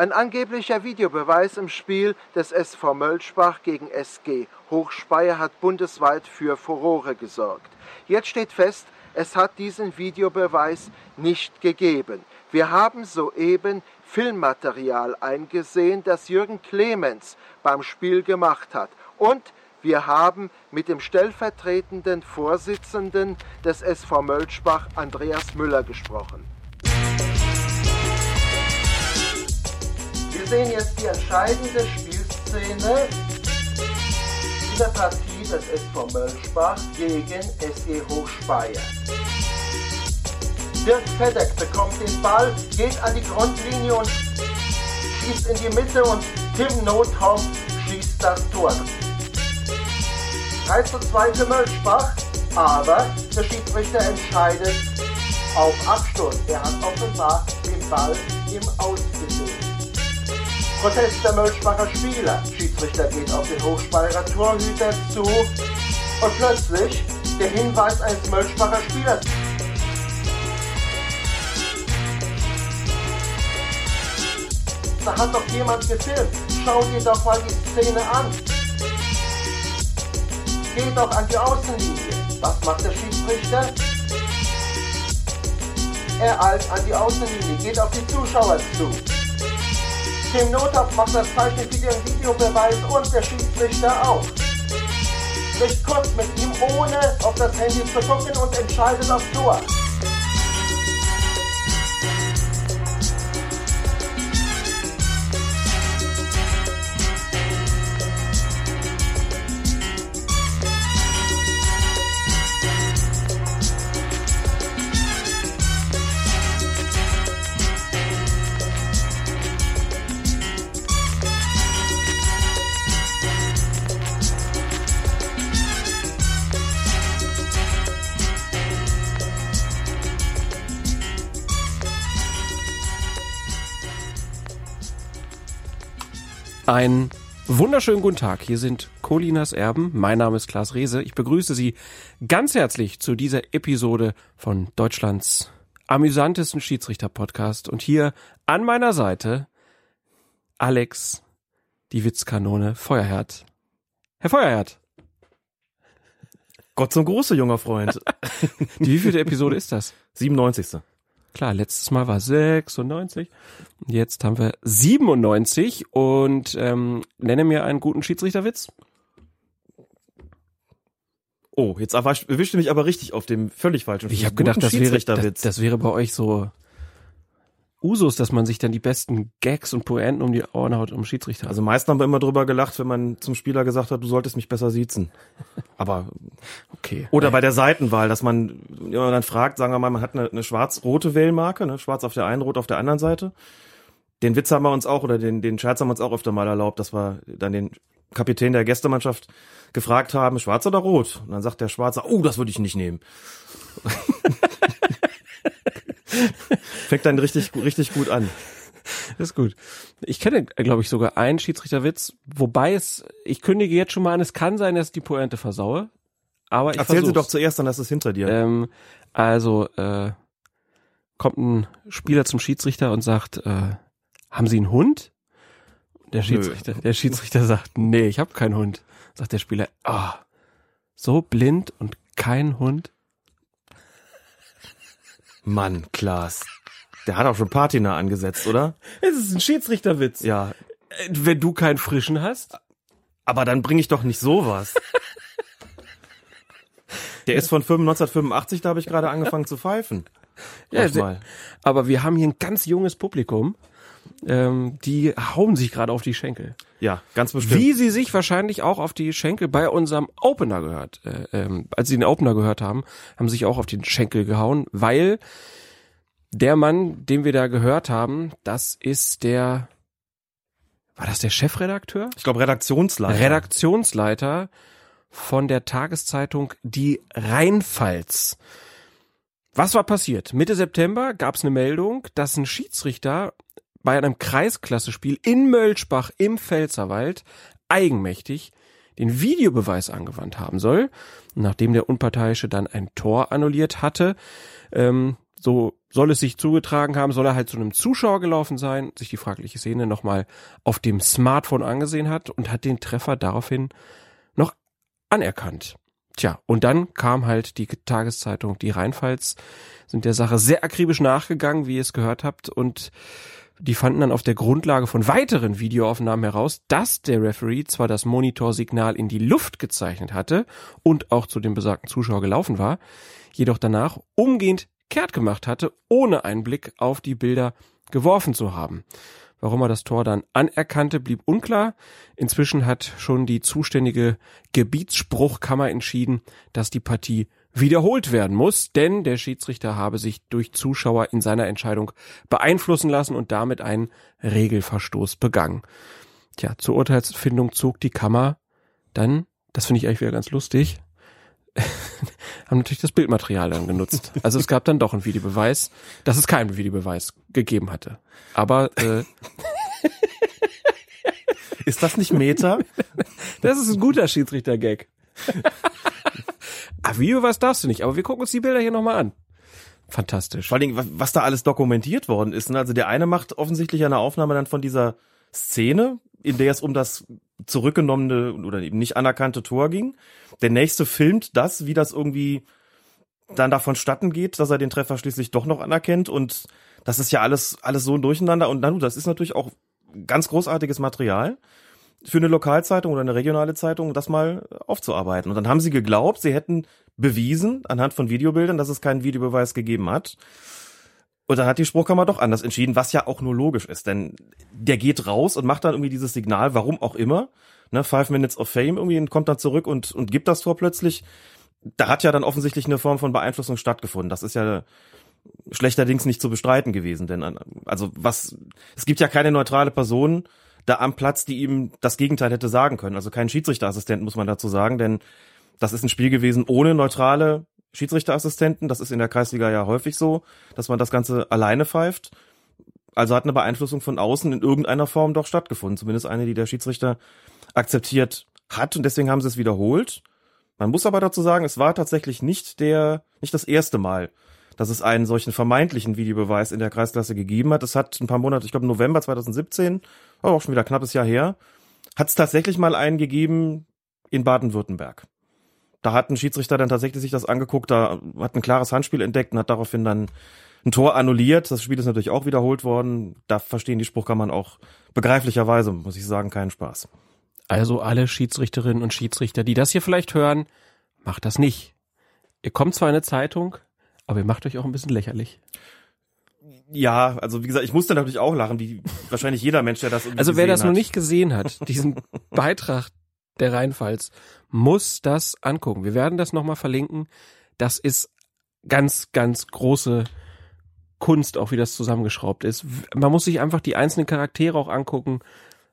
Ein angeblicher Videobeweis im Spiel des SV Mölschbach gegen SG Hochspeyer hat bundesweit für Furore gesorgt. Jetzt steht fest, es hat diesen Videobeweis nicht gegeben. Wir haben soeben Filmmaterial eingesehen, das Jürgen Clemens beim Spiel gemacht hat. Und wir haben mit dem stellvertretenden Vorsitzenden des SV Mölschbach, Andreas Müller, gesprochen. Sehen jetzt die entscheidende Spielszene der Partie des SV Mölschbach gegen SG Hochspeyer. Dirk Fedek bekommt den Ball, geht an die Grundlinie und schießt in die Mitte und Tim Nothoff schießt das Tor. 3 zu 2 für Mölschbach, aber der Schiedsrichter entscheidet auf Abstoß. Er hat offenbar den Ball im Aus. Protest der Mölschbacher Spieler. Schiedsrichter geht auf den Hochspeyerer Torhüter zu und plötzlich der Hinweis eines Mölschbacher Spielers. Da hat doch jemand gefilmt. Schau dir doch mal die Szene an. Geht doch an die Außenlinie. Was macht der Schiedsrichter? Er eilt an die Außenlinie, geht auf die Zuschauer zu. Tim Nothoff macht das Zeichen für den Videobeweis und der Schiedsrichter auch. Spricht kurz mit ihm, ohne auf das Handy zu gucken und entscheidet auf Tor. Ein wunderschönen guten Tag. Hier sind Colinas Erben. Mein Name ist Klaas Rehse. Ich begrüße Sie ganz herzlich zu dieser Episode von Deutschlands amüsantesten Schiedsrichter-Podcast. Und hier an meiner Seite Alex, die Witzkanone Feuerherd. Herr Feuerherd. Gott zum Gruße, junger Freund. Die wievielte Episode ist das? 97. Klar, letztes Mal war 96. Jetzt haben wir 97 und ähm, nenne mir einen guten Schiedsrichterwitz. Oh, jetzt erwischt- erwischte mich aber richtig auf dem völlig falschen Ich Fuß. habe gedacht, das wäre, das, das wäre bei euch so Usus, dass man sich dann die besten Gags und Pointen um die Ohren haut um Schiedsrichter. also meist haben wir immer drüber gelacht, wenn man zum Spieler gesagt hat, du solltest mich besser siezen. Aber okay. oder bei der Seitenwahl, dass man wenn man dann fragt, sagen wir mal, man hat eine, eine schwarz-rote Wählmarke, ne, schwarz auf der einen, rot auf der anderen Seite. Den Witz haben wir uns auch oder den den Scherz haben wir uns auch öfter mal erlaubt, dass wir dann den Kapitän der Gästemannschaft gefragt haben, schwarz oder rot? Und dann sagt der Schwarze, oh, das würde ich nicht nehmen. Fängt dann richtig, richtig gut an. Das ist gut. Ich kenne, glaube ich, sogar einen Schiedsrichterwitz, wobei es, ich kündige jetzt schon mal an, es kann sein, dass ich die Pointe versaue. Aber ich Erzählen Sie doch zuerst, dann ist es hinter dir. Ähm, also, äh, kommt ein Spieler zum Schiedsrichter und sagt, äh, haben Sie einen Hund? Der Schiedsrichter, der Schiedsrichter sagt, nee, ich habe keinen Hund. Sagt der Spieler, ah, so blind und kein Hund? Mann, Klaas. Der hat auch schon Patina angesetzt, oder? Es ist ein Schiedsrichterwitz. Ja. Äh, Wenn du keinen frischen hast, Aber dann bringe ich doch nicht sowas. Der ist von 1985, da habe ich gerade angefangen zu pfeifen. Ja, Lass se- mal. aber wir haben hier ein ganz junges Publikum, ähm, die hauen sich gerade auf die Schenkel. Ja, ganz bestimmt. Wie sie sich wahrscheinlich auch auf die Schenkel bei unserem Opener gehört. Äh, ähm, als sie den Opener gehört haben, haben sie sich auch auf den Schenkel gehauen, weil der Mann, den wir da gehört haben, das ist der, war das der Chefredakteur? Ich glaube, Redaktionsleiter. Redaktionsleiter von der Tageszeitung Die Rheinpfalz. Was war passiert? Mitte September gab es eine Meldung, dass ein Schiedsrichter bei einem Kreisklassespiel in Mölschbach im Pfälzerwald eigenmächtig den Videobeweis angewandt haben soll. Nachdem der Unparteiische dann ein Tor annulliert hatte, ähm, so soll es sich zugetragen haben, soll er halt zu einem Zuschauer gelaufen sein, sich die fragliche Szene nochmal auf dem Smartphone angesehen hat und hat den Treffer daraufhin noch anerkannt. Tja, und dann kam halt die Tageszeitung, die Rheinpfalz, sind der Sache sehr akribisch nachgegangen, wie ihr es gehört habt, und die fanden dann auf der Grundlage von weiteren Videoaufnahmen heraus, dass der Referee zwar das Monitorsignal in die Luft gezeichnet hatte und auch zu dem besagten Zuschauer gelaufen war, jedoch danach umgehend kehrt gemacht hatte, ohne einen Blick auf die Bilder geworfen zu haben. Warum er das Tor dann anerkannte, blieb unklar. Inzwischen hat schon die zuständige Gebietsspruchkammer entschieden, dass die Partie wiederholt werden muss, denn der Schiedsrichter habe sich durch Zuschauer in seiner Entscheidung beeinflussen lassen und damit einen Regelverstoß begangen. Tja, zur Urteilsfindung zog die Kammer dann, das finde ich eigentlich wieder ganz lustig, haben natürlich das Bildmaterial dann genutzt. Also es gab dann doch einen Videobeweis, dass es keinen Videobeweis gegeben hatte. Aber äh, ist das nicht Meta? das ist ein guter Schiedsrichter-Gag. ah, Videobeweis darfst du nicht, aber wir gucken uns die Bilder hier nochmal an. Fantastisch. Vor allen Dingen, was da alles dokumentiert worden ist. Ne? Also der eine macht offensichtlich eine Aufnahme dann von dieser Szene, in der es um das zurückgenommene oder eben nicht anerkannte Tor ging. Der nächste filmt das, wie das irgendwie dann davon statten geht, dass er den Treffer schließlich doch noch anerkennt und das ist ja alles, alles so durcheinander und dann, das ist natürlich auch ganz großartiges Material für eine Lokalzeitung oder eine regionale Zeitung, das mal aufzuarbeiten. Und dann haben sie geglaubt, sie hätten bewiesen anhand von Videobildern, dass es keinen Videobeweis gegeben hat. Und dann hat die Spruchkammer doch anders entschieden, was ja auch nur logisch ist, denn der geht raus und macht dann irgendwie dieses Signal, warum auch immer, ne, Five Minutes of Fame irgendwie und kommt dann zurück und, und gibt das Tor plötzlich. Da hat ja dann offensichtlich eine Form von Beeinflussung stattgefunden. Das ist ja schlechterdings nicht zu bestreiten gewesen, denn also was, es gibt ja keine neutrale Person da am Platz, die ihm das Gegenteil hätte sagen können. Also kein Schiedsrichterassistent muss man dazu sagen, denn das ist ein Spiel gewesen ohne neutrale Schiedsrichterassistenten. Das ist in der Kreisliga ja häufig so, dass man das Ganze alleine pfeift. Also hat eine Beeinflussung von außen in irgendeiner Form doch stattgefunden. Zumindest eine, die der Schiedsrichter akzeptiert hat und deswegen haben sie es wiederholt. Man muss aber dazu sagen, es war tatsächlich nicht der, nicht das erste Mal, dass es einen solchen vermeintlichen Videobeweis in der Kreisklasse gegeben hat. Es hat ein paar Monate, ich glaube November 2017, auch schon wieder knappes Jahr her, hat es tatsächlich mal einen gegeben in Baden-Württemberg. Da hat ein Schiedsrichter dann tatsächlich sich das angeguckt, da hat ein klares Handspiel entdeckt und hat daraufhin dann ein Tor annulliert. Das Spiel ist natürlich auch wiederholt worden. Da verstehen die Spruchkammern auch begreiflicherweise, muss ich sagen, keinen Spaß. Also alle Schiedsrichterinnen und Schiedsrichter, die das hier vielleicht hören, macht das nicht. Ihr kommt zwar in eine Zeitung, aber ihr macht euch auch ein bisschen lächerlich. Ja, also wie gesagt, ich musste natürlich auch lachen, wie wahrscheinlich jeder Mensch, der das irgendwie Also wer das hat. noch nicht gesehen hat, diesen Beitrag der Rheinpfalz, muss das angucken. Wir werden das nochmal verlinken. Das ist ganz, ganz große Kunst, auch wie das zusammengeschraubt ist. Man muss sich einfach die einzelnen Charaktere auch angucken,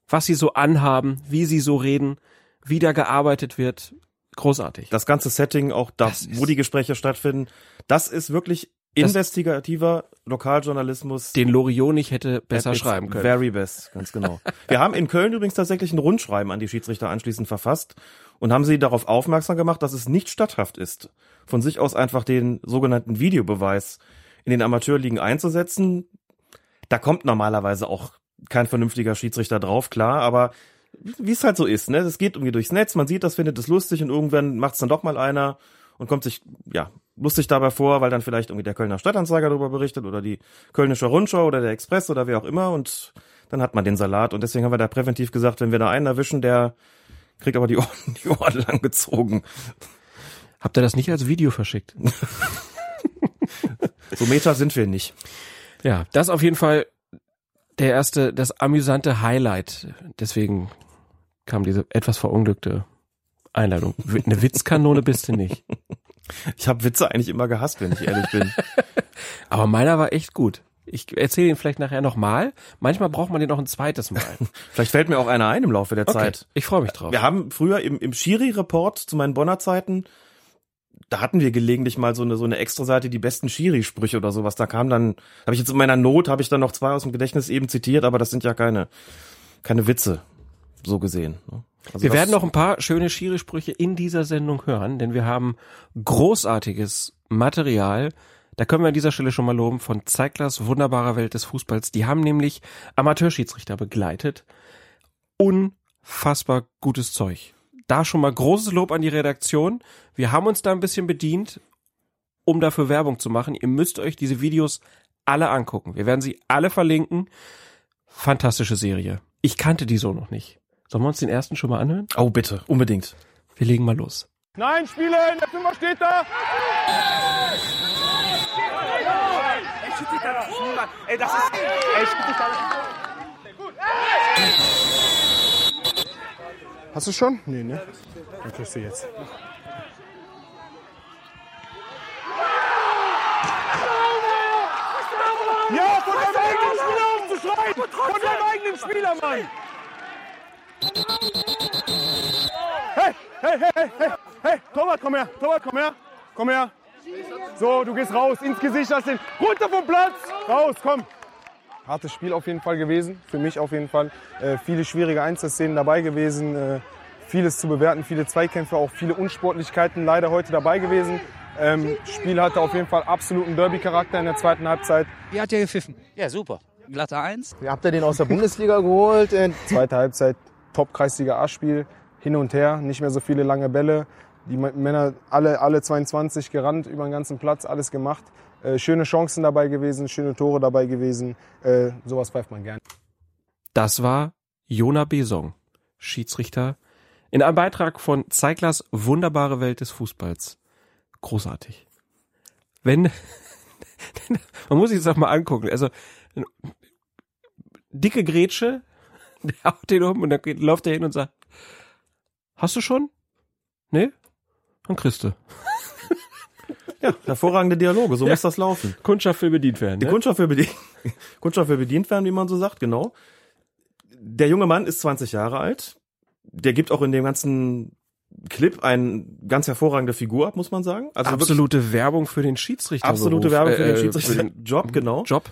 was sie so anhaben, wie sie so reden, wie da gearbeitet wird. Großartig. Das ganze Setting, auch da, wo die Gespräche stattfinden, das ist wirklich investigativer Lokaljournalismus. Den Loriot nicht hätte besser schreiben können. Very best, ganz genau. Wir haben in Köln übrigens tatsächlich ein Rundschreiben an die Schiedsrichter anschließend verfasst und haben sie darauf aufmerksam gemacht, dass es nicht statthaft ist, von sich aus einfach den sogenannten Videobeweis in den Amateurligen einzusetzen. Da kommt normalerweise auch kein vernünftiger Schiedsrichter drauf, klar, aber wie es halt so ist, ne? Es geht irgendwie durchs Netz, man sieht das, findet es lustig und irgendwann macht es dann doch mal einer und kommt sich, ja, lustig dabei vor, weil dann vielleicht irgendwie der Kölner Stadtanzeiger darüber berichtet oder die Kölnische Rundschau oder der Express oder wer auch immer und dann hat man den Salat und deswegen haben wir da präventiv gesagt, wenn wir da einen erwischen, der kriegt aber die Ohren, die Ohren lang gezogen. Habt ihr das nicht als Video verschickt? so meta sind wir nicht. Ja, das auf jeden Fall der erste, das amüsante Highlight. Deswegen kam diese etwas verunglückte Einladung. Eine Witzkanone bist du nicht. Ich habe Witze eigentlich immer gehasst, wenn ich ehrlich bin. Aber meiner war echt gut. Ich erzähle ihn vielleicht nachher nochmal. Manchmal braucht man den noch ein zweites Mal. vielleicht fällt mir auch einer ein im Laufe der okay, Zeit. Ich freue mich drauf. Wir haben früher im, im Schiri-Report zu meinen Bonner Zeiten, da hatten wir gelegentlich mal so eine so eine extra Seite die besten Schiri-Sprüche oder sowas. Da kam dann, habe ich jetzt in meiner Not habe ich dann noch zwei aus dem Gedächtnis eben zitiert, aber das sind ja keine keine Witze so gesehen. Ne? Also wir werden noch ein paar schöne Schiri-Sprüche in dieser Sendung hören, denn wir haben großartiges Material, Da können wir an dieser Stelle schon mal loben von Zeiglers wunderbarer Welt des Fußballs. Die haben nämlich Amateurschiedsrichter begleitet. Unfassbar gutes Zeug. Da schon mal großes Lob an die Redaktion. Wir haben uns da ein bisschen bedient, um dafür Werbung zu machen. Ihr müsst euch diese Videos alle angucken. Wir werden sie alle verlinken. Fantastische Serie. Ich kannte die so noch nicht. Sollen wir uns den ersten schon mal anhören? Oh, bitte, unbedingt. Wir legen mal los. Nein, Spieler, der Fünfer steht da. Ey, das ist. Ey, das ist. Ey, Schiedsrichter. Hast du schon? Nee, ne? Dann kriegst du jetzt. Ja, von deinem eigenen Spieler aufzuschreien! Von deinem eigenen Spieler, Mann! Hey, hey, hey, hey, hey, hey, Torwart, komm her, Torwart, komm her, komm her. So, du gehst raus, ins Gesicht hast den, runter vom Platz, raus, komm. Hartes Spiel auf jeden Fall gewesen, für mich auf jeden Fall. Äh, viele schwierige Einzelszenen dabei gewesen, äh, vieles zu bewerten, viele Zweikämpfe, auch viele Unsportlichkeiten leider heute dabei gewesen. Ähm, Spiel hatte auf jeden Fall absoluten Derby-Charakter in der zweiten Halbzeit. Wie hat der gepfiffen? Ja, super. Glatte Eins. Habt ihr den aus der Bundesliga geholt? Zweite Halbzeit, Top-Kreisliga A-Spiel, hin und her, nicht mehr so viele lange Bälle. Die Männer alle, alle 22 gerannt über den ganzen Platz, alles gemacht. Äh, schöne Chancen dabei gewesen, schöne Tore dabei gewesen. Äh, sowas pfeift man gern. Das war Jona Besong, Schiedsrichter, in einem Beitrag von Zeiglers Wunderbare Welt des Fußballs. Großartig. Wenn, man muss sich das auch mal angucken. Also, dicke Grätsche, der haut den um und dann geht, läuft er hin und sagt, hast du schon? Nee? Dann kriegst du. Ja, hervorragende Dialoge, so Ja. muss das laufen. Kundschaft will bedient werden. Die Ne? Kundschaft will bedient, Kundschaft will bedient werden, wie man so sagt, genau. Der junge Mann ist 20 Jahre alt. Der gibt auch in dem ganzen Clip eine ganz hervorragende Figur ab, muss man sagen. Also wirklich Absolute Werbung für den Schiedsrichter. absolute Werbung für den Äh, Schiedsrichterjob, genau. Job.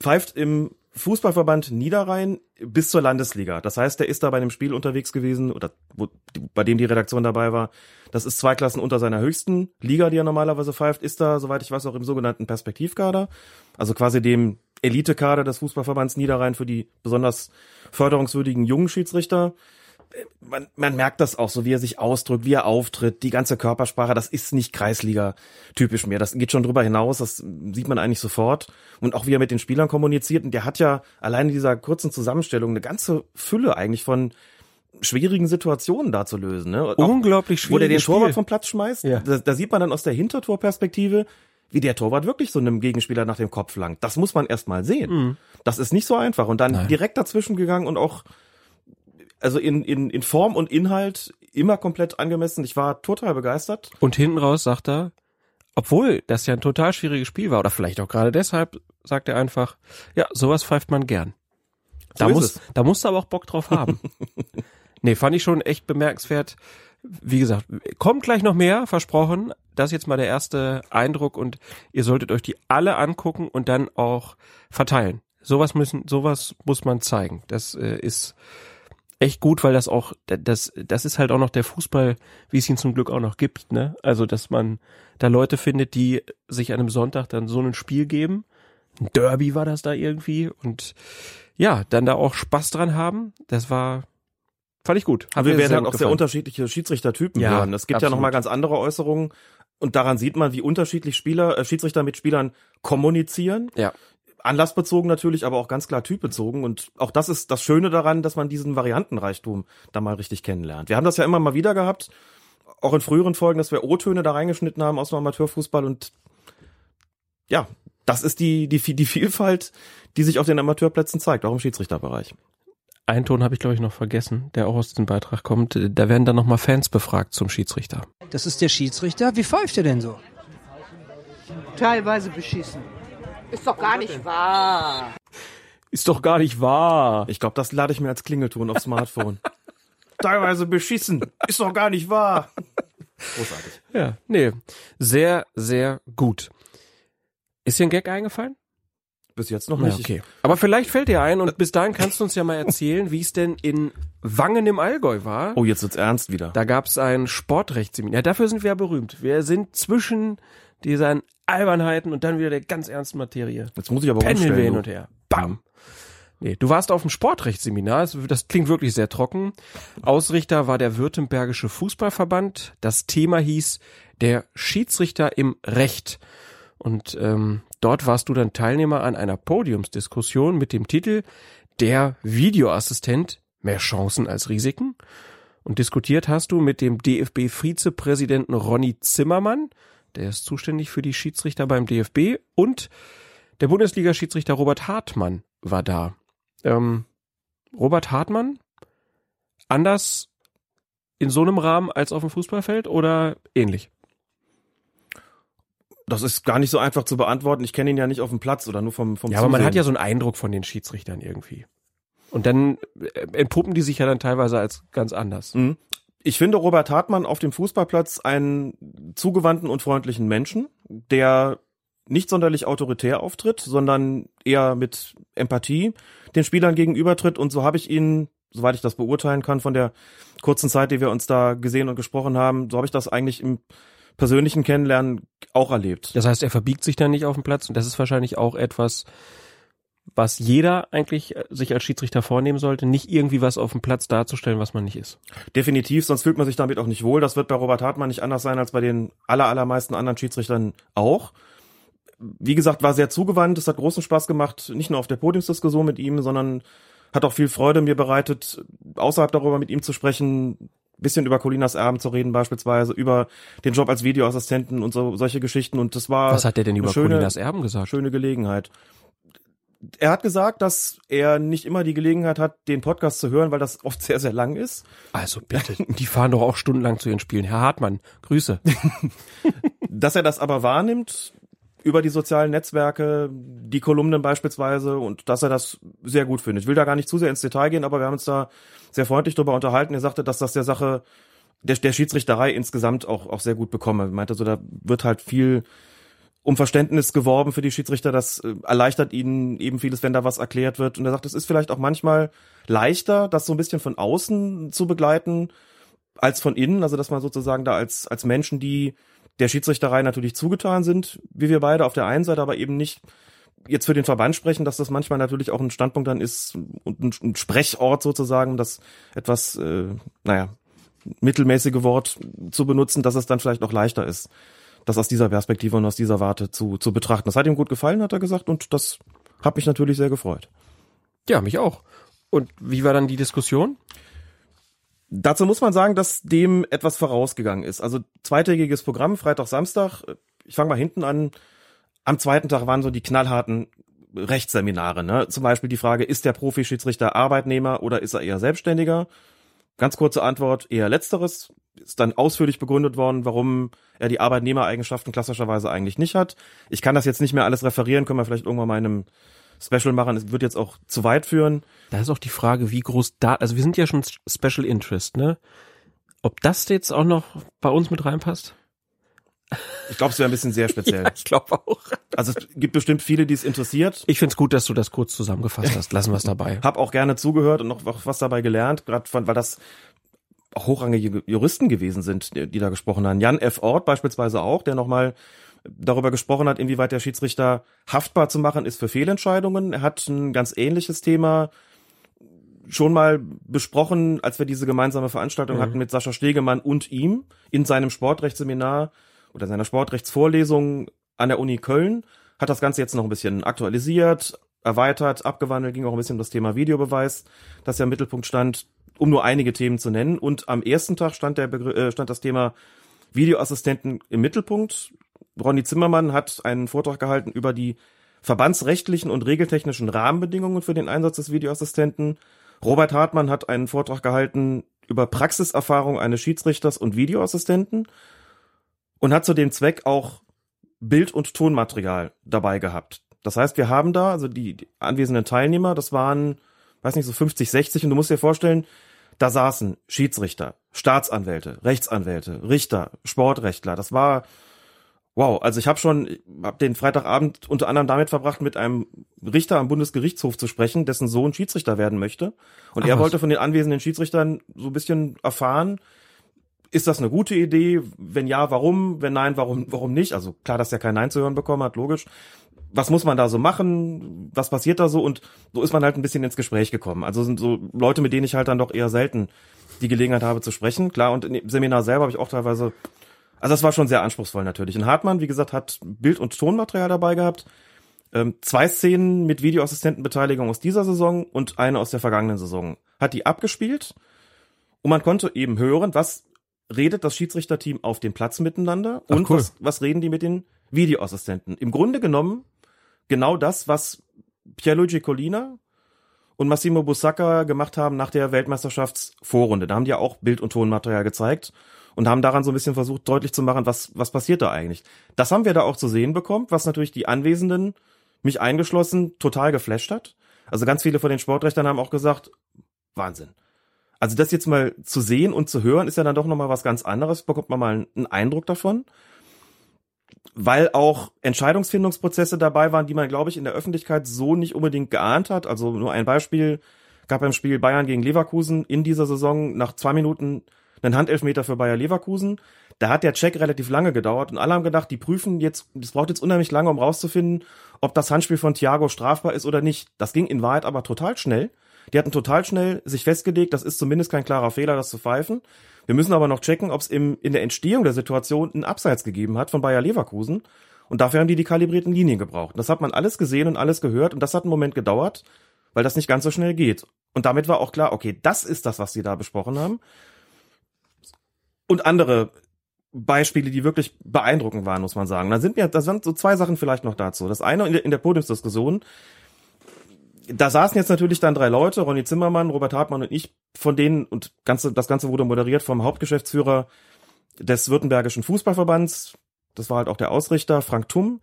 Pfeift im Fußballverband Niederrhein bis zur Landesliga. Das heißt, der ist da bei einem Spiel unterwegs gewesen oder wo, bei dem die Redaktion dabei war. Das ist zwei Klassen unter seiner höchsten Liga, die er normalerweise pfeift, ist da, soweit ich weiß, auch im sogenannten Perspektivkader. Also quasi dem Elitekader des Fußballverbands Niederrhein für die besonders förderungswürdigen jungen Schiedsrichter. Man, man merkt das auch so, wie er sich ausdrückt, wie er auftritt, die ganze Körpersprache, das ist nicht Kreisliga-typisch mehr. Das geht schon drüber hinaus, das sieht man eigentlich sofort. Und auch wie er mit den Spielern kommuniziert. Und der hat ja allein in dieser kurzen Zusammenstellung eine ganze Fülle eigentlich von schwierigen Situationen da zu lösen. Ne? Unglaublich wo der den schwieriges Torwart Spiel. vom Platz schmeißt. Ja. Da, da sieht man dann aus der Hintertorperspektive, wie der Torwart wirklich so einem Gegenspieler nach dem Kopf langt. Das muss man erst mal sehen. Das ist nicht so einfach. Und dann Mhm. Nein. direkt dazwischen gegangen und auch also in, in, in Form und Inhalt immer komplett angemessen. Ich war total begeistert. Und hinten raus sagt er, obwohl das ja ein total schwieriges Spiel war, oder vielleicht auch gerade deshalb, sagt er einfach, ja, sowas pfeift man gern. Da So ist muss, es. da musst du aber auch Bock drauf haben. nee, fand ich schon echt bemerkenswert. Wie gesagt, kommt gleich noch mehr, versprochen. Das ist jetzt mal der erste Eindruck und ihr solltet euch die alle angucken und dann auch verteilen. Sowas müssen, sowas muss man zeigen. Das äh, ist echt gut, weil das auch, das, das ist halt auch noch der Fußball, wie es ihn zum Glück auch noch gibt, ne? Also, dass man da Leute findet, die sich an einem Sonntag dann so ein Spiel geben. Ein Derby war das da irgendwie und ja, dann da auch Spaß dran haben. Das war, fand ich gut. Hat Aber wir werden sehr halt auch sehr gefallen. unterschiedliche Schiedsrichtertypen Ja, hören. Es gibt ja absolut. noch mal ganz andere Äußerungen. Und daran sieht man, wie unterschiedlich Spieler, äh, Schiedsrichter mit Spielern kommunizieren. Ja. Anlassbezogen natürlich, aber auch ganz klar typbezogen. Und auch das ist das Schöne daran, dass man diesen Variantenreichtum da mal richtig kennenlernt. Wir haben das ja immer mal wieder gehabt, auch in früheren Folgen, dass wir O-Töne da reingeschnitten haben aus dem Amateurfußball. Und ja, das ist die, die, die Vielfalt, die sich auf den Amateurplätzen zeigt, auch im Schiedsrichterbereich. Einen Ton habe ich, glaube ich, noch vergessen, der auch aus dem Beitrag kommt. Da werden dann nochmal Fans befragt zum Schiedsrichter. Das ist der Schiedsrichter. Wie pfeift er denn so? Teilweise beschissen. Ist doch gar nicht wahr. Ist doch gar nicht wahr. Ich glaube, das lade ich mir als Klingelton aufs Smartphone. Teilweise beschissen. Ist doch gar nicht wahr. Großartig. Ja, nee. Sehr, sehr gut. Ist dir ein Gag eingefallen? Bis jetzt noch Ja, nicht. okay. Aber vielleicht fällt dir ein und bis dahin kannst du uns ja mal erzählen, wie es denn in Wangen im Allgäu war. Oh, jetzt wird's ernst wieder. Da gab es ein Sportrechtsseminar. Ja, dafür sind wir ja berühmt. Wir sind zwischen Diese Albernheiten und dann wieder der ganz ernsten Materie. Jetzt muss ich aber Pendeln wir hin und her. Bam. Nee, du warst auf dem Sportrechtsseminar, das- das klingt wirklich sehr trocken. Ausrichter war der Württembergische Fußballverband. Das Thema hieß der Schiedsrichter im Recht. Und ähm, dort warst du dann Teilnehmer an einer Podiumsdiskussion mit dem Titel Der Videoassistent mehr Chancen als Risiken. Und diskutiert hast du mit dem DFB-Vizepräsidenten Ronny Zimmermann, der ist zuständig für die Schiedsrichter beim DFB, und der Bundesliga-Schiedsrichter Robert Hartmann war da. Ähm, Robert Hartmann? Anders in so einem Rahmen als auf dem Fußballfeld oder ähnlich? Das ist gar nicht so einfach zu beantworten. Ich kenne ihn ja nicht auf dem Platz oder nur vom vom Ja, aber man Zusehen. hat ja so einen Eindruck von den Schiedsrichtern irgendwie. Und dann äh, entpuppen die sich ja dann teilweise als ganz anders. Mhm. Ich finde Robert Hartmann auf dem Fußballplatz einen zugewandten und freundlichen Menschen, der nicht sonderlich autoritär auftritt, sondern eher mit Empathie den Spielern gegenübertritt. Und so habe ich ihn, soweit ich das beurteilen kann, von der kurzen Zeit, die wir uns da gesehen und gesprochen haben, so habe ich das eigentlich im persönlichen Kennenlernen auch erlebt. Das heißt, er verbiegt sich dann nicht auf dem Platz und das ist wahrscheinlich auch etwas, was jeder eigentlich äh, sich als Schiedsrichter vornehmen sollte, nicht irgendwie was auf dem Platz darzustellen, was man nicht ist. Definitiv, sonst fühlt man sich damit auch nicht wohl. Das wird bei Robert Hartmann nicht anders sein als bei den aller, allermeisten anderen Schiedsrichtern auch. Wie gesagt, war sehr zugewandt. Es hat großen Spaß gemacht, nicht nur auf der Podiumsdiskussion mit ihm, sondern hat auch viel Freude mir bereitet, außerhalb darüber mit ihm zu sprechen, bisschen über Colinas Erben zu reden beispielsweise, über den Job als Videoassistenten und so solche Geschichten. Und das war Was hat der denn über schöne, Colinas Erben gesagt? schöne Gelegenheit. Er hat gesagt, dass er nicht immer die Gelegenheit hat, den Podcast zu hören, weil das oft sehr, sehr lang ist. Also bitte, die fahren doch auch stundenlang zu ihren Spielen. Herr Hartmann, Grüße. Dass er das aber wahrnimmt über die sozialen Netzwerke, die Kolumnen beispielsweise und dass er das sehr gut findet. Ich will da gar nicht zu sehr ins Detail gehen, aber wir haben uns da sehr freundlich drüber unterhalten. Er sagte, dass das der Sache der, der Schiedsrichterei insgesamt auch, auch sehr gut bekomme. Er meinte so, da wird halt viel um Verständnis geworben für die Schiedsrichter. Das äh, erleichtert ihnen eben vieles, wenn da was erklärt wird. Und er sagt, es ist vielleicht auch manchmal leichter, das so ein bisschen von außen zu begleiten, als von innen. Also, dass man sozusagen da als, als Menschen, die der Schiedsrichterei natürlich zugetan sind, wie wir beide auf der einen Seite, aber eben nicht jetzt für den Verband sprechen, dass das manchmal natürlich auch ein Standpunkt dann ist und ein, Sprechort sozusagen, das etwas, äh, naja, mittelmäßige Wort zu benutzen, dass es dann vielleicht auch leichter ist, das aus dieser Perspektive und aus dieser Warte zu, zu betrachten. Das hat ihm gut gefallen, hat er gesagt, und das hat mich natürlich sehr gefreut. Ja, mich auch. Und wie war dann die Diskussion? Dazu muss man sagen, dass dem etwas vorausgegangen ist. Also zweitägiges Programm, Freitag, Samstag. Ich fange mal hinten an. Am zweiten Tag waren so die knallharten Rechtsseminare. Ne? Zum Beispiel die Frage, ist der Profischiedsrichter Arbeitnehmer oder ist er eher Selbstständiger? Ganz kurze Antwort, eher letzteres. Ist dann ausführlich begründet worden, warum er die Arbeitnehmereigenschaften klassischerweise eigentlich nicht hat. Ich kann das jetzt nicht mehr alles referieren, können wir vielleicht irgendwann mal in einem Special machen. Es wird jetzt auch zu weit führen. Da ist auch die Frage, wie groß da, also wir sind ja schon Special Interest, ne? Ob das jetzt auch noch bei uns mit reinpasst? Ich glaube, es wäre ein bisschen sehr speziell. ich glaube auch. Also es gibt bestimmt viele, die es interessiert. Ich find's gut, dass du das kurz zusammengefasst hast. Lassen wir es dabei. Hab auch gerne zugehört und noch was dabei gelernt, gerade von, weil das hochrangige Juristen gewesen sind, die, die da gesprochen haben. Jan F. Ort beispielsweise auch, der nochmal darüber gesprochen hat, inwieweit der Schiedsrichter haftbar zu machen ist für Fehlentscheidungen. Er hat ein ganz ähnliches Thema schon mal besprochen, als wir diese gemeinsame Veranstaltung Mhm. hatten mit Sascha Stegemann und ihm in seinem Sportrechtsseminar oder seiner Sportrechtsvorlesung an der Uni Köln. Hat das Ganze jetzt noch ein bisschen aktualisiert, erweitert, abgewandelt, ging auch ein bisschen um das Thema Videobeweis, das ja im Mittelpunkt stand, um nur einige Themen zu nennen. Und am ersten Tag stand, der Begr äh, stand das Thema Videoassistenten im Mittelpunkt. Ronny Zimmermann hat einen Vortrag gehalten über die verbandsrechtlichen und regeltechnischen Rahmenbedingungen für den Einsatz des Videoassistenten. Robert Hartmann hat einen Vortrag gehalten über Praxiserfahrung eines Schiedsrichters und Videoassistenten und hat zu dem Zweck auch Bild- und Tonmaterial dabei gehabt. Das heißt, wir haben da, also die, die anwesenden Teilnehmer, das waren, weiß nicht, so 50, 60 und du musst dir vorstellen, da saßen Schiedsrichter, Staatsanwälte, Rechtsanwälte, Richter, Sportrechtler. Das war wow. Also ich habe schon, habe den Freitagabend unter anderem damit verbracht, mit einem Richter am Bundesgerichtshof zu sprechen, dessen Sohn Schiedsrichter werden möchte. Und Ach er wollte von den anwesenden Schiedsrichtern so ein bisschen erfahren, ist das eine gute Idee? Wenn ja, warum? Wenn nein, warum, warum nicht? Also klar, dass er kein Nein zu hören bekommen hat, logisch. Was muss man da so machen? Was passiert da so? Und so ist man halt ein bisschen ins Gespräch gekommen. Also sind so Leute, mit denen ich halt dann doch eher selten die Gelegenheit habe zu sprechen. Klar, und im Seminar selber habe ich auch teilweise, also das war schon sehr anspruchsvoll natürlich. Und Hartmann, wie gesagt, hat Bild- und Tonmaterial dabei gehabt. Ähm, zwei Szenen mit Videoassistentenbeteiligung aus dieser Saison und eine aus der vergangenen Saison. Hat die abgespielt und man konnte eben hören, was redet das Schiedsrichterteam auf dem Platz miteinander Ach, und cool. was, was reden die mit den Videoassistenten. Im Grunde genommen genau das, was Pierluigi Collina und Massimo Busacca gemacht haben nach der Weltmeisterschaftsvorrunde. Da haben die ja auch Bild- und Tonmaterial gezeigt und haben daran so ein bisschen versucht, deutlich zu machen, was, was passiert da eigentlich. Das haben wir da auch zu sehen bekommen, was natürlich die Anwesenden, mich eingeschlossen, total geflasht hat. Also ganz viele von den Sportrechtern haben auch gesagt, Wahnsinn. Also das jetzt mal zu sehen und zu hören, ist ja dann doch nochmal was ganz anderes, bekommt man mal einen Eindruck davon. Weil auch Entscheidungsfindungsprozesse dabei waren, die man, glaube ich, in der Öffentlichkeit so nicht unbedingt geahnt hat. Also nur ein Beispiel gab beim Spiel Bayern gegen Leverkusen in dieser Saison nach zwei Minuten einen Handelfmeter für Bayer Leverkusen. Da hat der Check relativ lange gedauert und alle haben gedacht, die prüfen jetzt, das braucht jetzt unheimlich lange, um rauszufinden, ob das Handspiel von Thiago strafbar ist oder nicht. Das ging in Wahrheit aber total schnell. Die hatten total schnell sich festgelegt, das ist zumindest kein klarer Fehler, das zu pfeifen. Wir müssen aber noch checken, ob es in der Entstehung der Situation einen Abseits gegeben hat von Bayer Leverkusen. Und dafür haben die die kalibrierten Linien gebraucht. Das hat man alles gesehen und alles gehört und das hat einen Moment gedauert, weil das nicht ganz so schnell geht. Und damit war auch klar, okay, das ist das, was sie da besprochen haben. Und andere Beispiele, die wirklich beeindruckend waren, muss man sagen. Da sind mir, da sind so zwei Sachen vielleicht noch dazu. Das eine in der Podiumsdiskussion, da saßen jetzt natürlich dann drei Leute, Ronny Zimmermann, Robert Hartmann und ich, von denen, und ganze, das Ganze wurde moderiert vom Hauptgeschäftsführer des Württembergischen Fußballverbands, das war halt auch der Ausrichter, Frank Tumm.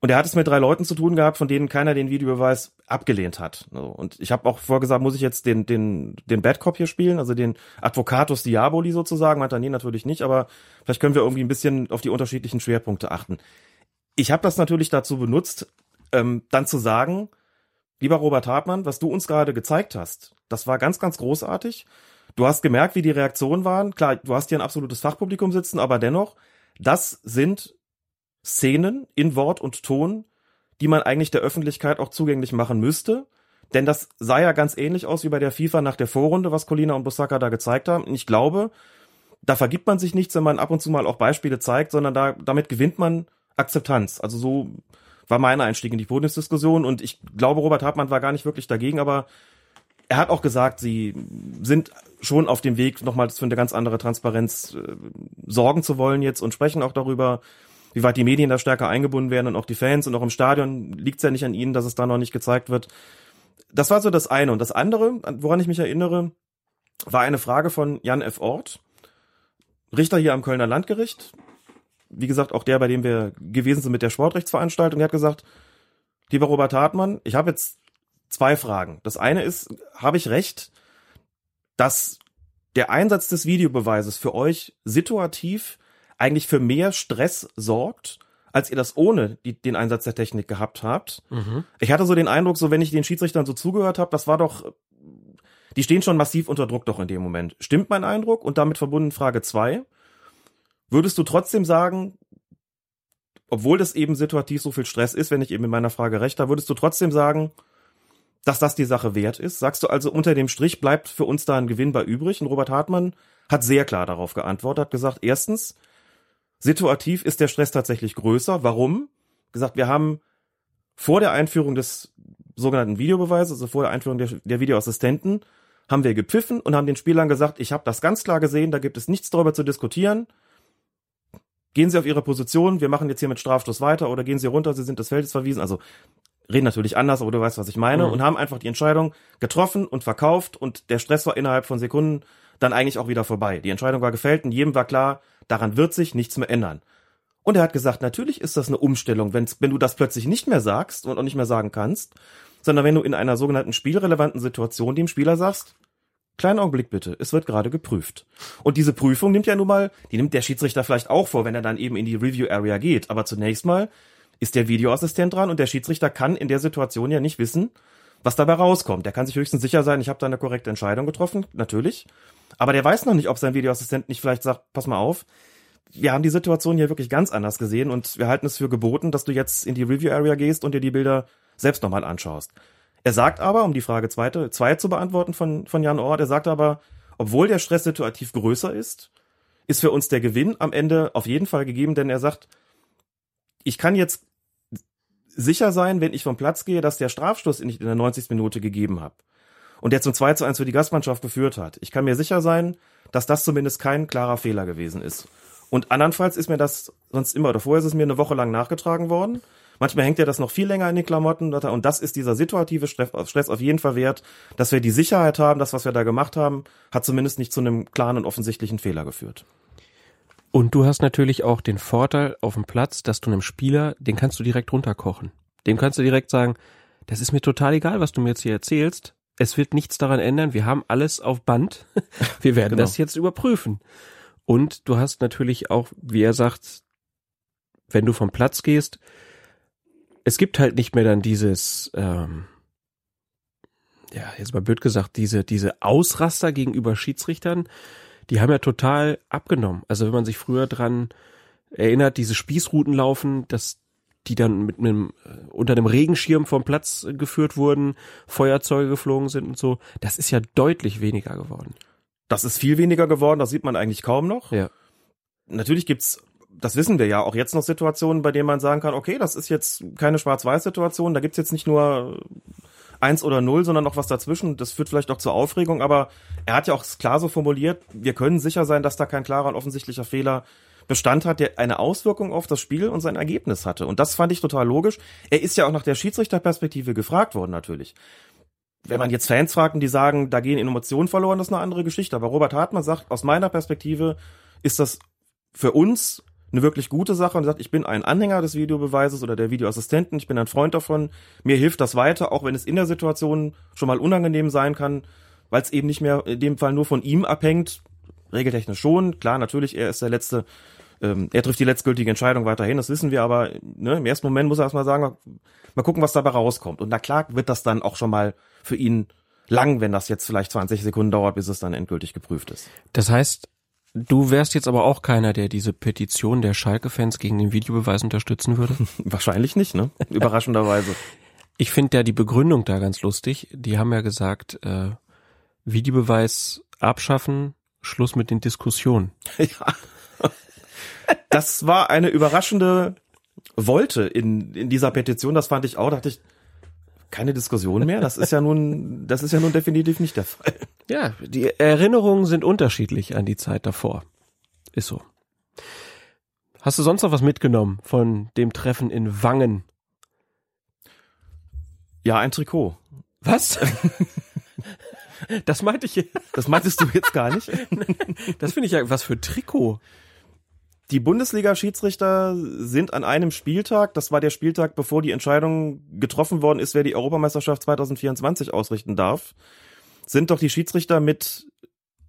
Und er hat es mit drei Leuten zu tun gehabt, von denen keiner den Videobeweis abgelehnt hat. Und ich habe auch vorgesagt, muss ich jetzt den, den, den Bad Cop hier spielen, also den Advocatus Diaboli sozusagen, meint er, nee, natürlich nicht, aber vielleicht können wir irgendwie ein bisschen auf die unterschiedlichen Schwerpunkte achten. Ich habe das natürlich dazu benutzt, ähm, dann zu sagen, lieber Robert Hartmann, was du uns gerade gezeigt hast, das war ganz, ganz großartig. Du hast gemerkt, wie die Reaktionen waren. Klar, du hast hier ein absolutes Fachpublikum sitzen, aber dennoch, das sind Szenen in Wort und Ton, die man eigentlich der Öffentlichkeit auch zugänglich machen müsste. Denn das sah ja ganz ähnlich aus wie bei der FIFA nach der Vorrunde, was Colina und Busaka da gezeigt haben. Und ich glaube, da vergibt man sich nichts, wenn man ab und zu mal auch Beispiele zeigt, sondern da, damit gewinnt man Akzeptanz. Also so war mein Einstieg in die Podiumsdiskussion und ich glaube, Robert Hartmann war gar nicht wirklich dagegen, aber er hat auch gesagt, sie sind schon auf dem Weg, nochmal für eine ganz andere Transparenz äh, sorgen zu wollen jetzt und sprechen auch darüber, wie weit die Medien da stärker eingebunden werden und auch die Fans und auch im Stadion liegt es ja nicht an ihnen, dass es da noch nicht gezeigt wird. Das war so das eine. Und das andere, woran ich mich erinnere, war eine Frage von Jan F. Ort, Richter hier am Kölner Landgericht. Wie gesagt, auch der, bei dem wir gewesen sind mit der Sportrechtsveranstaltung. Er hat gesagt, lieber Robert Hartmann, ich habe jetzt zwei Fragen. Das eine ist, habe ich recht, dass der Einsatz des Videobeweises für euch situativ eigentlich für mehr Stress sorgt, als ihr das ohne die, den Einsatz der Technik gehabt habt. Mhm. Ich hatte so den Eindruck, so wenn ich den Schiedsrichtern so zugehört habe, das war doch, die stehen schon massiv unter Druck doch in dem Moment. Stimmt mein Eindruck? Und damit verbunden Frage zwei: Würdest du trotzdem sagen, obwohl das eben situativ so viel Stress ist, wenn ich eben in meiner Frage recht habe, würdest du trotzdem sagen, dass das die Sache wert ist? Sagst du also, unter dem Strich bleibt für uns da ein Gewinn bei übrig? Und Robert Hartmann hat sehr klar darauf geantwortet, hat gesagt, erstens, situativ ist der Stress tatsächlich größer. Warum? Gesagt, wir haben vor der Einführung des sogenannten Videobeweises, also vor der Einführung der, der Videoassistenten, haben wir gepfiffen und haben den Spielern gesagt, ich habe das ganz klar gesehen, da gibt es nichts darüber zu diskutieren. Gehen Sie auf Ihre Position, wir machen jetzt hier mit Strafstoß weiter oder gehen Sie runter, Sie sind des Feldes verwiesen. Also reden natürlich anders, aber du weißt, was ich meine. Mhm. Und haben einfach die Entscheidung getroffen und verkauft und der Stress war innerhalb von Sekunden dann eigentlich auch wieder vorbei. Die Entscheidung war gefällt und jedem war klar, daran wird sich nichts mehr ändern. Und er hat gesagt, natürlich ist das eine Umstellung, wenn's, wenn du das plötzlich nicht mehr sagst und auch nicht mehr sagen kannst, sondern wenn du in einer sogenannten spielrelevanten Situation dem Spieler sagst, kleinen Augenblick bitte, es wird gerade geprüft. Und diese Prüfung nimmt ja nun mal, die nimmt der Schiedsrichter vielleicht auch vor, wenn er dann eben in die Review Area geht. Aber zunächst mal ist der Videoassistent dran und der Schiedsrichter kann in der Situation ja nicht wissen, was dabei rauskommt. Der kann sich höchstens sicher sein, ich habe da eine korrekte Entscheidung getroffen, natürlich. Aber der weiß noch nicht, ob sein Videoassistent nicht vielleicht sagt, pass mal auf, wir haben die Situation hier wirklich ganz anders gesehen und wir halten es für geboten, dass du jetzt in die Review Area gehst und dir die Bilder selbst nochmal anschaust. Er sagt aber, um die Frage zweite, zwei zu beantworten von, von Jan Ort, er sagt aber, obwohl der Stress situativ größer ist, ist für uns der Gewinn am Ende auf jeden Fall gegeben, denn er sagt, ich kann jetzt sicher sein, wenn ich vom Platz gehe, dass der Strafstoß nicht in der 90. Minute gegeben habe und der zum 2 zu 1 für die Gastmannschaft geführt hat. Ich kann mir sicher sein, dass das zumindest kein klarer Fehler gewesen ist. Und andernfalls ist mir das sonst immer, oder vorher ist es mir eine Woche lang nachgetragen worden. Manchmal hängt ja das noch viel länger in den Klamotten. Und das ist dieser situative Stress auf jeden Fall wert, dass wir die Sicherheit haben, das, was wir da gemacht haben, hat zumindest nicht zu einem klaren und offensichtlichen Fehler geführt. Und du hast natürlich auch den Vorteil auf dem Platz, dass du einem Spieler, den kannst du direkt runterkochen. Dem kannst du direkt sagen, das ist mir total egal, was du mir jetzt hier erzählst. Es wird nichts daran ändern. Wir haben alles auf Band. Wir werden genau. das jetzt überprüfen. Und du hast natürlich auch, wie er sagt, wenn du vom Platz gehst, es gibt halt nicht mehr dann dieses, ähm, ja, jetzt mal blöd gesagt, diese, diese Ausraster gegenüber Schiedsrichtern, die haben ja total abgenommen. Also wenn man sich früher dran erinnert, diese Spießruten laufen, dass die dann mit einem äh, unter einem Regenschirm vom Platz geführt wurden, Feuerzeuge geflogen sind und so, das ist ja deutlich weniger geworden. Das ist viel weniger geworden, das sieht man eigentlich kaum noch. Ja. Natürlich gibt's, das wissen wir ja, auch jetzt noch Situationen, bei denen man sagen kann, okay, das ist jetzt keine Schwarz-Weiß-Situation, da gibt's jetzt nicht nur eins oder null, sondern noch was dazwischen. Das führt vielleicht auch zur Aufregung, aber er hat ja auch klar so formuliert, wir können sicher sein, dass da kein klarer und offensichtlicher Fehler Bestand hat, der eine Auswirkung auf das Spiel und sein Ergebnis hatte. Und das fand ich total logisch. Er ist ja auch nach der Schiedsrichterperspektive gefragt worden, natürlich. Wenn man jetzt Fans fragt und die sagen, da gehen Emotionen verloren, das ist eine andere Geschichte. Aber Robert Hartmann sagt, aus meiner Perspektive ist das für uns eine wirklich gute Sache und sagt, ich bin ein Anhänger des Videobeweises oder der Videoassistenten, ich bin ein Freund davon, mir hilft das weiter, auch wenn es in der Situation schon mal unangenehm sein kann, weil es eben nicht mehr in dem Fall nur von ihm abhängt, regeltechnisch schon, klar, natürlich, er ist der letzte, ähm, er trifft die letztgültige Entscheidung weiterhin, das wissen wir, aber ne, im ersten Moment muss er erstmal sagen, mal gucken, was dabei rauskommt. Und na klar wird das dann auch schon mal für ihn lang, wenn das jetzt vielleicht 20 Sekunden dauert, bis es dann endgültig geprüft ist. Das heißt, Du wärst jetzt aber auch keiner, der diese Petition der Schalke-Fans gegen den Videobeweis unterstützen würde? Wahrscheinlich nicht, ne? Überraschenderweise. Ich finde ja die Begründung da ganz lustig. Die haben ja gesagt, äh, Videobeweis abschaffen, Schluss mit den Diskussionen. Ja. Das war eine überraschende Wolte in, in dieser Petition. Das fand ich auch. Da dachte ich, keine Diskussion mehr. Das ist ja nun, das ist ja nun definitiv nicht der Fall. Ja, die Erinnerungen sind unterschiedlich an die Zeit davor. Ist so. Hast du sonst noch was mitgenommen von dem Treffen in Wangen? Ja, ein Trikot. Was? Das meinte ich. Das meintest du jetzt gar nicht? Das finde ich ja was für Trikot. Die Bundesliga-Schiedsrichter sind an einem Spieltag, das war der Spieltag, bevor die Entscheidung getroffen worden ist, wer die Europameisterschaft 2024 ausrichten darf, sind doch die Schiedsrichter mit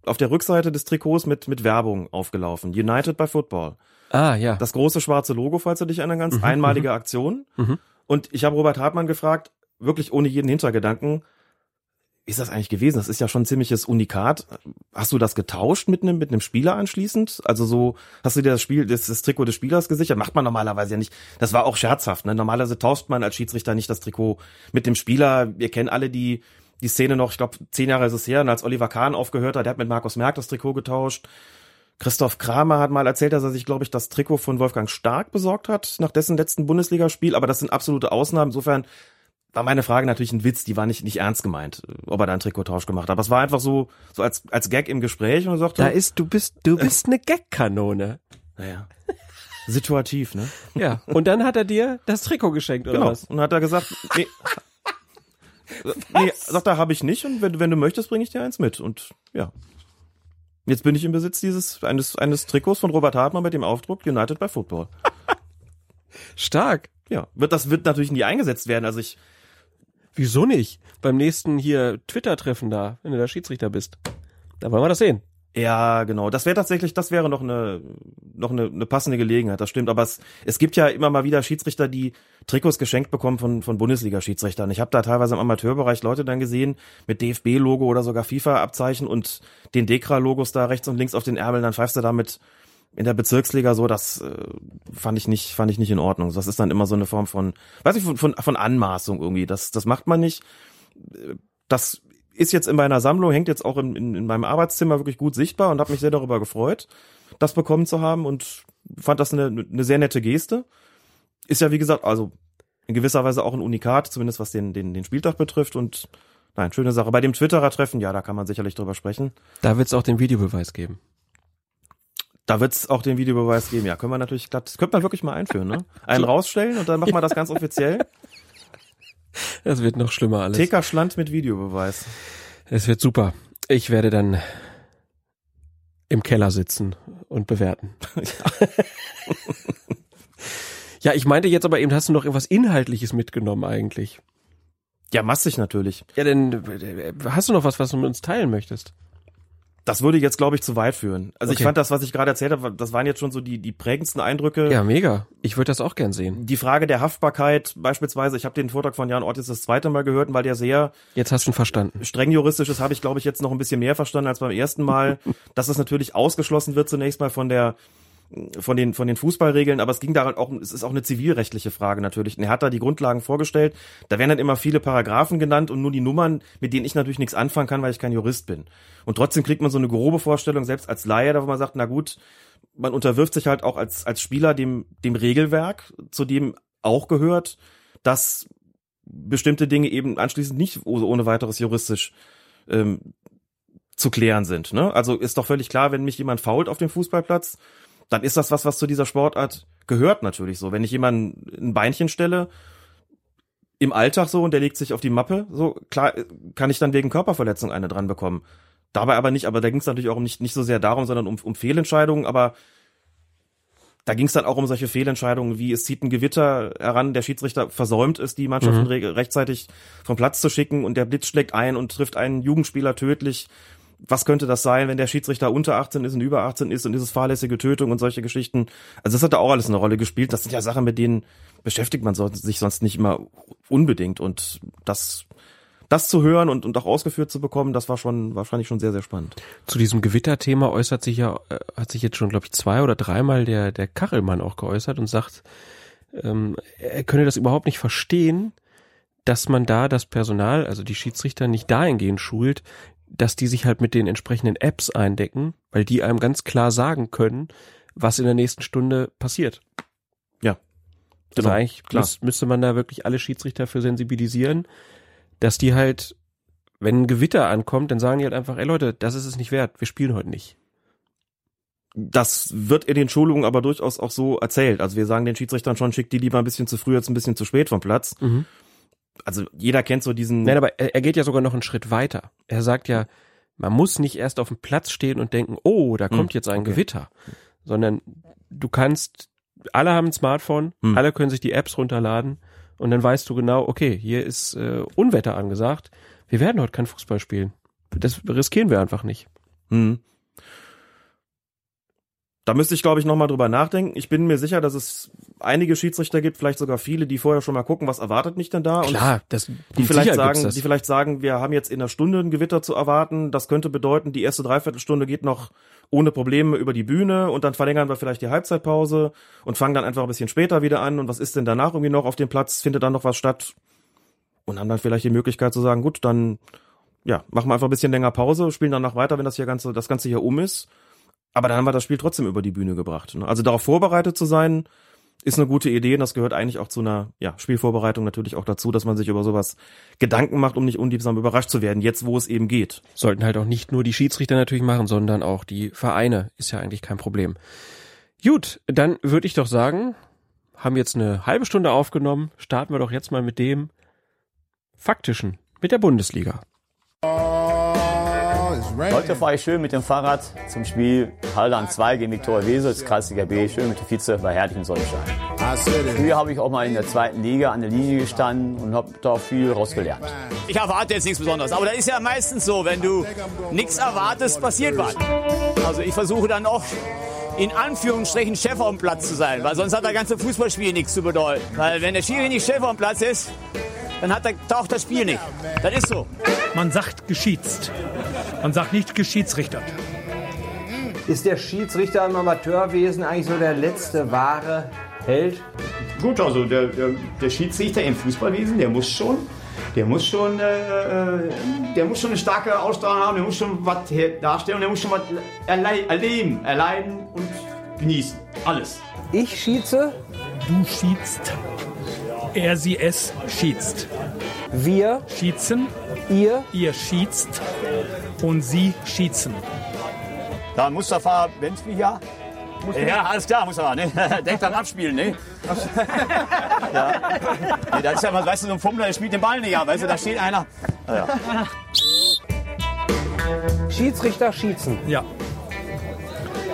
auf der Rückseite des Trikots mit, mit Werbung aufgelaufen. United by Football. Ah, ja. Das große schwarze Logo, falls du dich erinnern kannst. Mhm, Einmalige mhm. Aktion. Mhm. Und ich habe Robert Hartmann gefragt, wirklich ohne jeden Hintergedanken, ist das eigentlich gewesen? Das ist ja schon ein ziemliches Unikat. Hast du das getauscht mit einem mit einem Spieler anschließend? Also so hast du dir das Spiel das, das Trikot des Spielers gesichert? Macht man normalerweise ja nicht. Das war auch scherzhaft. Ne? Normalerweise tauscht man als Schiedsrichter nicht das Trikot mit dem Spieler. Wir kennen alle die die Szene noch. Ich glaube zehn Jahre ist es her. Und als Oliver Kahn aufgehört hat, der hat mit Markus Merck das Trikot getauscht. Christoph Kramer hat mal erzählt, dass er sich, glaube ich, das Trikot von Wolfgang Stark besorgt hat nach dessen letzten Bundesligaspiel. Aber das sind absolute Ausnahmen. Insofern war meine Frage natürlich ein Witz, die war nicht, nicht ernst gemeint, ob er da einen Trikottausch gemacht hat. Aber es war einfach so, so als, als Gag im Gespräch und er sagte. Da ist, du bist, du bist eine Gagkanone. Naja. Situativ, ne? Ja. Und dann hat er dir das Trikot geschenkt, oder genau. was? Und hat er gesagt, nee, nee sagt er, habe ich nicht und wenn, wenn du möchtest, bringe ich dir eins mit. Und ja. Jetzt bin ich im Besitz dieses, eines, eines Trikots von Robert Hartmann mit dem Aufdruck United by Football. Stark. Ja. Wird, das wird natürlich nie eingesetzt werden. Also ich, Wieso nicht? Beim nächsten hier Twitter-Treffen da, wenn du da Schiedsrichter bist. Da wollen wir das sehen. Ja, genau. Das wäre tatsächlich, das wäre noch eine noch eine, eine passende Gelegenheit. Das stimmt. Aber es, es gibt ja immer mal wieder Schiedsrichter, die Trikots geschenkt bekommen von von Bundesliga-Schiedsrichtern. Ich habe da teilweise im Amateurbereich Leute dann gesehen mit DFB-Logo oder sogar FIFA-Abzeichen und den Dekra-Logos da rechts und links auf den Ärmeln. Dann pfeifst du damit in der Bezirksliga so. Das äh, fand ich nicht fand ich nicht in Ordnung. Das ist dann immer so eine Form von, weiß ich von von, von Anmaßung irgendwie. Das das macht man nicht. Das ist jetzt in meiner Sammlung, hängt jetzt auch in, in, in meinem Arbeitszimmer wirklich gut sichtbar und habe mich sehr darüber gefreut, das bekommen zu haben und fand das eine, eine sehr nette Geste. Ist ja wie gesagt, also in gewisser Weise auch ein Unikat, zumindest was den, den, den Spieltag betrifft und nein, schöne Sache. Bei dem Twitterer-Treffen, ja, da kann man sicherlich drüber sprechen. Da wird es auch den Videobeweis geben. Da wird es auch den Videobeweis geben. Ja, können wir natürlich, das könnte man wirklich mal einführen, ne? Einen rausstellen und dann machen wir das ganz offiziell. Das wird noch schlimmer alles. TK Schland mit Videobeweis. Es wird super. Ich werde dann im Keller sitzen und bewerten. ja, ich meinte jetzt aber eben, hast du noch irgendwas Inhaltliches mitgenommen eigentlich? Ja, massig natürlich. Ja, denn äh, hast du noch was, was du mit uns teilen möchtest? Das würde jetzt, glaube ich, zu weit führen. Also Okay. ich fand das, was ich gerade erzählt habe, das waren jetzt schon so die, die prägendsten Eindrücke. Ja, mega. Ich würde das auch gern sehen. Die Frage der Haftbarkeit beispielsweise, ich habe den Vortrag von Jan Ort jetzt das zweite Mal gehört, weil der sehr Jetzt hast du ihn verstanden. streng juristisch ist, habe ich, glaube ich, jetzt noch ein bisschen mehr verstanden als beim ersten Mal, dass es natürlich ausgeschlossen wird zunächst mal von der von den von den Fußballregeln, aber es ging daran auch, es ist auch eine zivilrechtliche Frage natürlich. Und er hat da die Grundlagen vorgestellt. Da werden dann immer viele Paragraphen genannt und nur die Nummern, mit denen ich natürlich nichts anfangen kann, weil ich kein Jurist bin. Und trotzdem kriegt man so eine grobe Vorstellung, selbst als Laie, da wo man sagt, na gut, man unterwirft sich halt auch als als Spieler dem dem Regelwerk, zu dem auch gehört, dass bestimmte Dinge eben anschließend nicht ohne weiteres juristisch ähm, zu klären sind. Ne? Also ist doch völlig klar, wenn mich jemand fault auf dem Fußballplatz, dann ist das was, was zu dieser Sportart gehört natürlich so. Wenn ich jemanden ein Beinchen stelle, im Alltag so und der legt sich auf die Mappe, so klar äh, kann ich dann wegen Körperverletzung eine dran bekommen. Dabei aber nicht, aber da ging es natürlich auch um nicht, nicht so sehr darum, sondern um, um Fehlentscheidungen, aber da ging es dann auch um solche Fehlentscheidungen, wie es zieht ein Gewitter heran, der Schiedsrichter versäumt es, die Mannschaften re rechtzeitig vom Platz zu schicken und der Blitz schlägt ein und trifft einen Jugendspieler tödlich. Was könnte das sein, wenn der Schiedsrichter unter 18 ist und über 18 ist und ist es fahrlässige Tötung und solche Geschichten? Also das hat da auch alles eine Rolle gespielt. Das sind ja Sachen, mit denen beschäftigt man sich sonst nicht immer unbedingt und das das zu hören und, und auch ausgeführt zu bekommen, das war schon wahrscheinlich schon sehr, sehr spannend. Zu diesem Gewitterthema äußert sich ja, äh, hat sich jetzt schon, glaube ich, zwei oder dreimal der, der Kachelmann auch geäußert und sagt, ähm, er könne das überhaupt nicht verstehen, dass man da das Personal, also die Schiedsrichter, nicht dahingehend schult, dass die sich halt mit den entsprechenden Apps eindecken, weil die einem ganz klar sagen können, was in der nächsten Stunde passiert. Ja. Also Genau, eigentlich klar. müß, müsste man da wirklich alle Schiedsrichter für sensibilisieren, dass die halt, wenn ein Gewitter ankommt, dann sagen die halt einfach, ey Leute, das ist es nicht wert, wir spielen heute nicht. Das wird in den Schulungen aber durchaus auch so erzählt. Also wir sagen den Schiedsrichtern schon, schickt die lieber ein bisschen zu früh als ein bisschen zu spät vom Platz. Mhm. Also jeder kennt so diesen. Nein, aber er, er geht ja sogar noch einen Schritt weiter. Er sagt ja, man muss nicht erst auf dem Platz stehen und denken, oh, da kommt Hm, jetzt ein okay. Gewitter, sondern du kannst, alle haben ein Smartphone, Hm. alle können sich die Apps runterladen und dann weißt du genau, okay, hier ist äh, Unwetter angesagt, wir werden heute kein Fußball spielen. Das riskieren wir einfach nicht. Hm. Da müsste ich, glaube ich, nochmal drüber nachdenken. Ich bin mir sicher, dass es einige Schiedsrichter gibt, vielleicht sogar viele, die vorher schon mal gucken, was erwartet mich denn da. Klar, das, die vielleicht sagen, das. die vielleicht sagen, wir haben jetzt in einer Stunde ein Gewitter zu erwarten. Das könnte bedeuten, die erste Dreiviertelstunde geht noch ohne Probleme über die Bühne und dann verlängern wir vielleicht die Halbzeitpause und fangen dann einfach ein bisschen später wieder an. Und was ist denn danach irgendwie noch auf dem Platz? Findet dann noch was statt? Und haben dann vielleicht die Möglichkeit zu sagen, gut, dann ja, machen wir einfach ein bisschen länger Pause, spielen danach weiter, wenn das hier ganze, das Ganze hier um ist. Aber dann haben wir das Spiel trotzdem über die Bühne gebracht. ne? Also darauf vorbereitet zu sein, ist eine gute Idee und das gehört eigentlich auch zu einer ja, Spielvorbereitung natürlich auch dazu, dass man sich über sowas Gedanken macht, um nicht unliebsam überrascht zu werden, jetzt wo es eben geht. Sollten halt auch nicht nur die Schiedsrichter natürlich machen, sondern auch die Vereine. Ist ja eigentlich kein Problem. Gut, dann würde ich doch sagen, haben jetzt eine halbe Stunde aufgenommen. Starten wir doch jetzt mal mit dem Faktischen, mit der Bundesliga. Heute fahre ich schön mit dem Fahrrad zum Spiel Haldern 2 gegen Viktoria Wesel, das Kreisliga B, schön mit der Vize bei herrlichem Sonnenschein. Früher habe ich auch mal in der zweiten Liga an der Linie gestanden und habe da viel rausgelernt. Ich erwarte jetzt nichts Besonderes, aber das ist ja meistens so, wenn du nichts erwartest, passiert was. Also ich versuche dann auch in Anführungsstrichen Chef auf dem Platz zu sein, weil sonst hat das ganze Fußballspiel nichts zu bedeuten. Weil wenn der Schiri nicht Chef auf dem Platz ist, dann hat er, taucht das Spiel nicht. Das ist so. Man sagt geschießt. Man sagt nicht geschiedsrichtert. Ist der Schiedsrichter im Amateurwesen eigentlich so der letzte wahre Held? Gut, also der, der, der Schiedsrichter im Fußballwesen, der muss schon, der muss schon, äh, der muss schon eine starke Ausstrahlung haben, der muss schon was darstellen, der muss schon was erleben, erleiden und genießen. Alles. Ich schiedse. Du schiedst. Er, sie, es schiedst. Wir schietzen. Ihr. Ihr schiedst. Und sie schietzen. Da Mustafa Benzliga. Ja, alles klar, muss er, ne? Denkt an Abspielen, ne? ja. Nee, das ist ja, weißt du, so ein Fummler, der spielt den Ball nicht ab, weißt du, da steht einer. Ja. Schiedsrichter schießen. Ja.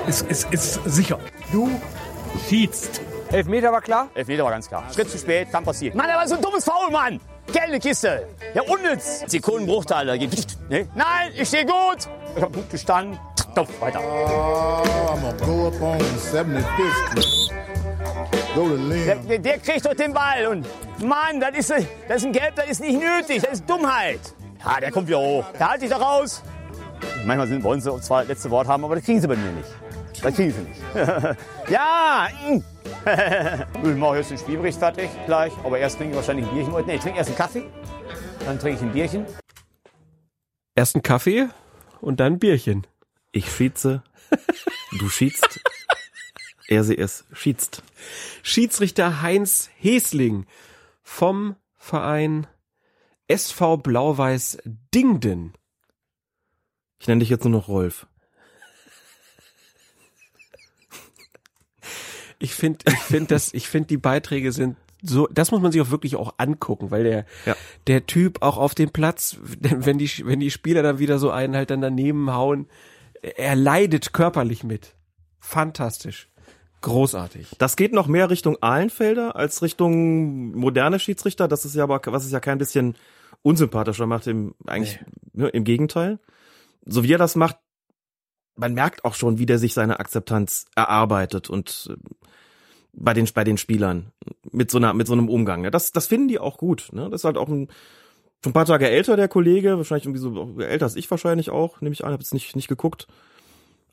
Ist, ist, ist sicher. Du schießt. Elfmeter war klar? Elfmeter war ganz klar. Schritt zu spät, kann passieren. Mann, der war so ein dummes Foul, Mann! Gelbe Kiste. Ja, unnütz. Sekundenbruchteil, da geht nicht. Ne? Nein, ich stehe gut. Ich hab gut gestanden. Doch, weiter. Der, der, der, kriegt doch den Ball und Mann, das ist, das ist ein Gelb, das ist nicht nötig, das ist Dummheit. Ja, der kommt wieder hoch. Da halte ich doch raus. Manchmal sind, wollen sie zwar letzte Wort haben, aber das kriegen sie bei mir nicht. Das kriegen sie nicht. ja! ich mache jetzt den Spielbericht fertig gleich, aber erst trinke ich wahrscheinlich ein Bierchen. Nee, ich trinke erst einen Kaffee, dann trinke ich ein Bierchen. Erst einen Kaffee und dann ein Bierchen. Ich schiedse, du schiedst, er sie es schiedst. Schiedsrichter Heinz Hesling vom Verein SV Blau-Weiß Dingden. Ich nenne dich jetzt nur noch Rolf. Ich finde, ich finde das, ich finde die Beiträge sind so, das muss man sich auch wirklich auch angucken, weil der, ja. der Typ auch auf dem Platz, wenn die, wenn die Spieler dann wieder so einen halt dann daneben hauen, er leidet körperlich mit. Fantastisch. Großartig. Das geht noch mehr Richtung Ahlenfelder als Richtung moderne Schiedsrichter. Das ist ja aber, was es ja kein bisschen unsympathischer macht, im, eigentlich, nee. Ne, im Gegenteil. So wie er das macht, man merkt auch schon, wie der sich seine Akzeptanz erarbeitet und äh, bei den bei den Spielern mit so einer mit so einem Umgang. Ja, das das finden die auch gut. Ne? Das ist halt auch ein schon ein paar Tage älter der Kollege, wahrscheinlich irgendwie so älter als ich wahrscheinlich auch, nehme ich an, habe jetzt nicht nicht geguckt.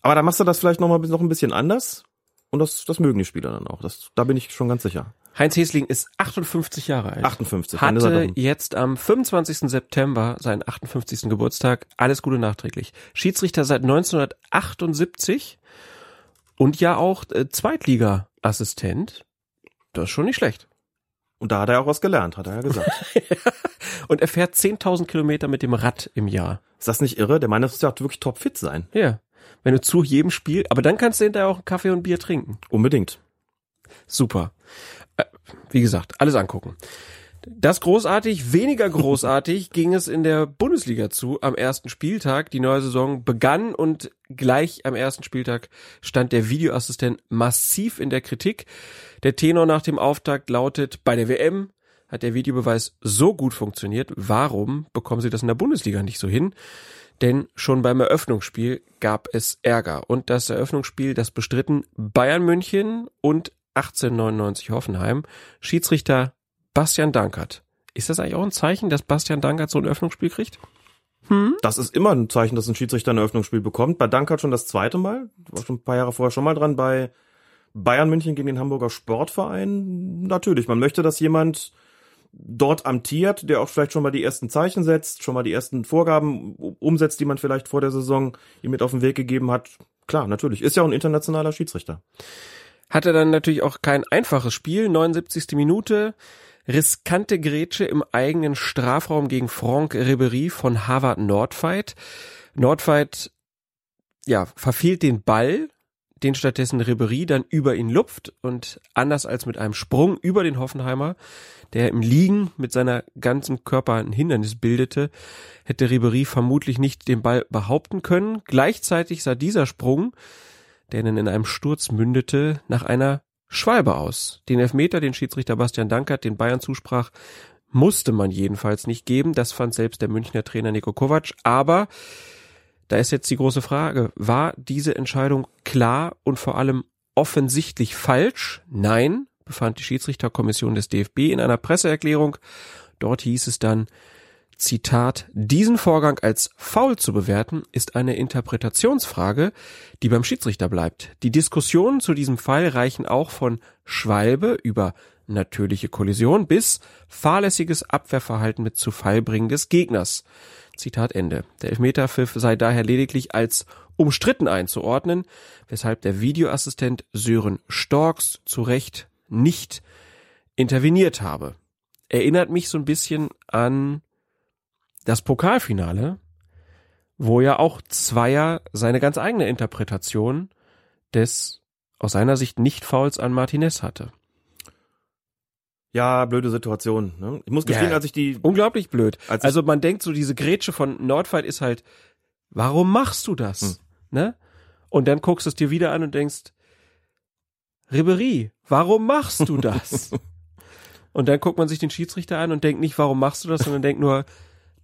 Aber da machst du das vielleicht noch mal noch ein bisschen anders und das das mögen die Spieler dann auch. Das da bin ich schon ganz sicher. Heinz Hesling ist 58 Jahre alt. 58. Hatte jetzt am 25. September seinen 58. Geburtstag. Alles Gute nachträglich. Schiedsrichter seit 1978 und ja auch äh, Zweitliga-Assistent. Das ist schon nicht schlecht. Und da hat er auch was gelernt, hat er ja gesagt. und er fährt 10.000 Kilometer mit dem Rad im Jahr. Ist das nicht irre? Der Mann muss ja wirklich topfit sein. Ja. Wenn du zu jedem Spiel, aber dann kannst du hinterher auch einen Kaffee und Bier trinken. Unbedingt. Super. Äh, wie gesagt, alles angucken. Das großartig, weniger großartig ging es in der Bundesliga zu am ersten Spieltag. Die neue Saison begann und gleich am ersten Spieltag stand der Videoassistent massiv in der Kritik. Der Tenor nach dem Auftakt lautet, bei der WM hat der Videobeweis so gut funktioniert, warum bekommen sie das in der Bundesliga nicht so hin? Denn schon beim Eröffnungsspiel gab es Ärger. Und das Eröffnungsspiel, das bestritten Bayern München und 1899 Hoffenheim. Schiedsrichter Bastian Dankert. Ist das eigentlich auch ein Zeichen, dass Bastian Dankert so ein Öffnungsspiel kriegt? Hm? Das ist immer ein Zeichen, dass ein Schiedsrichter ein Öffnungsspiel bekommt. Bei Dankert schon das zweite Mal. War schon ein paar Jahre vorher schon mal dran bei Bayern München gegen den Hamburger Sportverein. Natürlich, man möchte, dass jemand dort amtiert, der auch vielleicht schon mal die ersten Zeichen setzt, schon mal die ersten Vorgaben umsetzt, die man vielleicht vor der Saison ihm mit auf den Weg gegeben hat. Klar, natürlich. Ist ja auch ein internationaler Schiedsrichter. Hatte dann natürlich auch kein einfaches Spiel. 79. Minute. Riskante Grätsche im eigenen Strafraum gegen Franck Ribery von Harvard Nordfight. Nordfight, ja, verfehlt den Ball, den stattdessen Ribery dann über ihn lupft und anders als mit einem Sprung über den Hoffenheimer, der im Liegen mit seiner ganzen Körper ein Hindernis bildete, hätte Ribery vermutlich nicht den Ball behaupten können. Gleichzeitig sah dieser Sprung, der dann in einem Sturz mündete, nach einer Schwalbe aus. Den Elfmeter, den Schiedsrichter Bastian Dankert den Bayern zusprach, musste man jedenfalls nicht geben. Das fand selbst der Münchner Trainer Niko Kovac. Aber Da ist jetzt die große Frage, war diese Entscheidung klar und vor allem offensichtlich falsch? Nein, befand die Schiedsrichterkommission des DFB in einer Presseerklärung. Dort hieß es dann, Zitat, diesen Vorgang als faul zu bewerten, ist eine Interpretationsfrage, die beim Schiedsrichter bleibt. Die Diskussionen zu diesem Fall reichen auch von Schwalbe über natürliche Kollision bis fahrlässiges Abwehrverhalten mit zu Fall des Gegners. Zitat Ende. Der Elfmeterpfiff sei daher lediglich als umstritten einzuordnen, weshalb der Videoassistent Sören Storks zu Recht nicht interveniert habe. Erinnert mich so ein bisschen an das Pokalfinale, wo ja auch Zweier seine ganz eigene Interpretation des aus seiner Sicht nicht Fouls an Martinez hatte. Ja, blöde Situation. Ne? Ich muss gestehen, Ja, als ich die Unglaublich blöd. Also man denkt so, diese Grätsche von Nordwald ist halt, warum machst du das? Hm. Ne? Und dann guckst du es dir wieder an und denkst, Ribery, warum machst du das? und dann guckt man sich den Schiedsrichter an und denkt nicht, warum machst du das, sondern denkt nur,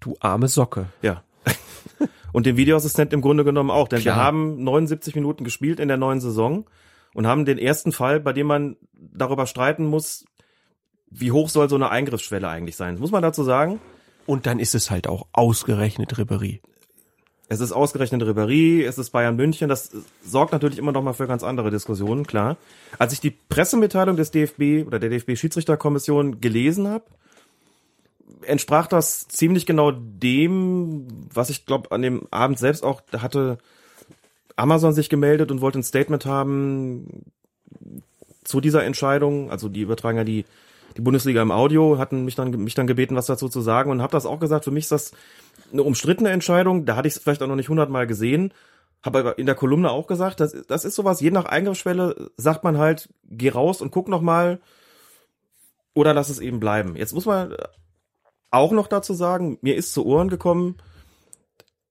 du arme Socke. Ja. Und den Videoassistent im Grunde genommen auch, denn Klar. wir haben 79 Minuten gespielt in der neuen Saison und haben den ersten Fall, bei dem man darüber streiten muss, wie hoch soll so eine Eingriffsschwelle eigentlich sein. Das muss man dazu sagen. Und dann ist es halt auch ausgerechnet Ribery. Es ist ausgerechnet Ribéry, es ist Bayern München, das sorgt natürlich immer noch mal für ganz andere Diskussionen, klar. Als ich die Pressemitteilung des DFB oder der DFB Schiedsrichterkommission gelesen habe, entsprach das ziemlich genau dem, was ich glaube an dem Abend selbst auch da hatte Amazon sich gemeldet und wollte ein Statement haben zu dieser Entscheidung, also die übertragen ja die die Bundesliga im Audio hatten mich dann mich dann gebeten, was dazu zu sagen und habe das auch gesagt. Für mich ist das eine umstrittene Entscheidung. Da hatte ich es vielleicht auch noch nicht hundertmal gesehen. Habe aber in der Kolumne auch gesagt, das, das ist sowas. Je nach Eingriffsschwelle sagt man halt, geh raus und guck noch mal oder lass es eben bleiben. Jetzt muss man auch noch dazu sagen, mir ist zu Ohren gekommen,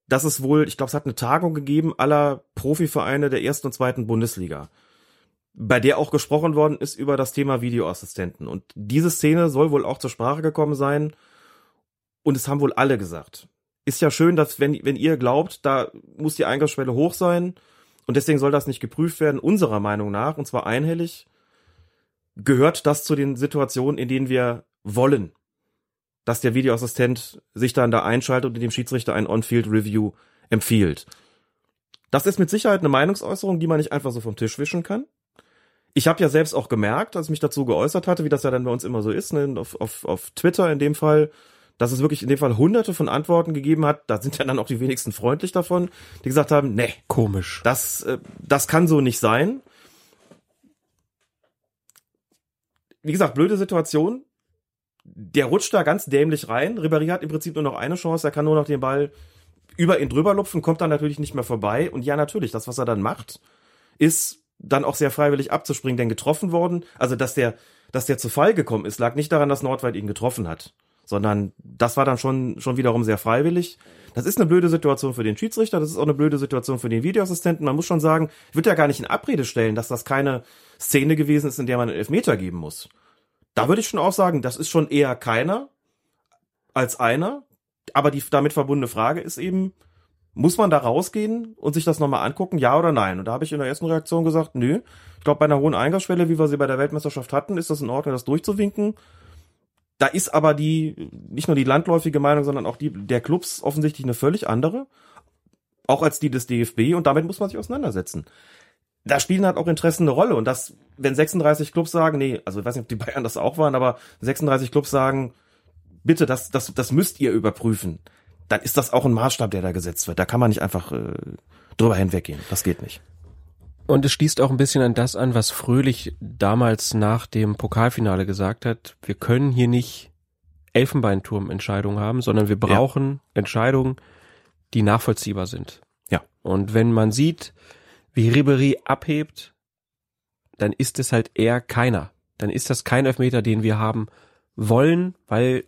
dass es wohl, ich glaube, es hat eine Tagung gegeben aller Profivereine der ersten und zweiten Bundesliga bei der auch gesprochen worden ist über das Thema Videoassistenten. Und diese Szene soll wohl auch zur Sprache gekommen sein. Und es haben wohl alle gesagt. Ist ja schön, dass wenn, wenn ihr glaubt, da muss die Eingriffsschwelle hoch sein und deswegen soll das nicht geprüft werden, unserer Meinung nach, und zwar einhellig, gehört das zu den Situationen, in denen wir wollen, dass der Videoassistent sich dann da einschaltet und dem Schiedsrichter ein On-Field-Review empfiehlt. Das ist mit Sicherheit eine Meinungsäußerung, die man nicht einfach so vom Tisch wischen kann. Ich habe ja selbst auch gemerkt, als ich mich dazu geäußert hatte, wie das ja dann bei uns immer so ist, ne, auf, auf, auf Twitter in dem Fall, dass es wirklich in dem Fall hunderte von Antworten gegeben hat. Da sind ja dann auch die wenigsten freundlich davon, die gesagt haben, nee, Komisch. das, äh, das kann so nicht sein. Wie gesagt, blöde Situation. Der rutscht da ganz dämlich rein. Ribéry hat im Prinzip nur noch eine Chance. Er kann nur noch den Ball über ihn drüber lupfen, kommt dann natürlich nicht mehr vorbei. Und ja, natürlich, das, was er dann macht, ist dann auch sehr freiwillig abzuspringen, denn getroffen worden, also dass der, dass der zu Fall gekommen ist, lag nicht daran, dass Nordweit ihn getroffen hat, sondern das war dann schon, schon wiederum sehr freiwillig. Das ist eine blöde Situation für den Schiedsrichter, das ist auch eine blöde Situation für den Videoassistenten. Man muss schon sagen, würde ja gar nicht in Abrede stellen, dass das keine Szene gewesen ist, in der man einen Elfmeter geben muss. Da würde ich schon auch sagen, das ist schon eher keiner als einer. Aber die damit verbundene Frage ist eben, muss man da rausgehen und sich das nochmal angucken, ja oder nein? Und da habe ich in der ersten Reaktion gesagt, nö. Ich glaube, bei einer hohen Eingangsschwelle, wie wir sie bei der Weltmeisterschaft hatten, ist das in Ordnung, das durchzuwinken. Da ist aber die, nicht nur die landläufige Meinung, sondern auch die der Clubs offensichtlich eine völlig andere. Auch als die des DFB und damit muss man sich auseinandersetzen. Da spielen halt auch Interessen eine Rolle und das, wenn 36 Clubs sagen, nee, also ich weiß nicht, ob die Bayern das auch waren, aber 36 Clubs sagen, bitte, das, das, das müsst ihr überprüfen dann ist das auch ein Maßstab, der da gesetzt wird. Da kann man nicht einfach äh, drüber hinweggehen. Das geht nicht. Und es schließt auch ein bisschen an das an, was Fröhlich damals nach dem Pokalfinale gesagt hat. Wir können hier nicht Elfenbeinturm-Entscheidungen haben, sondern wir brauchen ja. Entscheidungen, die nachvollziehbar sind. Ja. Und wenn man sieht, wie Ribery abhebt, dann ist es halt eher keiner. Dann ist das kein Elfmeter, den wir haben wollen, weil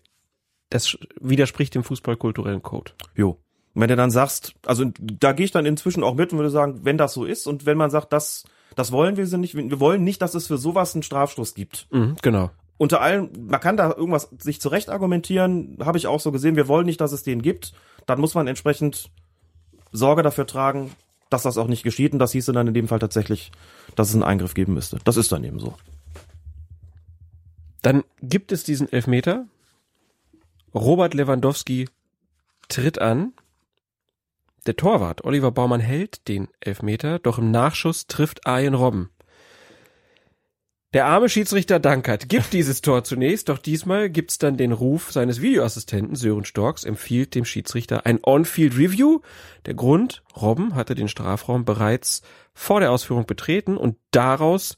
das widerspricht dem fußballkulturellen Code. Jo. Und wenn du dann sagst, also da gehe ich dann inzwischen auch mit und würde sagen, wenn das so ist und wenn man sagt, das, das wollen wir nicht, wir wollen nicht, dass es für sowas einen Strafstoß gibt. Mhm, genau. Unter allem, man kann da irgendwas sich zurecht argumentieren, habe ich auch so gesehen, wir wollen nicht, dass es den gibt, dann muss man entsprechend Sorge dafür tragen, dass das auch nicht geschieht und das hieße dann in dem Fall tatsächlich, dass es einen Eingriff geben müsste. Das ist dann eben so. Dann gibt es diesen Elfmeter. Robert Lewandowski tritt an. Der Torwart Oliver Baumann hält den Elfmeter, doch im Nachschuss trifft Arjen Robben. Der arme Schiedsrichter Dankert gibt dieses Tor zunächst, doch diesmal gibt's dann den Ruf seines Videoassistenten Sören Storks, empfiehlt dem Schiedsrichter ein On-Field Review. Der Grund, Robben hatte den Strafraum bereits vor der Ausführung betreten und daraus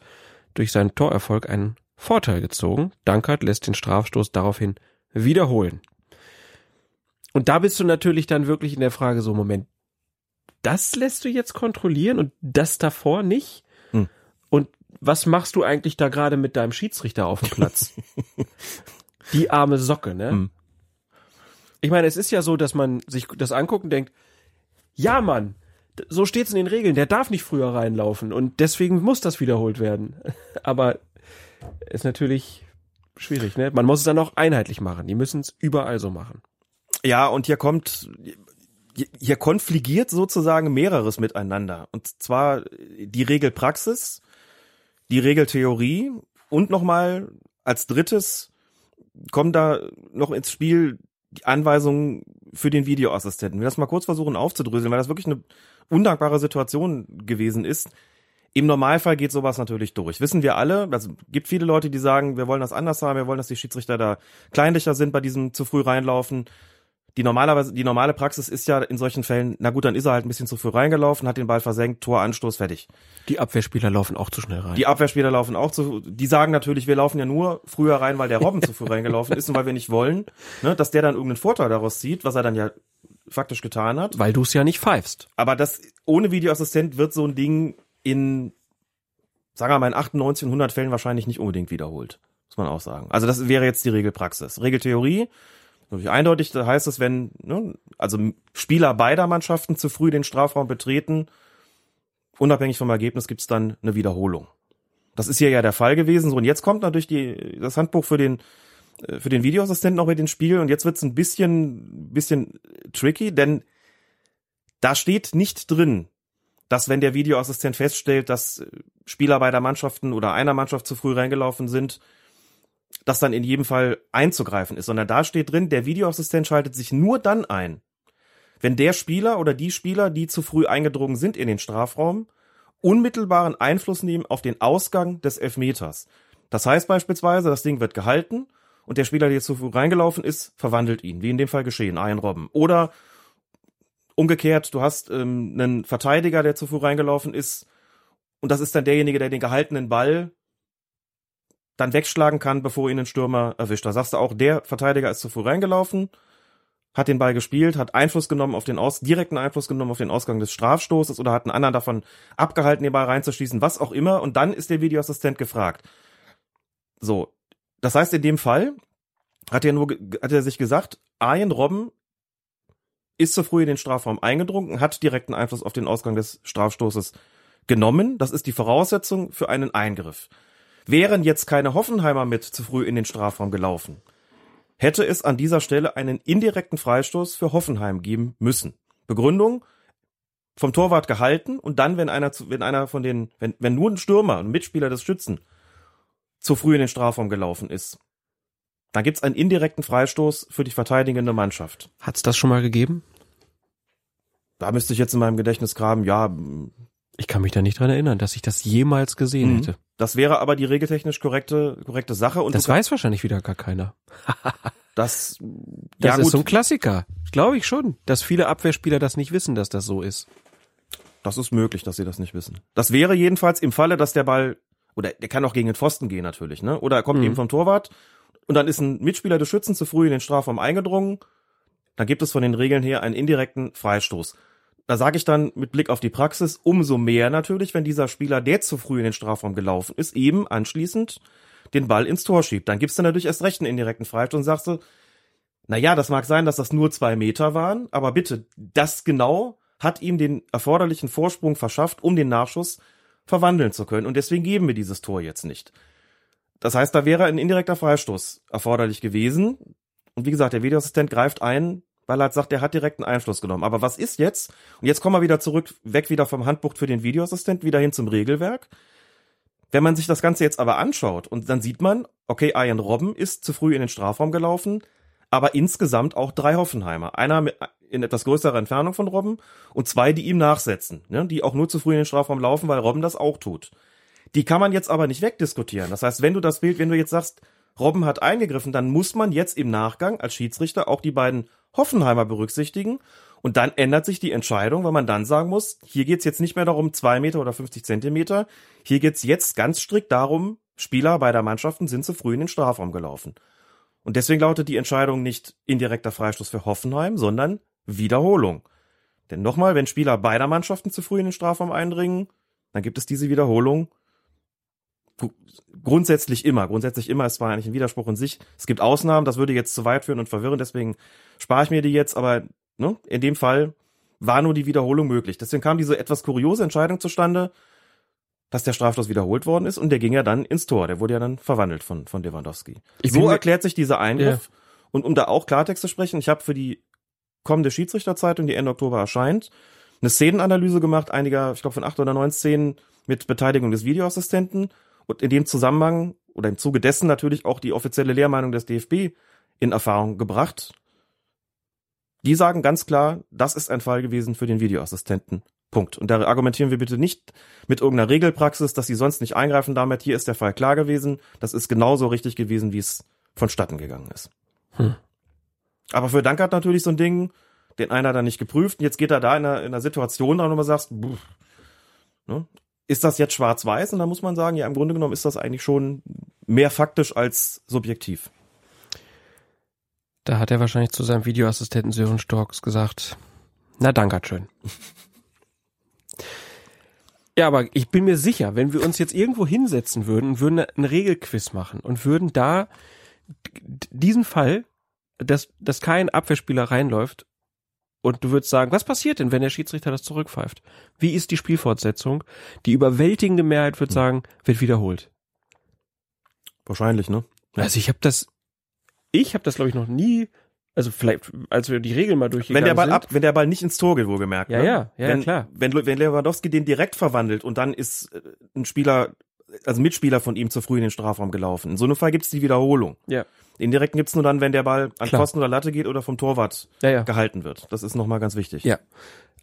durch seinen Torerfolg einen Vorteil gezogen. Dankert lässt den Strafstoß daraufhin wiederholen. Und da bist du natürlich dann wirklich in der Frage so, Moment, das lässt du jetzt kontrollieren und das davor nicht? Hm. Und was machst du eigentlich da gerade mit deinem Schiedsrichter auf dem Platz? Die arme Socke, ne? Hm. Ich meine, es ist ja so, dass man sich das anguckt und denkt, ja, Mann, so steht's in den Regeln, der darf nicht früher reinlaufen und deswegen muss das wiederholt werden. Aber ist natürlich schwierig, ne? Man muss es dann auch einheitlich machen. Die müssen es überall so machen. Ja, und hier kommt, hier konfligiert sozusagen mehreres miteinander. Und zwar die Regelpraxis, die Regeltheorie und nochmal als drittes kommen da noch ins Spiel die Anweisungen für den Videoassistenten. Wir das mal kurz versuchen aufzudröseln, weil das wirklich eine undankbare Situation gewesen ist. Im Normalfall geht sowas natürlich durch. Wissen wir alle, also gibt viele Leute, die sagen, wir wollen das anders haben, wir wollen, dass die Schiedsrichter da kleinlicher sind bei diesem zu früh reinlaufen. Die normalerweise, die normale Praxis ist ja in solchen Fällen, na gut, dann ist er halt ein bisschen zu früh reingelaufen, hat den Ball versenkt, Tor, Anstoß, fertig. Die Abwehrspieler laufen auch zu schnell rein. Die Abwehrspieler laufen auch zu, die sagen natürlich, wir laufen ja nur früher rein, weil der Robben zu früh reingelaufen ist und weil wir nicht wollen, ne, dass der dann irgendeinen Vorteil daraus zieht, was er dann ja faktisch getan hat. Weil du es ja nicht pfeifst. Aber das, ohne Videoassistent wird so ein Ding in, sagen wir mal, in 98 und 100 Fällen wahrscheinlich nicht unbedingt wiederholt. Muss man auch sagen. Also das wäre jetzt die Regelpraxis. Regeltheorie, natürlich eindeutig, heißt es, wenn, ne, also Spieler beider Mannschaften zu früh den Strafraum betreten, unabhängig vom Ergebnis gibt's dann eine Wiederholung. Das ist hier ja der Fall gewesen. So, und jetzt kommt natürlich die, das Handbuch für den, äh, für den Videoassistenten noch mit ins Spiel. Und jetzt wird's ein bisschen, bisschen tricky, denn da steht nicht drin, dass wenn der Videoassistent feststellt, dass Spieler beider Mannschaften oder einer Mannschaft zu früh reingelaufen sind, dass dann in jedem Fall einzugreifen ist, sondern da steht drin, der Videoassistent schaltet sich nur dann ein, wenn der Spieler oder die Spieler, die zu früh eingedrungen sind in den Strafraum, unmittelbaren Einfluss nehmen auf den Ausgang des Elfmeters. Das heißt beispielsweise, das Ding wird gehalten und der Spieler, der zu früh reingelaufen ist, verwandelt ihn, wie in dem Fall geschehen, Ian Robben. Oder umgekehrt, du hast ähm, einen Verteidiger, der zu früh reingelaufen ist und das ist dann derjenige, der den gehaltenen Ball dann wegschlagen kann, bevor ihn ein Stürmer erwischt. Da sagst du auch, der Verteidiger ist zu früh reingelaufen, hat den Ball gespielt, hat Einfluss genommen auf den Aus, direkten Einfluss genommen auf den Ausgang des Strafstoßes oder hat einen anderen davon abgehalten, den Ball reinzuschießen, was auch immer. Und dann ist der Videoassistent gefragt. So. Das heißt, in dem Fall hat er nur, hat er sich gesagt, Arjen Robben ist zu früh in den Strafraum eingedrungen, hat direkten Einfluss auf den Ausgang des Strafstoßes genommen. Das ist die Voraussetzung für einen Eingriff. Wären jetzt keine Hoffenheimer mit zu früh in den Strafraum gelaufen, hätte es an dieser Stelle einen indirekten Freistoß für Hoffenheim geben müssen. Begründung, vom Torwart gehalten und dann, wenn einer, zu, wenn einer von den, wenn, wenn nur ein Stürmer, ein Mitspieler des Schützen zu früh in den Strafraum gelaufen ist, dann gibt's einen indirekten Freistoß für die verteidigende Mannschaft. Hat's das schon mal gegeben? Da müsste ich jetzt in meinem Gedächtnis graben, ja. Ich kann mich da nicht dran erinnern, dass ich das jemals gesehen Mhm. hätte. Das wäre aber die regeltechnisch korrekte, korrekte Sache. Und das weiß wahrscheinlich wieder gar keiner. das, Das ja, ist gut. so ein Klassiker. Glaube ich schon, dass viele Abwehrspieler das nicht wissen, dass das so ist. Das ist möglich, dass sie das nicht wissen. Das wäre jedenfalls im Falle, dass der Ball, oder der kann auch gegen den Pfosten gehen natürlich, ne? Oder er kommt Mhm. eben vom Torwart und dann ist ein Mitspieler des Schützen zu früh in den Strafraum eingedrungen. Dann gibt es von den Regeln her einen indirekten Freistoß. Da sage ich dann mit Blick auf die Praxis umso mehr natürlich, wenn dieser Spieler, der zu früh in den Strafraum gelaufen ist, eben anschließend den Ball ins Tor schiebt. Dann gibt's dann natürlich erst recht einen indirekten Freistoß und sagst du, na ja, das mag sein, dass das nur zwei Meter waren, aber bitte, das genau hat ihm den erforderlichen Vorsprung verschafft, um den Nachschuss verwandeln zu können. Und deswegen geben wir dieses Tor jetzt nicht. Das heißt, da wäre ein indirekter Freistoß erforderlich gewesen. Und wie gesagt, der Videoassistent greift ein weil er halt sagt, er hat direkten Einfluss genommen. Aber was ist jetzt? Und jetzt kommen wir wieder zurück, weg wieder vom Handbuch für den Videoassistent, wieder hin zum Regelwerk. Wenn man sich das Ganze jetzt aber anschaut und dann sieht man, okay, Ian Robben ist zu früh in den Strafraum gelaufen, aber insgesamt auch drei Hoffenheimer. Einer in etwas größerer Entfernung von Robben und zwei, die ihm nachsetzen, ne, die auch nur zu früh in den Strafraum laufen, weil Robben das auch tut. Die kann man jetzt aber nicht wegdiskutieren. Das heißt, wenn du das Bild, wenn du jetzt sagst, Robben hat eingegriffen, dann muss man jetzt im Nachgang als Schiedsrichter auch die beiden Hoffenheimer berücksichtigen und dann ändert sich die Entscheidung, weil man dann sagen muss, hier geht's jetzt nicht mehr darum, zwei Meter oder 50 Zentimeter, hier geht's jetzt ganz strikt darum, Spieler beider Mannschaften sind zu früh in den Strafraum gelaufen. Und deswegen lautet die Entscheidung nicht indirekter Freistoß für Hoffenheim, sondern Wiederholung. Denn nochmal, wenn Spieler beider Mannschaften zu früh in den Strafraum eindringen, dann gibt es diese Wiederholung grundsätzlich immer. Grundsätzlich immer, es war eigentlich ein Widerspruch in sich. Es gibt Ausnahmen, das würde jetzt zu weit führen und verwirren, deswegen spare ich mir die jetzt, aber ne, in dem Fall war nur die Wiederholung möglich. Deswegen kam diese etwas kuriose Entscheidung zustande, dass der Strafstoß wiederholt worden ist und der ging ja dann ins Tor. Der wurde ja dann verwandelt von, von Lewandowski. Ich so erklärt sich dieser Eingriff. Ja. Und um da auch Klartext zu sprechen, ich habe für die kommende Schiedsrichterzeitung, die Ende Oktober erscheint, eine Szenenanalyse gemacht, einiger, ich glaube von acht oder neun Szenen mit Beteiligung des Videoassistenten und in dem Zusammenhang oder im Zuge dessen natürlich auch die offizielle Lehrmeinung des DFB in Erfahrung gebracht. Die sagen ganz klar, das ist ein Fall gewesen für den Videoassistenten. Punkt. Und da argumentieren wir bitte nicht mit irgendeiner Regelpraxis, dass sie sonst nicht eingreifen damit. Hier ist der Fall klar gewesen. Das ist genauso richtig gewesen, wie es vonstatten gegangen ist. Hm. Aber für Dankert natürlich so ein Ding, den einer dann nicht geprüft. Und jetzt geht er da in einer, in einer Situation dran, wo man sagt, ne? Ist das jetzt schwarz-weiß? Und da muss man sagen, ja, im Grunde genommen ist das eigentlich schon mehr faktisch als subjektiv. Da hat er wahrscheinlich zu seinem Videoassistenten Sören Storks gesagt, na schön. Ja, aber ich bin mir sicher, wenn wir uns jetzt irgendwo hinsetzen würden und würden einen Regelquiz machen und würden da diesen Fall, dass, dass kein Abwehrspieler reinläuft und du würdest sagen, was passiert denn, wenn der Schiedsrichter das zurückpfeift? Wie ist die Spielfortsetzung? Die überwältigende Mehrheit wird hm. sagen, wird wiederholt. Wahrscheinlich, ne? Also ich habe das, ich habe das glaube ich noch nie also vielleicht, als wir die Regeln mal durchgegangen wenn der Ball sind. Ab, wenn der Ball nicht ins Tor geht, wohlgemerkt. Ja, ne? ja, ja, wenn, klar. Wenn, wenn Lewandowski den direkt verwandelt und dann ist äh, ein Spieler, also Mitspieler von ihm zu früh in den Strafraum gelaufen. In so einem Fall gibt's die Wiederholung. Ja. Den direkten gibt's nur dann, wenn der Ball an klar. Pfosten oder Latte geht oder vom Torwart ja, ja. gehalten wird. Das ist nochmal ganz wichtig. Ja.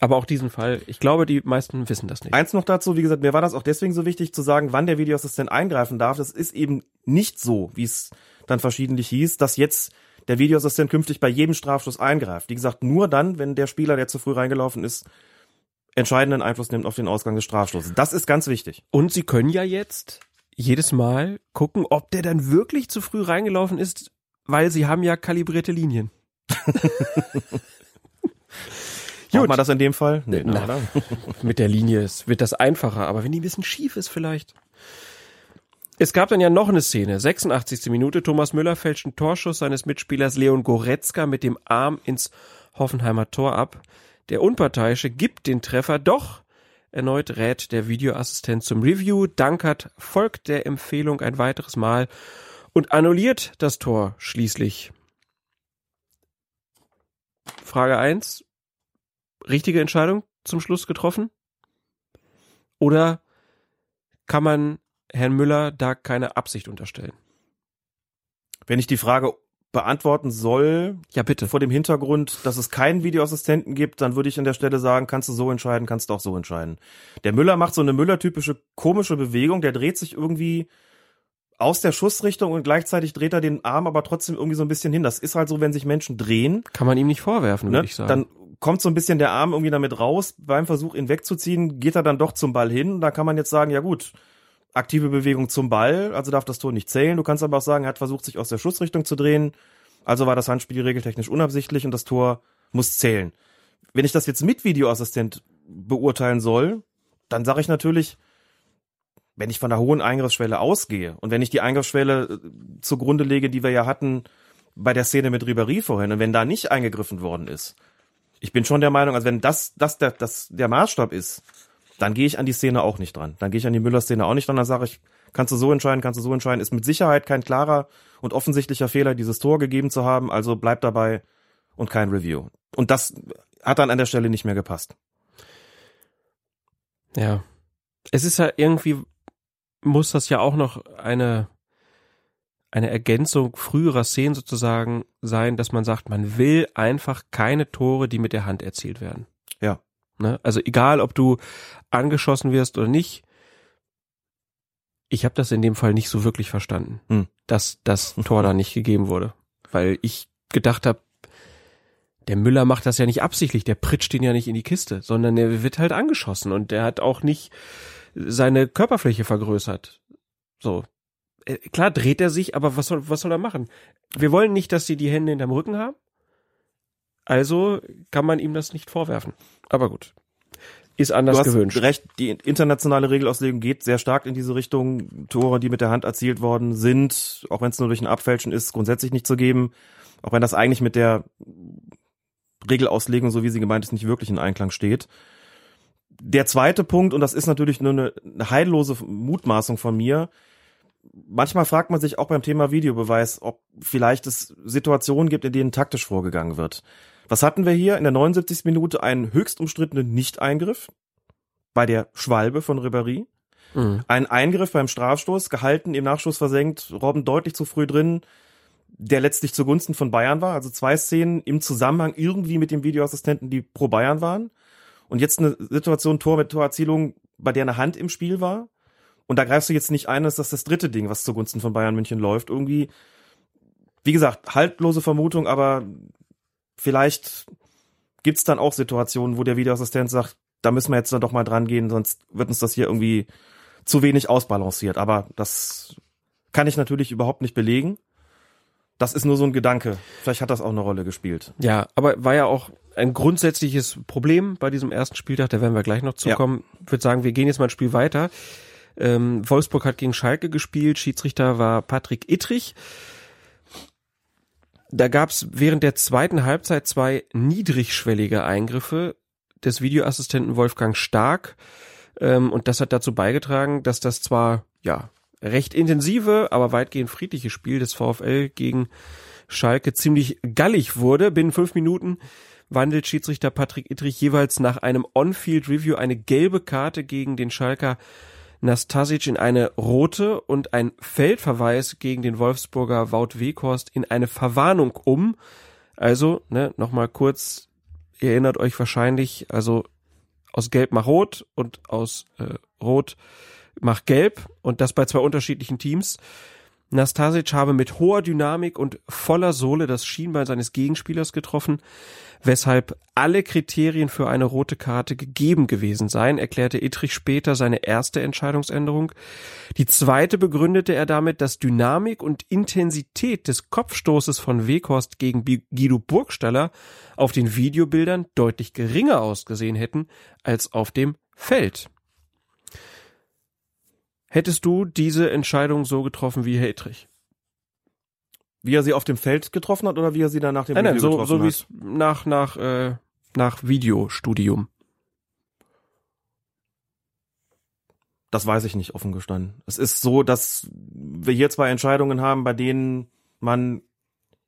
Aber auch diesen Fall, ich glaube, die meisten wissen das nicht. Eins noch dazu, wie gesagt, mir war das auch deswegen so wichtig zu sagen, wann der Videoassistent eingreifen darf. Das ist eben nicht so, wie es dann verschiedentlich hieß, dass jetzt der Videoassistent künftig bei jedem Strafstoß eingreift. Wie gesagt, nur dann, wenn der Spieler, der zu früh reingelaufen ist, entscheidenden Einfluss nimmt auf den Ausgang des Strafstoßes. Das ist ganz wichtig. Und Sie können ja jetzt jedes Mal gucken, ob der dann wirklich zu früh reingelaufen ist, weil Sie haben ja kalibrierte Linien. Gut. Macht man das in dem Fall? Nee, na, na, mit der Linie ist, wird das einfacher, aber wenn die ein bisschen schief ist vielleicht. Es gab dann ja noch eine Szene. 86. Minute. Thomas Müller fälscht einen Torschuss seines Mitspielers Leon Goretzka mit dem Arm ins Hoffenheimer Tor ab. Der Unparteiische gibt den Treffer doch. Erneut rät der Videoassistent zum Review. Dankert folgt der Empfehlung ein weiteres Mal und annulliert das Tor schließlich. Frage eins: Richtige Entscheidung zum Schluss getroffen? Oder kann man Herrn Müller da keine Absicht unterstellen. Wenn ich die Frage beantworten soll, ja bitte. Vor dem Hintergrund, dass es keinen Videoassistenten gibt, dann würde ich an der Stelle sagen, kannst du so entscheiden, kannst du auch so entscheiden. Der Müller macht so eine Müller-typische komische Bewegung, der dreht sich irgendwie aus der Schussrichtung und gleichzeitig dreht er den Arm aber trotzdem irgendwie so ein bisschen hin. Das ist halt so, wenn sich Menschen drehen. Kann man ihm nicht vorwerfen, würde ne? ich sagen. Dann kommt so ein bisschen der Arm irgendwie damit raus. Beim Versuch, ihn wegzuziehen, geht er dann doch zum Ball hin. Da kann man jetzt sagen, ja gut, aktive Bewegung zum Ball, also darf das Tor nicht zählen. Du kannst aber auch sagen, er hat versucht, sich aus der Schussrichtung zu drehen. Also war das Handspiel regeltechnisch unabsichtlich und das Tor muss zählen. Wenn ich das jetzt mit Videoassistent beurteilen soll, dann sage ich natürlich, wenn ich von der hohen Eingriffsschwelle ausgehe und wenn ich die Eingriffsschwelle äh, zugrunde lege, die wir ja hatten bei der Szene mit Ribéry vorhin, und wenn da nicht eingegriffen worden ist, ich bin schon der Meinung, also wenn das, das der, das der Maßstab ist, dann gehe ich an die Szene auch nicht dran. Dann gehe ich an die Müller-Szene auch nicht dran. Dann sage ich, kannst du so entscheiden, kannst du so entscheiden. Ist mit Sicherheit kein klarer und offensichtlicher Fehler, dieses Tor gegeben zu haben. Also bleib dabei und kein Review. Und das hat dann an der Stelle nicht mehr gepasst. Ja. Es ist ja irgendwie, muss das ja auch noch eine, eine Ergänzung früherer Szenen sozusagen sein, dass man sagt, man will einfach keine Tore, die mit der Hand erzielt werden. Ne? Also egal, ob du angeschossen wirst oder nicht, ich habe das in dem Fall nicht so wirklich verstanden, hm. dass das Tor da nicht gegeben wurde. Weil ich gedacht habe, der Müller macht das ja nicht absichtlich, der pritscht ihn ja nicht in die Kiste, sondern er wird halt angeschossen und der hat auch nicht seine Körperfläche vergrößert. So. Äh, klar dreht er sich, aber was soll, was soll er machen? Wir wollen nicht, dass sie die Hände hinterm Rücken haben. Also kann man ihm das nicht vorwerfen. Aber gut. Ist anders du hast gewünscht. recht, die internationale Regelauslegung geht sehr stark in diese Richtung. Tore, die mit der Hand erzielt worden sind, auch wenn es nur durch ein Abfälschen ist, grundsätzlich nicht zu geben. Auch wenn das eigentlich mit der Regelauslegung, so wie sie gemeint ist, nicht wirklich in Einklang steht. Der zweite Punkt, und das ist natürlich nur eine, eine heillose Mutmaßung von mir, manchmal fragt man sich auch beim Thema Videobeweis, ob vielleicht es Situationen gibt, in denen taktisch vorgegangen wird. Was hatten wir hier? In der 79. Minute einen höchst umstrittenen Nicht-Eingriff bei der Schwalbe von Ribéry. Mhm. Ein Eingriff beim Strafstoß, gehalten, im Nachschuss versenkt, Robben deutlich zu früh drin, der letztlich zugunsten von Bayern war. Also zwei Szenen im Zusammenhang irgendwie mit dem Videoassistenten, die pro Bayern waren. Und jetzt eine Situation Tor mit Torerzielung, bei der eine Hand im Spiel war. Und da greifst du jetzt nicht ein, dass das das dritte Ding, was zugunsten von Bayern München läuft. Irgendwie, wie gesagt, haltlose Vermutung, aber vielleicht gibt's dann auch Situationen, wo der Videoassistent sagt, da müssen wir jetzt dann doch mal dran gehen, sonst wird uns das hier irgendwie zu wenig ausbalanciert. Aber das kann ich natürlich überhaupt nicht belegen. Das ist nur so ein Gedanke. Vielleicht hat das auch eine Rolle gespielt. Ja, aber war ja auch ein grundsätzliches Problem bei diesem ersten Spieltag, da werden wir gleich noch zukommen. Ja. Ich würde sagen, wir gehen jetzt mal ein Spiel weiter. Ähm, Wolfsburg hat gegen Schalke gespielt, Schiedsrichter war Patrick Ittrich. Da gab's während der zweiten Halbzeit zwei niedrigschwellige Eingriffe des Videoassistenten Wolfgang Stark. Ähm, und das hat dazu beigetragen, dass das zwar, ja, recht intensive, aber weitgehend friedliche Spiel des VfL gegen Schalke ziemlich gallig wurde. Binnen fünf Minuten wandelt Schiedsrichter Patrick Ittrich jeweils nach einem On-Field-Review eine gelbe Karte gegen den Schalker Nastasic in eine rote und ein Feldverweis gegen den Wolfsburger Wout Weghorst in eine Verwarnung um. Also, ne, nochmal kurz, ihr erinnert euch wahrscheinlich, also aus Gelb mach Rot und aus äh, Rot mach Gelb und das bei zwei unterschiedlichen Teams. Nastasic habe mit hoher Dynamik und voller Sohle das Schienbein seines Gegenspielers getroffen, weshalb alle Kriterien für eine rote Karte gegeben gewesen seien, erklärte Ittrich später seine erste Entscheidungsänderung. Die zweite begründete er damit, dass Dynamik und Intensität des Kopfstoßes von Weghorst gegen Guido Burgstaller auf den Videobildern deutlich geringer ausgesehen hätten als auf dem Feld. Hättest du diese Entscheidung so getroffen wie Herr Ittrich? Wie er sie auf dem Feld getroffen hat oder wie er sie dann nach dem nein, Video nein, so, getroffen so hat? wie es nach nach äh, nach Videostudium. Das weiß ich nicht, offen gestanden. Es ist so, dass wir hier zwei Entscheidungen haben, bei denen man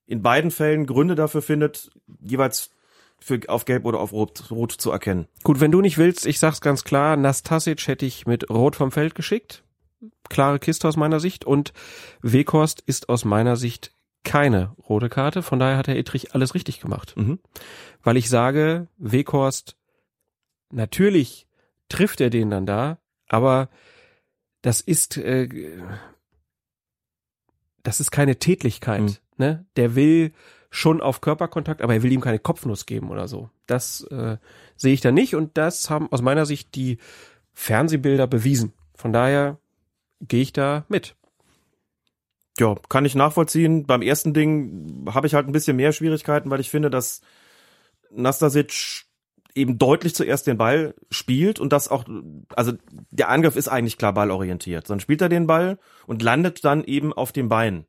in beiden Fällen Gründe dafür findet, jeweils für auf Gelb oder auf Rot, Rot zu erkennen. Gut, wenn du nicht willst, ich sag's ganz klar, Nastasic hätte ich mit Rot vom Feld geschickt. Klare Kiste aus meiner Sicht und Weghorst ist aus meiner Sicht keine rote Karte. Von daher hat Herr Ittrich alles richtig gemacht. Mhm. Weil ich sage, Weghorst, natürlich trifft er den dann da, aber das ist, äh, das ist keine Tätlichkeit. Mhm. Ne? Der will schon auf Körperkontakt, aber er will ihm keine Kopfnuss geben oder so. Das äh, sehe ich da nicht und das haben aus meiner Sicht die Fernsehbilder bewiesen. Von daher gehe ich da mit. Ja, kann ich nachvollziehen. Beim ersten Ding habe ich halt ein bisschen mehr Schwierigkeiten, weil ich finde, dass Nastasic eben deutlich zuerst den Ball spielt und das auch, also der Angriff ist eigentlich klar ballorientiert. Dann spielt er den Ball und landet dann eben auf dem Bein.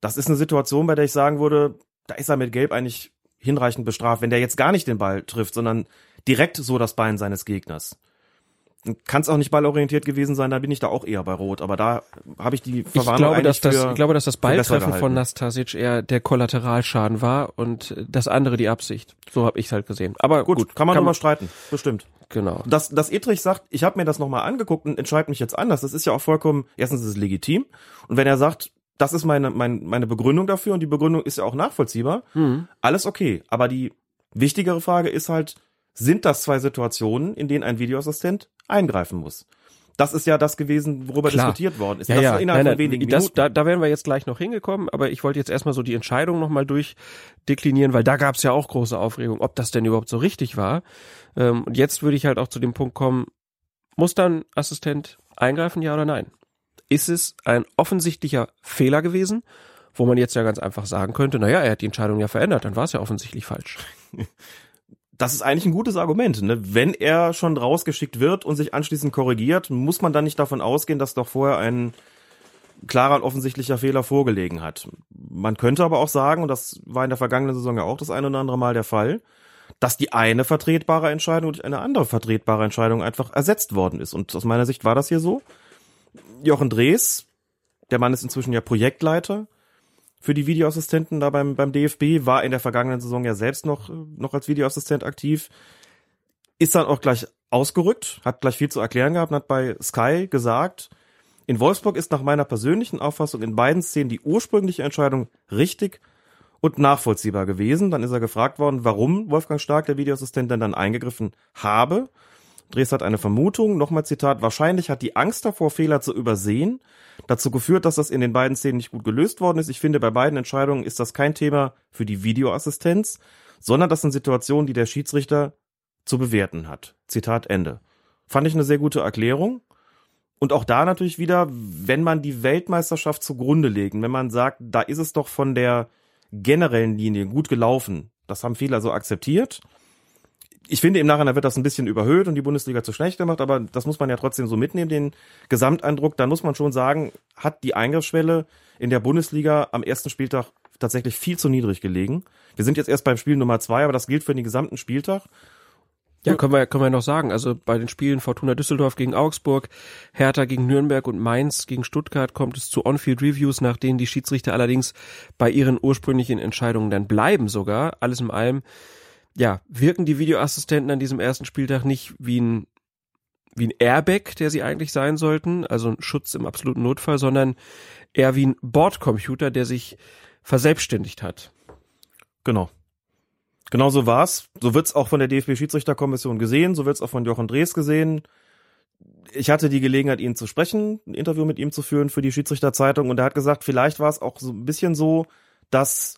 Das ist eine Situation, bei der ich sagen würde, da ist er mit Gelb eigentlich hinreichend bestraft, wenn der jetzt gar nicht den Ball trifft, sondern direkt so das Bein seines Gegners. Kann es auch nicht ballorientiert gewesen sein, da bin ich da auch eher bei Rot. Aber da habe ich die Verwarnung ich glaube, dass das, Ich glaube, dass das Balltreffen von Nastasic eher der Kollateralschaden war und das andere die Absicht. So habe ich es halt gesehen. Aber gut, gut kann man nochmal streiten, bestimmt. Genau. Dass, dass Etrich sagt, ich habe mir das nochmal angeguckt und entscheide mich jetzt anders, das ist ja auch vollkommen, erstens ist es legitim. Und wenn er sagt, das ist meine, meine, meine Begründung dafür und die Begründung ist ja auch nachvollziehbar, mhm. alles okay. Aber die wichtigere Frage ist halt, sind das zwei Situationen, in denen ein Videoassistent eingreifen muss? Das ist ja das gewesen, worüber Klar. diskutiert worden ist. Ja, das ja. innerhalb nein, von wenigen das, Minuten. Da, da wären wir jetzt gleich noch hingekommen, aber ich wollte jetzt erstmal so die Entscheidung nochmal durchdeklinieren, weil da gab es ja auch große Aufregung, ob das denn überhaupt so richtig war. Ähm, und jetzt würde ich halt auch zu dem Punkt kommen, muss dann Assistent eingreifen, ja oder nein? Ist es ein offensichtlicher Fehler gewesen, wo man jetzt ja ganz einfach sagen könnte, naja, er hat die Entscheidung ja verändert, dann war es ja offensichtlich falsch. das ist eigentlich ein gutes Argument. Ne? Wenn er schon rausgeschickt wird und sich anschließend korrigiert, muss man dann nicht davon ausgehen, dass doch vorher ein klarer und offensichtlicher Fehler vorgelegen hat. Man könnte aber auch sagen, und das war in der vergangenen Saison ja auch das eine oder andere Mal der Fall, dass die eine vertretbare Entscheidung durch eine andere vertretbare Entscheidung einfach ersetzt worden ist. Und aus meiner Sicht war das hier so. Jochen Drees, der Mann ist inzwischen ja Projektleiter, für die Videoassistenten da beim, beim DFB, war in der vergangenen Saison ja selbst noch, noch als Videoassistent aktiv, ist dann auch gleich ausgerückt, hat gleich viel zu erklären gehabt und hat bei Sky gesagt, in Wolfsburg ist nach meiner persönlichen Auffassung in beiden Szenen die ursprüngliche Entscheidung richtig und nachvollziehbar gewesen. Dann ist er gefragt worden, warum Wolfgang Stark, der Videoassistent, denn dann eingegriffen habe. Dres hat eine Vermutung, nochmal Zitat, wahrscheinlich hat die Angst davor, Fehler zu übersehen, dazu geführt, dass das in den beiden Szenen nicht gut gelöst worden ist. Ich finde, bei beiden Entscheidungen ist das kein Thema für die Videoassistenz, sondern das sind Situationen, die der Schiedsrichter zu bewerten hat. Zitat Ende. Fand ich eine sehr gute Erklärung. Und auch da natürlich wieder, wenn man die Weltmeisterschaft zugrunde legen, wenn man sagt, da ist es doch von der generellen Linie gut gelaufen, das haben viele also akzeptiert ich finde im Nachhinein wird das ein bisschen überhöht und die Bundesliga zu schlecht gemacht, aber das muss man ja trotzdem so mitnehmen, den Gesamteindruck. Da muss man schon sagen, hat die Eingriffsschwelle in der Bundesliga am ersten Spieltag tatsächlich viel zu niedrig gelegen. Wir sind jetzt erst beim Spiel Nummer zwei, aber das gilt für den gesamten Spieltag. Ja, können wir, können wir noch sagen. Also bei den Spielen Fortuna Düsseldorf gegen Augsburg, Hertha gegen Nürnberg und Mainz gegen Stuttgart kommt es zu On-Field-Reviews, nach denen die Schiedsrichter allerdings bei ihren ursprünglichen Entscheidungen dann bleiben sogar. Alles in allem ja, wirken die Videoassistenten an diesem ersten Spieltag nicht wie ein wie ein Airbag, der sie eigentlich sein sollten, also ein Schutz im absoluten Notfall, sondern eher wie ein Bordcomputer, der sich verselbstständigt hat. Genau. Genau so war's. So wird's auch von der DFB-Schiedsrichterkommission gesehen, so wird's auch von Jochen Drees gesehen. Ich hatte die Gelegenheit, ihn zu sprechen, ein Interview mit ihm zu führen für die Schiedsrichterzeitung und er hat gesagt, vielleicht war es auch so ein bisschen so, dass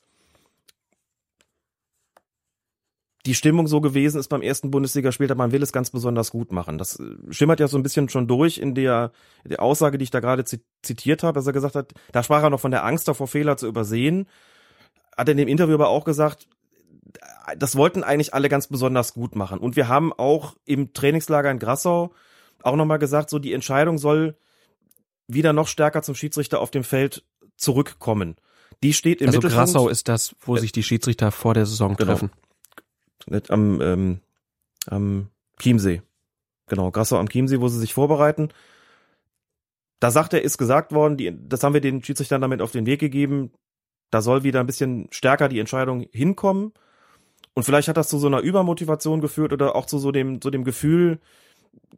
die Stimmung so gewesen ist beim ersten Bundesligaspieltag, man will es ganz besonders gut machen. Das äh, schimmert ja so ein bisschen schon durch in der, der Aussage, die ich da gerade zitiert habe, dass er gesagt hat, da sprach er noch von der Angst davor, Fehler zu übersehen. Hat er in dem Interview aber auch gesagt, das wollten eigentlich alle ganz besonders gut machen. Und wir haben auch im Trainingslager in Grassau auch nochmal gesagt, so die Entscheidung soll wieder noch stärker zum Schiedsrichter auf dem Feld zurückkommen. Die steht im also Mittelpunkt. Grassau ist das, wo sich die Schiedsrichter vor der Saison genau. treffen nicht, am, ähm, am Chiemsee. Genau, Grassau am Chiemsee, wo sie sich vorbereiten. Da sagt er, ist gesagt worden, die, das haben wir den Schiedsrichtern damit auf den Weg gegeben. Da soll wieder ein bisschen stärker die Entscheidung hinkommen. Und vielleicht hat das zu so einer Übermotivation geführt oder auch zu so dem, so dem Gefühl,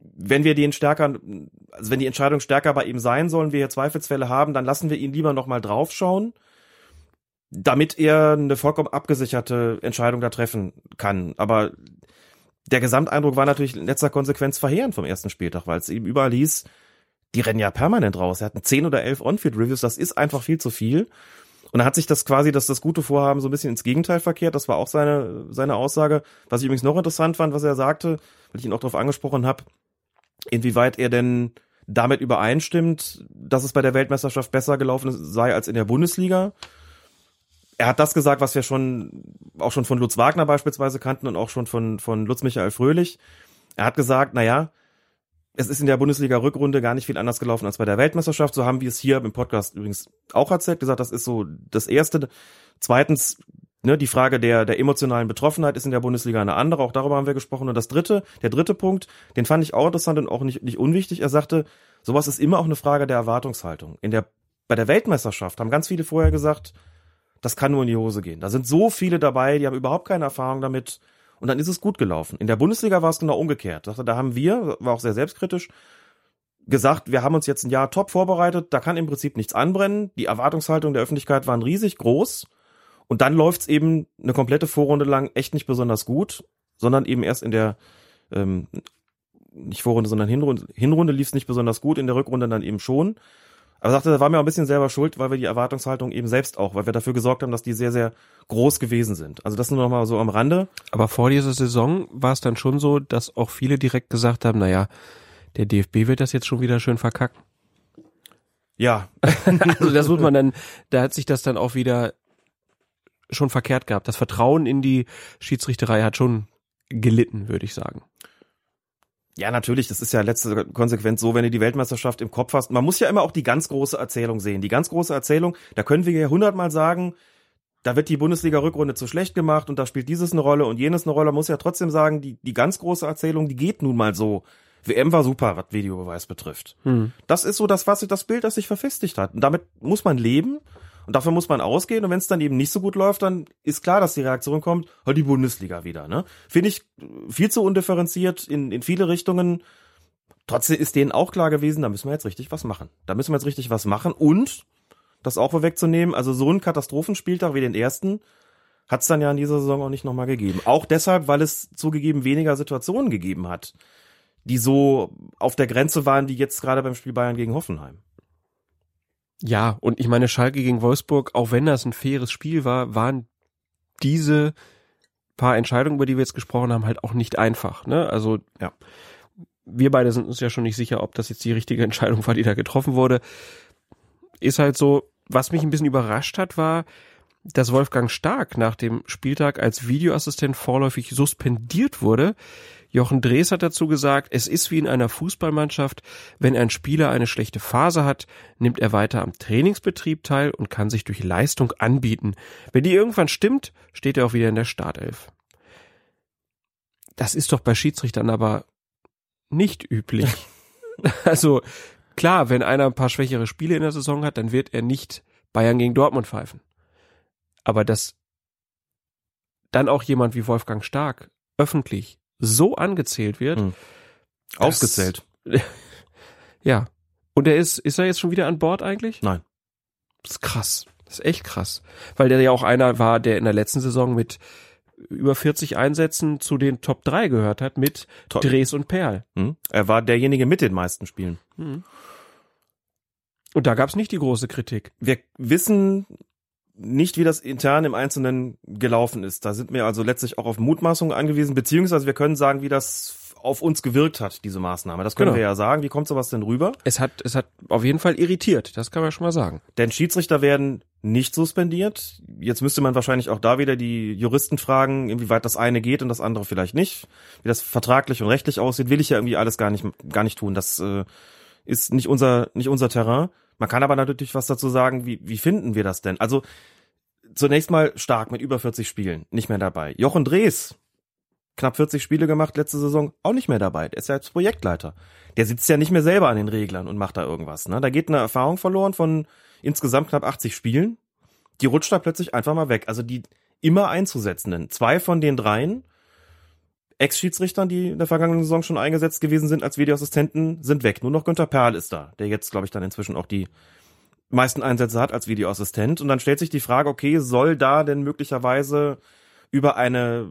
wenn wir den stärker, also wenn die Entscheidung stärker bei ihm sein sollen, wir hier Zweifelsfälle haben, dann lassen wir ihn lieber nochmal draufschauen damit er eine vollkommen abgesicherte Entscheidung da treffen kann. Aber der Gesamteindruck war natürlich in letzter Konsequenz verheerend vom ersten Spieltag, weil es eben überall hieß, die rennen ja permanent raus. Er hatten zehn oder elf On-Field-Reviews, das ist einfach viel zu viel. Und da hat sich das quasi, dass das gute Vorhaben so ein bisschen ins Gegenteil verkehrt. Das war auch seine, seine Aussage. Was ich übrigens noch interessant fand, was er sagte, weil ich ihn auch darauf angesprochen habe, inwieweit er denn damit übereinstimmt, dass es bei der Weltmeisterschaft besser gelaufen sei als in der Bundesliga er hat das gesagt, was wir schon auch schon von Lutz Wagner beispielsweise kannten und auch schon von von Lutz Michael Fröhlich. Er hat gesagt, na ja, es ist in der Bundesliga Rückrunde gar nicht viel anders gelaufen als bei der Weltmeisterschaft. So haben wir es hier im Podcast übrigens auch erzählt, gesagt, das ist so das erste. Zweitens ne, die Frage der, der emotionalen Betroffenheit ist in der Bundesliga eine andere, auch darüber haben wir gesprochen. Und das dritte, der dritte Punkt, den fand ich auch interessant und auch nicht, nicht unwichtig. Er sagte, sowas ist immer auch eine Frage der Erwartungshaltung. In der, bei der Weltmeisterschaft haben ganz viele vorher gesagt, das kann nur in die Hose gehen. Da sind so viele dabei, die haben überhaupt keine Erfahrung damit. Und dann ist es gut gelaufen. In der Bundesliga war es genau umgekehrt. Da haben wir, war auch sehr selbstkritisch, gesagt, wir haben uns jetzt ein Jahr top vorbereitet, da kann im Prinzip nichts anbrennen. Die Erwartungshaltung der Öffentlichkeit waren riesig groß. Und dann läuft's eben eine komplette Vorrunde lang echt nicht besonders gut, sondern eben erst in der, ähm, nicht Vorrunde, sondern Hinrunde, Hinrunde lief's nicht besonders gut, in der Rückrunde dann eben schon. Aber sagte, da war mir auch ein bisschen selber schuld, weil wir die Erwartungshaltung eben selbst auch, weil wir dafür gesorgt haben, dass die sehr, sehr groß gewesen sind. Also das nur noch mal so am Rande. Aber vor dieser Saison war es dann schon so, dass auch viele direkt gesagt haben, naja, der DFB wird das jetzt schon wieder schön verkacken. Ja. also das muss man dann, da hat sich das dann auch wieder schon verkehrt gehabt. Das Vertrauen in die Schiedsrichterei hat schon gelitten, würde ich sagen. Ja, natürlich, das ist ja letzte Konsequenz so, wenn du die Weltmeisterschaft im Kopf hast. Man muss ja immer auch die ganz große Erzählung sehen. Die ganz große Erzählung, da können wir ja hundertmal sagen, da wird die Bundesliga-Rückrunde zu schlecht gemacht und da spielt dieses eine Rolle und jenes eine Rolle. Man muss ja trotzdem sagen, die, die ganz große Erzählung, die geht nun mal so. WM war super, was Videobeweis betrifft. Hm. Das ist so das, was das Bild, das sich verfestigt hat. Und damit muss man leben und dafür muss man ausgehen. Und wenn es dann eben nicht so gut läuft, dann ist klar, dass die Reaktion kommt, halt die Bundesliga wieder. Ne? Finde ich viel zu undifferenziert in, in viele Richtungen. Trotzdem ist denen auch klar gewesen, da müssen wir jetzt richtig was machen. Da müssen wir jetzt richtig was machen. Und, das auch vorwegzunehmen, also so ein Katastrophenspieltag wie den ersten, hat es dann ja in dieser Saison auch nicht nochmal gegeben. Auch deshalb, weil es zugegeben weniger Situationen gegeben hat, die so auf der Grenze waren, wie jetzt gerade beim Spiel Bayern gegen Hoffenheim. Ja, und ich meine, Schalke gegen Wolfsburg, auch wenn das ein faires Spiel war, waren diese paar Entscheidungen, über die wir jetzt gesprochen haben, halt auch nicht einfach. Ne? Also ja, wir beide sind uns ja schon nicht sicher, ob das jetzt die richtige Entscheidung war, die da getroffen wurde. Ist halt so, was mich ein bisschen überrascht hat, war, dass Wolfgang Stark nach dem Spieltag als Videoassistent vorläufig suspendiert wurde. Jochen Drees hat dazu gesagt, es ist wie in einer Fußballmannschaft, wenn ein Spieler eine schlechte Phase hat, nimmt er weiter am Trainingsbetrieb teil und kann sich durch Leistung anbieten. Wenn die irgendwann stimmt, steht er auch wieder in der Startelf. Das ist doch bei Schiedsrichtern aber nicht üblich. also klar, wenn einer ein paar schwächere Spiele in der Saison hat, dann wird er nicht Bayern gegen Dortmund pfeifen. Aber dass dann auch jemand wie Wolfgang Stark öffentlich so angezählt wird. Hm. Ausgezählt. ja. Und er ist, ist er jetzt schon wieder an Bord eigentlich? Nein. Das ist krass. Das ist echt krass. Weil der ja auch einer war, der in der letzten Saison mit über 40 Einsätzen zu den Top 3 gehört hat mit Top. Dres und Perl. Hm. Er war derjenige mit den meisten Spielen. Hm. Und da gab es nicht die große Kritik. Wir wissen nicht, wie das intern im Einzelnen gelaufen ist. Da sind wir also letztlich auch auf Mutmaßungen angewiesen, beziehungsweise wir können sagen, wie das auf uns gewirkt hat, diese Maßnahme. Das können genau. wir ja sagen. Wie kommt sowas denn rüber? Es hat, es hat auf jeden Fall irritiert. Das kann man schon mal sagen. Denn Schiedsrichter werden nicht suspendiert. Jetzt müsste man wahrscheinlich auch da wieder die Juristen fragen, inwieweit das eine geht und das andere vielleicht nicht. Wie das vertraglich und rechtlich aussieht, will ich ja irgendwie alles gar nicht, gar nicht tun. Das äh, ist nicht unser, nicht unser Terrain. Man kann aber natürlich was dazu sagen, wie, wie finden wir das denn? Also zunächst mal stark mit über 40 Spielen, nicht mehr dabei. Jochen Drees, knapp 40 Spiele gemacht letzte Saison, auch nicht mehr dabei. Der ist ja jetzt Projektleiter. Der sitzt ja nicht mehr selber an den Reglern und macht da irgendwas. Ne? Da geht eine Erfahrung verloren von insgesamt knapp 80 Spielen. Die rutscht da plötzlich einfach mal weg. Also die immer einzusetzenden. Zwei von den dreien Ex-Schiedsrichtern, die in der vergangenen Saison schon eingesetzt gewesen sind als Videoassistenten, sind weg. Nur noch Günther Perl ist da, der jetzt, glaube ich, dann inzwischen auch die meisten Einsätze hat als Videoassistent. Und dann stellt sich die Frage, okay, soll da denn möglicherweise über eine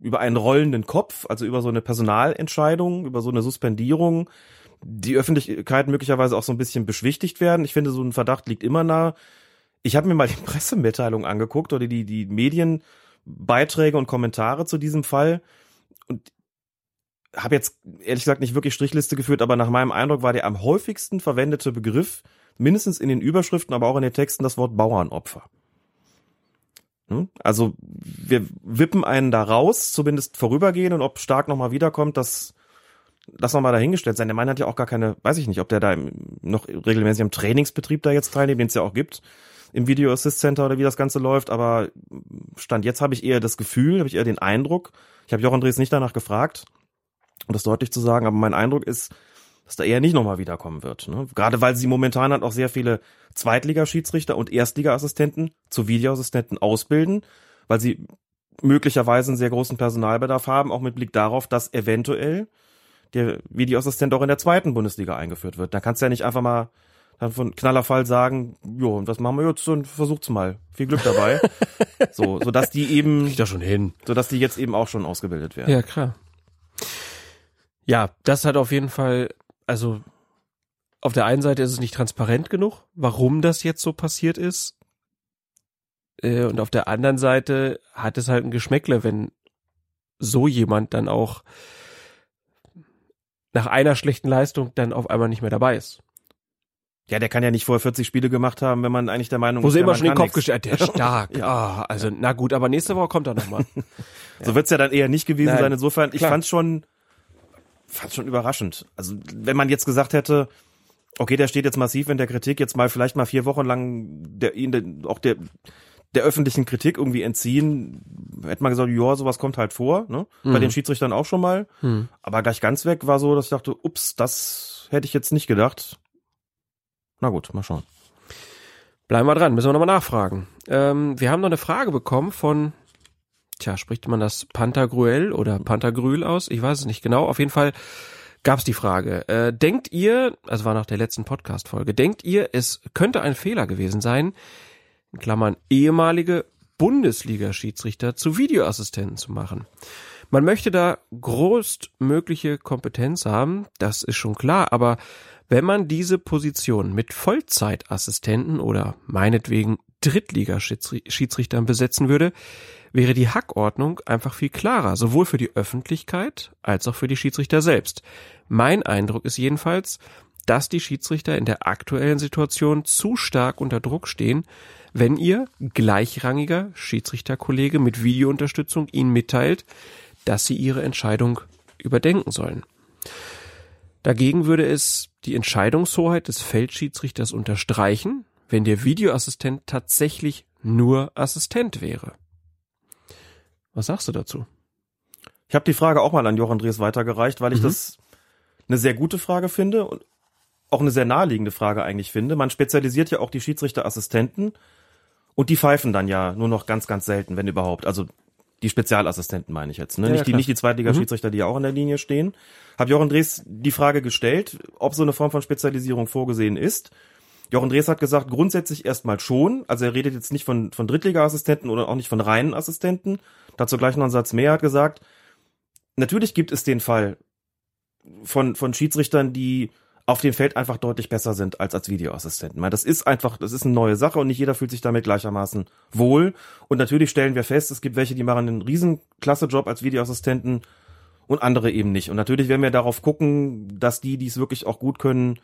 über einen rollenden Kopf, also über so eine Personalentscheidung, über so eine Suspendierung, die Öffentlichkeit möglicherweise auch so ein bisschen beschwichtigt werden. Ich finde, so ein Verdacht liegt immer nah. Ich habe mir mal die Pressemitteilung angeguckt oder die, die Medienbeiträge und Kommentare zu diesem Fall und habe jetzt ehrlich gesagt nicht wirklich Strichliste geführt, aber nach meinem Eindruck war der am häufigsten verwendete Begriff, mindestens in den Überschriften, aber auch in den Texten, das Wort Bauernopfer. Hm? Also wir wippen einen da raus, zumindest vorübergehen und ob Stark nochmal wiederkommt, das lass noch mal dahingestellt sein. Der Mann hat ja auch gar keine, weiß ich nicht, ob der da noch regelmäßig im Trainingsbetrieb da jetzt teilnimmt, den es ja auch gibt. im Video Assist Center oder wie das Ganze läuft, aber Stand jetzt habe ich eher das Gefühl, habe ich eher den Eindruck, ich habe Jochen Drees nicht danach gefragt, um das deutlich zu sagen, aber mein Eindruck ist, dass da eher nicht nochmal wiederkommen wird. Ne? Gerade weil sie momentan halt auch sehr viele Zweitligaschiedsrichter und Erstligaassistenten zu Videoassistenten ausbilden, weil sie möglicherweise einen sehr großen Personalbedarf haben, auch mit Blick darauf, dass eventuell der Videoassistent auch in der zweiten Bundesliga eingeführt wird. Da kannst du ja nicht einfach mal dann von Knallerfall sagen, jo, und was machen wir jetzt und versucht's mal. Viel Glück dabei. so, so dass die eben Krieg da schon hin. so dass die jetzt eben auch schon ausgebildet werden. Ja, klar. Ja, das hat auf jeden Fall, also auf der einen Seite ist es nicht transparent genug, warum das jetzt so passiert ist. Äh, Und auf der anderen Seite hat es halt ein Geschmäckle, wenn so jemand dann auch nach einer schlechten Leistung dann auf einmal nicht mehr dabei ist. Ja, der kann ja nicht vorher 40 Spiele gemacht haben, wenn man eigentlich der Meinung Wo ist, sie ja, immer schon den Kopf gestellt, der ist stark. ah, also na gut, aber nächste Woche kommt er nochmal. So wird's ja dann eher nicht gewesen Nein, sein. Insofern, ich klar. fand's schon, fand's schon überraschend. Also, wenn man jetzt gesagt hätte, okay, der steht jetzt massiv in der Kritik, jetzt mal vielleicht mal vier Wochen lang der, ihn, der, auch der, der öffentlichen Kritik irgendwie entziehen, hätte man gesagt, ja, sowas kommt halt vor, ne? Bei Mhm. den Schiedsrichtern auch schon mal. Hm. Aber gleich ganz weg war so, dass ich dachte, ups, das hätte ich jetzt nicht gedacht. Na gut, mal schauen. Bleiben wir dran, müssen wir nochmal nachfragen. Ähm, wir haben noch eine Frage bekommen von, tja, spricht man das Pantagruel oder Pantagruel aus? Ich weiß es nicht genau. Auf jeden Fall gab es die Frage. Äh, denkt ihr, also war nach der letzten Podcast-Folge, denkt ihr, es könnte ein Fehler gewesen sein, in Klammern ehemalige Bundesliga-Schiedsrichter zu Videoassistenten zu machen? Man möchte da größtmögliche Kompetenz haben, das ist schon klar, aber wenn man diese Position mit Vollzeitassistenten oder meinetwegen Drittligaschiedsrichtern besetzen würde, wäre die Hackordnung einfach viel klarer, sowohl für die Öffentlichkeit als auch für die Schiedsrichter selbst. Mein Eindruck ist jedenfalls, dass die Schiedsrichter in der aktuellen Situation zu stark unter Druck stehen, wenn ihr gleichrangiger Schiedsrichterkollege mit Videounterstützung ihnen mitteilt, dass sie ihre Entscheidung überdenken sollen. Dagegen würde es die Entscheidungshoheit des Feldschiedsrichters unterstreichen, wenn der Videoassistent tatsächlich nur Assistent wäre. Was sagst du dazu? Ich habe die Frage auch mal an Jochen Drees weitergereicht, weil ich Mhm. das eine sehr gute Frage finde und auch eine sehr naheliegende Frage eigentlich finde. Man spezialisiert ja auch die Schiedsrichterassistenten und die pfeifen dann ja nur noch ganz, ganz selten, wenn überhaupt. Also die Spezialassistenten meine ich jetzt, ne? Ja, nicht, die, klar. nicht die Zweitliga-Schiedsrichter, die ja auch in der Linie stehen. Hab Jochen Drees die Frage gestellt, ob so eine Form von Spezialisierung vorgesehen ist. Jochen Drees hat gesagt, grundsätzlich erstmal schon. Also er redet jetzt nicht von, von Drittliga-Assistenten oder auch nicht von reinen Assistenten. Dazu gleich noch einen Satz mehr. Er hat gesagt, natürlich gibt es den Fall von, von Schiedsrichtern, die auf dem Feld einfach deutlich besser sind als als Videoassistenten. Weil das ist einfach, das ist eine neue Sache und nicht jeder fühlt sich damit gleichermaßen wohl. Und natürlich stellen wir fest, es gibt welche, die machen einen riesen Job als Videoassistenten und andere eben nicht. Und natürlich werden wir darauf gucken, dass die, die es wirklich auch gut können,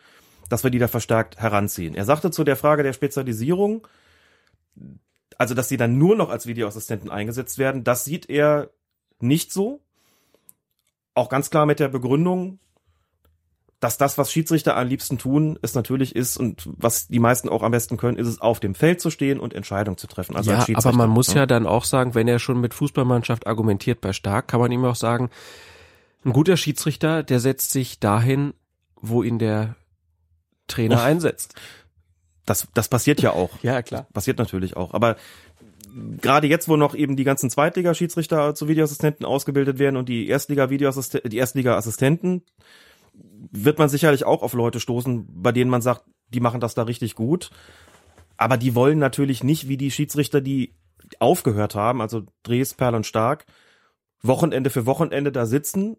dass wir die da verstärkt heranziehen. Er sagte zu der Frage der Spezialisierung, also dass sie dann nur noch als Videoassistenten eingesetzt werden, das sieht er nicht so. Auch ganz klar mit der Begründung, dass das, was Schiedsrichter am liebsten tun, es natürlich ist und was die meisten auch am besten können, ist es auf dem Feld zu stehen und Entscheidungen zu treffen. Also ja, als aber man muss ne? ja dann auch sagen, wenn er schon mit Fußballmannschaft argumentiert bei Stark, kann man ihm auch sagen, ein guter Schiedsrichter, der setzt sich dahin, wo ihn der Trainer Och. einsetzt. Das, das passiert ja auch. Ja, klar. Passiert natürlich auch. Aber gerade jetzt, wo noch eben die ganzen Zweitliga-Schiedsrichter zu Videoassistenten ausgebildet werden und die Erstliga-Videoassistenten, die Erstliga-Assistenten, wird man sicherlich auch auf Leute stoßen, bei denen man sagt, die machen das da richtig gut. Aber die wollen natürlich nicht wie die Schiedsrichter, die aufgehört haben, also Dres, Perl und Stark, Wochenende für Wochenende da sitzen,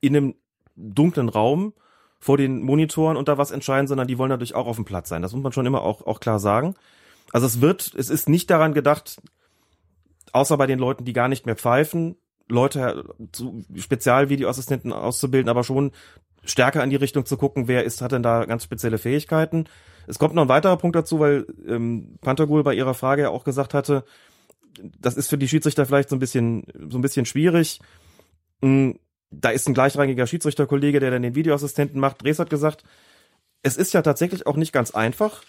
in einem dunklen Raum, vor den Monitoren und da was entscheiden, sondern die wollen natürlich auch auf dem Platz sein. Das muss man schon immer auch, auch klar sagen. Also es wird, es ist nicht daran gedacht, außer bei den Leuten, die gar nicht mehr pfeifen, Leute zu Spezialvideoassistenten auszubilden, aber schon stärker in die Richtung zu gucken, wer ist, hat denn da ganz spezielle Fähigkeiten. Es kommt noch ein weiterer Punkt dazu, weil ähm, Pantagul bei ihrer Frage ja auch gesagt hatte, das ist für die Schiedsrichter vielleicht so ein bisschen, so ein bisschen schwierig. Mm, Da ist ein gleichrangiger Schiedsrichterkollege, der dann den Videoassistenten macht. Dres hat gesagt, es ist ja tatsächlich auch nicht ganz einfach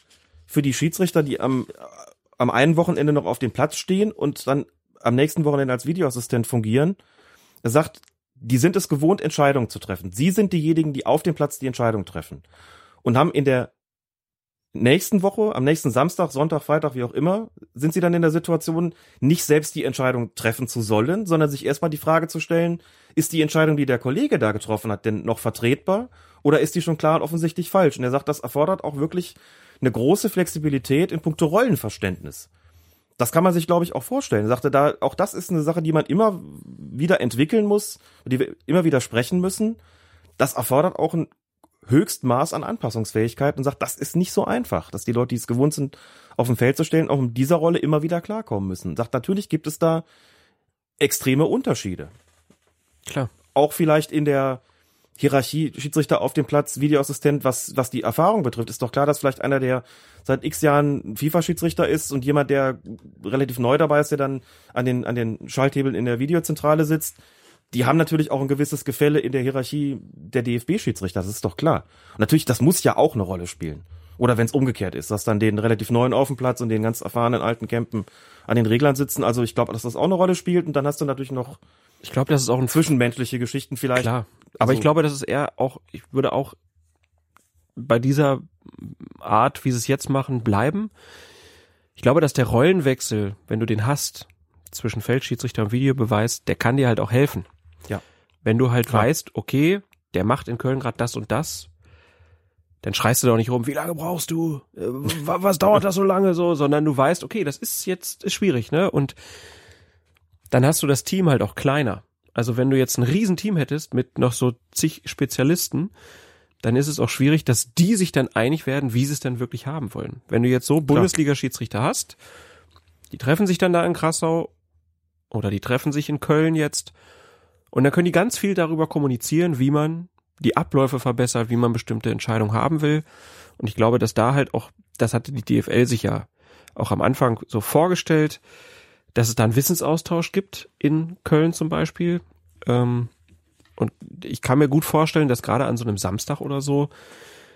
für die Schiedsrichter, die am, am einen Wochenende noch auf dem Platz stehen und dann am nächsten Wochenende als Videoassistent fungieren. Er sagt, die sind es gewohnt, Entscheidungen zu treffen. Sie sind diejenigen, die auf dem Platz die Entscheidung treffen. Und haben in der nächsten Woche, am nächsten Samstag, Sonntag, Freitag, wie auch immer, sind sie dann in der Situation, nicht selbst die Entscheidung treffen zu sollen, sondern sich erstmal die Frage zu stellen, ist die Entscheidung, die der Kollege da getroffen hat, denn noch vertretbar oder ist die schon klar und offensichtlich falsch? Und er sagt, das erfordert auch wirklich eine große Flexibilität in puncto Rollenverständnis. Das kann man sich, glaube ich, auch vorstellen. Er sagte da, auch das ist eine Sache, die man immer wieder entwickeln muss, die wir immer wieder sprechen müssen. Das erfordert auch ein Höchstmaß an Anpassungsfähigkeit und sagt, das ist nicht so einfach, dass die Leute, die es gewohnt sind, auf dem Feld zu stellen, auch in dieser Rolle immer wieder klarkommen müssen. Sagt, natürlich gibt es da extreme Unterschiede. Klar. Auch vielleicht in der Hierarchie, Schiedsrichter auf dem Platz, Videoassistent, was, was die Erfahrung betrifft, ist doch klar, dass vielleicht einer, der seit x Jahren FIFA-Schiedsrichter ist und jemand, der relativ neu dabei ist, der dann an den, an den Schalthebeln in der Videozentrale sitzt, die haben natürlich auch ein gewisses Gefälle in der Hierarchie der DFB-Schiedsrichter, das ist doch klar. Und natürlich, das muss ja auch eine Rolle spielen. Oder wenn es umgekehrt ist, dass dann den relativ neuen auf dem Platz und den ganz erfahrenen alten Campen an den Reglern sitzen. Also ich glaube, dass das auch eine Rolle spielt. Und dann hast du natürlich noch ich glaube, das ist auch ein zwischenmenschliche Geschichten vielleicht. Klar. Aber Also- ich glaube, das ist eher auch, ich würde auch bei dieser Art, wie sie es jetzt machen, bleiben. Ich glaube, dass der Rollenwechsel, wenn du den hast, zwischen Feldschiedsrichter und Videobeweis, der kann dir halt auch helfen. Ja. Wenn du halt Klar. weißt, okay, der macht in Köln gerade das und das, dann schreist du doch nicht rum, wie lange brauchst du? Äh, wa- Was dauert das so lange so? Sondern du weißt, okay, das ist jetzt ist schwierig, ne? Und dann hast du das Team halt auch kleiner. Also wenn du jetzt ein Riesenteam hättest mit noch so zig Spezialisten, dann ist es auch schwierig, dass die sich dann einig werden, wie sie es dann wirklich haben wollen. Wenn du jetzt so Bundesliga-Schiedsrichter hast, die treffen sich dann da in Krassau oder die treffen sich in Köln jetzt und dann können die ganz viel darüber kommunizieren, wie man die Abläufe verbessert, wie man bestimmte Entscheidungen haben will. Und ich glaube, dass da halt auch, das hatte die DFL sich ja auch am Anfang so vorgestellt, dass es da einen Wissensaustausch gibt in Köln zum Beispiel. Ähm, und ich kann mir gut vorstellen, dass gerade an so einem Samstag oder so,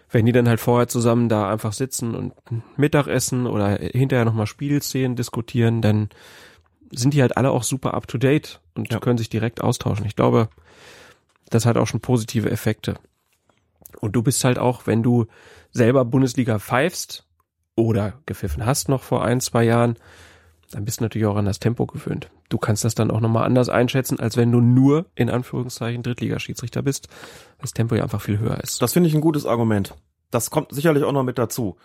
wenn die dann halt vorher zusammen da einfach sitzen und Mittagessen oder hinterher nochmal Spielszenen diskutieren, dann sind die halt alle auch super up to date und können sich direkt austauschen. Ich glaube, das hat auch schon positive Effekte. Und du bist halt auch, wenn du selber Bundesliga pfeifst oder gepfiffen hast noch vor ein, zwei Jahren, dann bist du natürlich auch an das Tempo gewöhnt. Du kannst das dann auch nochmal anders einschätzen, als wenn du nur in Anführungszeichen Drittligaschiedsrichter bist. Das Tempo ja einfach viel höher ist. Das finde ich ein gutes Argument. Das kommt sicherlich auch noch mit dazu.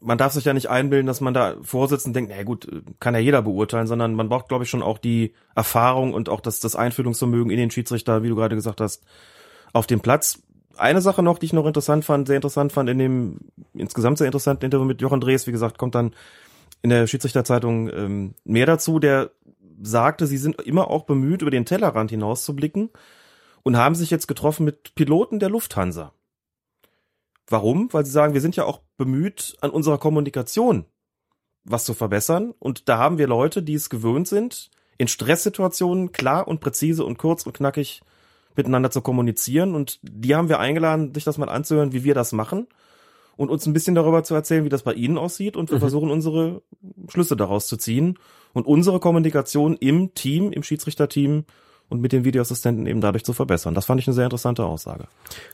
Man darf sich ja nicht einbilden, dass man da vorsitzt und denkt, na gut, kann ja jeder beurteilen, sondern man braucht, glaube ich, schon auch die Erfahrung und auch das, das Einfühlungsvermögen in den Schiedsrichter, wie du gerade gesagt hast, auf dem Platz. Eine Sache noch, die ich noch interessant fand, sehr interessant fand in dem insgesamt sehr interessanten Interview mit Jochen Drees, wie gesagt, kommt dann in der Schiedsrichterzeitung ähm, mehr dazu, der sagte, sie sind immer auch bemüht, über den Tellerrand hinaus zu blicken und haben sich jetzt getroffen mit Piloten der Lufthansa. Warum? Weil sie sagen, wir sind ja auch bemüht, an unserer Kommunikation was zu verbessern. Und da haben wir Leute, die es gewöhnt sind, in Stresssituationen klar und präzise und kurz und knackig miteinander zu kommunizieren. Und die haben wir eingeladen, sich das mal anzuhören, wie wir das machen und uns ein bisschen darüber zu erzählen, wie das bei ihnen aussieht. Und wir Mhm. versuchen unsere Schlüsse daraus zu ziehen und unsere Kommunikation im Team, im Schiedsrichterteam und mit den Videoassistenten eben dadurch zu verbessern. Das fand ich eine sehr interessante Aussage.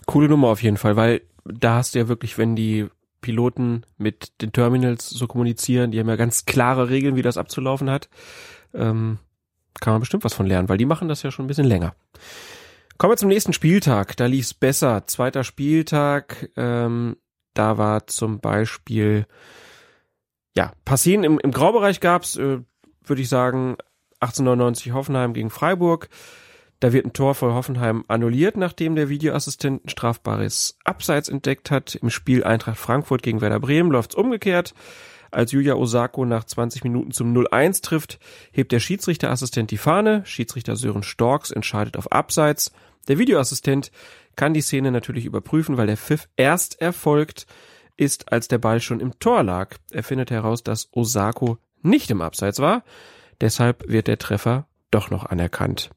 Coole Nummer auf jeden Fall, weil da hast du ja wirklich, wenn die Piloten mit den Terminals so kommunizieren, die haben ja ganz klare Regeln, wie das abzulaufen hat, ähm, kann man bestimmt was von lernen, weil die machen das ja schon ein bisschen länger. Kommen wir zum nächsten Spieltag. Da lief's besser. Zweiter Spieltag. Ähm, da war zum Beispiel ja Passien im, im Graubereich gab's, äh, würde ich sagen, 1899 Hoffenheim gegen Freiburg. Da wird ein Tor für Hoffenheim annulliert, nachdem der Videoassistent ein strafbares Abseits entdeckt hat. Im Spiel Eintracht Frankfurt gegen Werder Bremen läuft's umgekehrt. Als Yuya Osako nach 20 Minuten zum 0-1 trifft, hebt der Schiedsrichterassistent die Fahne. Schiedsrichter Sören Storks entscheidet auf Abseits. Der Videoassistent kann die Szene natürlich überprüfen, weil der Pfiff erst erfolgt ist, als der Ball schon im Tor lag. Er findet heraus, dass Osako nicht im Abseits war. Deshalb wird der Treffer doch noch anerkannt.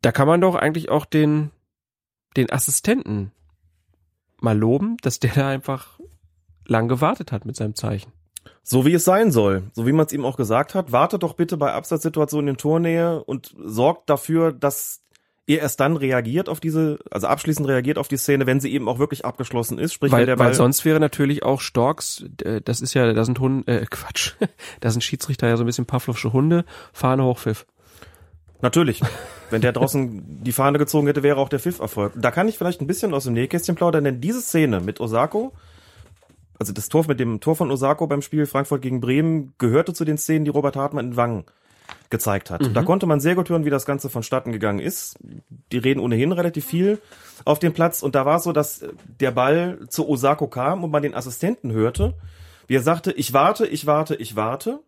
Da kann man doch eigentlich auch den, den Assistenten mal loben, dass der da einfach lang gewartet hat mit seinem Zeichen. So wie es sein soll, so wie man es ihm auch gesagt hat, wartet doch bitte bei Absatzsituationen in Tornähe und sorgt dafür, dass er erst dann reagiert auf diese, also abschließend reagiert auf die Szene, wenn sie eben auch wirklich abgeschlossen ist. Sprich, weil, der Ball weil sonst wäre natürlich auch Storks, das ist ja, da sind Hunde, äh, Quatsch, da sind Schiedsrichter ja so ein bisschen Pavlovsche Hunde, Fahne hochpfiff. Natürlich. Wenn der draußen die Fahne gezogen hätte, wäre auch der Pfiff erfolgt. Da kann ich vielleicht ein bisschen aus dem Nähkästchen plaudern, denn diese Szene mit Osako, also das Tor mit dem Tor von Osako beim Spiel Frankfurt gegen Bremen, gehörte zu den Szenen, die Robert Hartmann in Wangen gezeigt hat. Mhm. Da konnte man sehr gut hören, wie das Ganze vonstatten gegangen ist. Die reden ohnehin relativ viel auf dem Platz und da war es so, dass der Ball zu Osako kam und man den Assistenten hörte, wie er sagte, ich warte, ich warte, ich warte.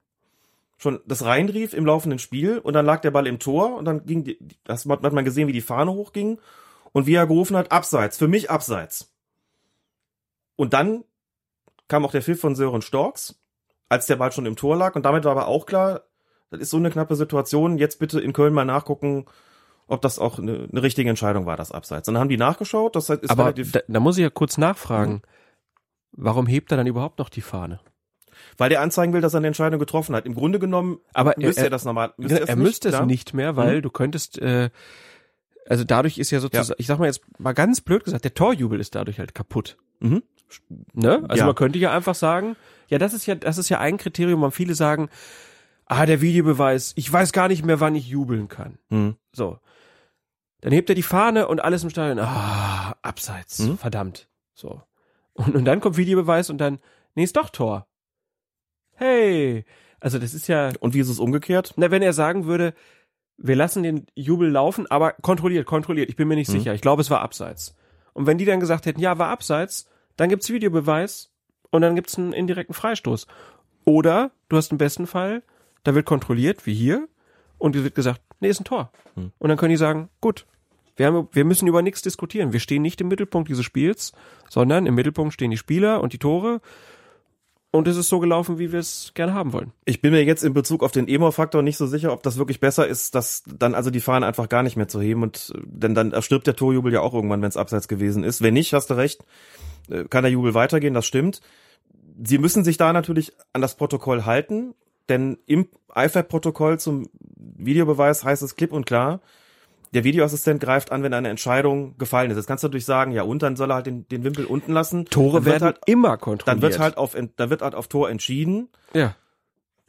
Schon das reinrief im laufenden Spiel und dann lag der Ball im Tor und dann ging die, das hat man gesehen, wie die Fahne hochging und wie er gerufen hat, abseits, für mich abseits. Und dann kam auch der Pfiff von Sören Storks, als der Ball schon im Tor lag und damit war aber auch klar, das ist so eine knappe Situation. Jetzt bitte in Köln mal nachgucken, ob das auch eine, eine richtige Entscheidung war, das Abseits. Und dann haben die nachgeschaut. Das ist Aber da, da muss ich ja kurz nachfragen. Mhm. Warum hebt er dann überhaupt noch die Fahne? Weil der anzeigen will, dass er eine Entscheidung getroffen hat. Im Grunde genommen Aber müsste er, er das normal. Müsste er, er müsste es nicht mehr, weil mhm. du könntest, äh, also dadurch ist ja sozusagen, ja. ich sag mal jetzt mal ganz blöd gesagt, der Torjubel ist dadurch halt kaputt. Mhm. Ne? Also ja. man könnte ja einfach sagen, ja, das ist ja, das ist ja ein Kriterium, man viele sagen, ah, der Videobeweis, ich weiß gar nicht mehr, wann ich jubeln kann. Mhm. So. Dann hebt er die Fahne und alles im Stadion, ah, abseits, mhm. verdammt. So. Und, und dann kommt Videobeweis und dann, nee, ist doch Tor. Hey. Also das ist ja. Und wie ist es umgekehrt? Na, wenn er sagen würde, wir lassen den Jubel laufen, aber kontrolliert, kontrolliert, ich bin mir nicht mhm. sicher. Ich glaube, es war abseits. Und wenn die dann gesagt hätten, ja, war abseits, dann gibt's Videobeweis und dann gibt's einen indirekten Freistoß. Oder du hast im besten Fall da wird kontrolliert, wie hier, und es wird gesagt, nee, ist ein Tor. Hm. Und dann können die sagen, gut, wir, haben, wir müssen über nichts diskutieren. Wir stehen nicht im Mittelpunkt dieses Spiels, sondern im Mittelpunkt stehen die Spieler und die Tore. Und es ist so gelaufen, wie wir es gerne haben wollen. Ich bin mir jetzt in Bezug auf den Emo-Faktor nicht so sicher, ob das wirklich besser ist, dass dann also die Fahne einfach gar nicht mehr zu heben und denn dann erstirbt der Torjubel ja auch irgendwann, wenn es abseits gewesen ist. Wenn nicht, hast du recht, äh, kann der Jubel weitergehen, das stimmt. Sie müssen sich da natürlich an das Protokoll halten denn im IFAB-Protokoll zum Videobeweis heißt es klipp und klar, der Videoassistent greift an, wenn eine Entscheidung gefallen ist. Jetzt kannst du natürlich sagen, ja und, dann soll er halt den, den Wimpel unten lassen. Tore werden halt, immer kontrolliert. Dann wird halt auf, dann wird halt auf Tor entschieden. Ja.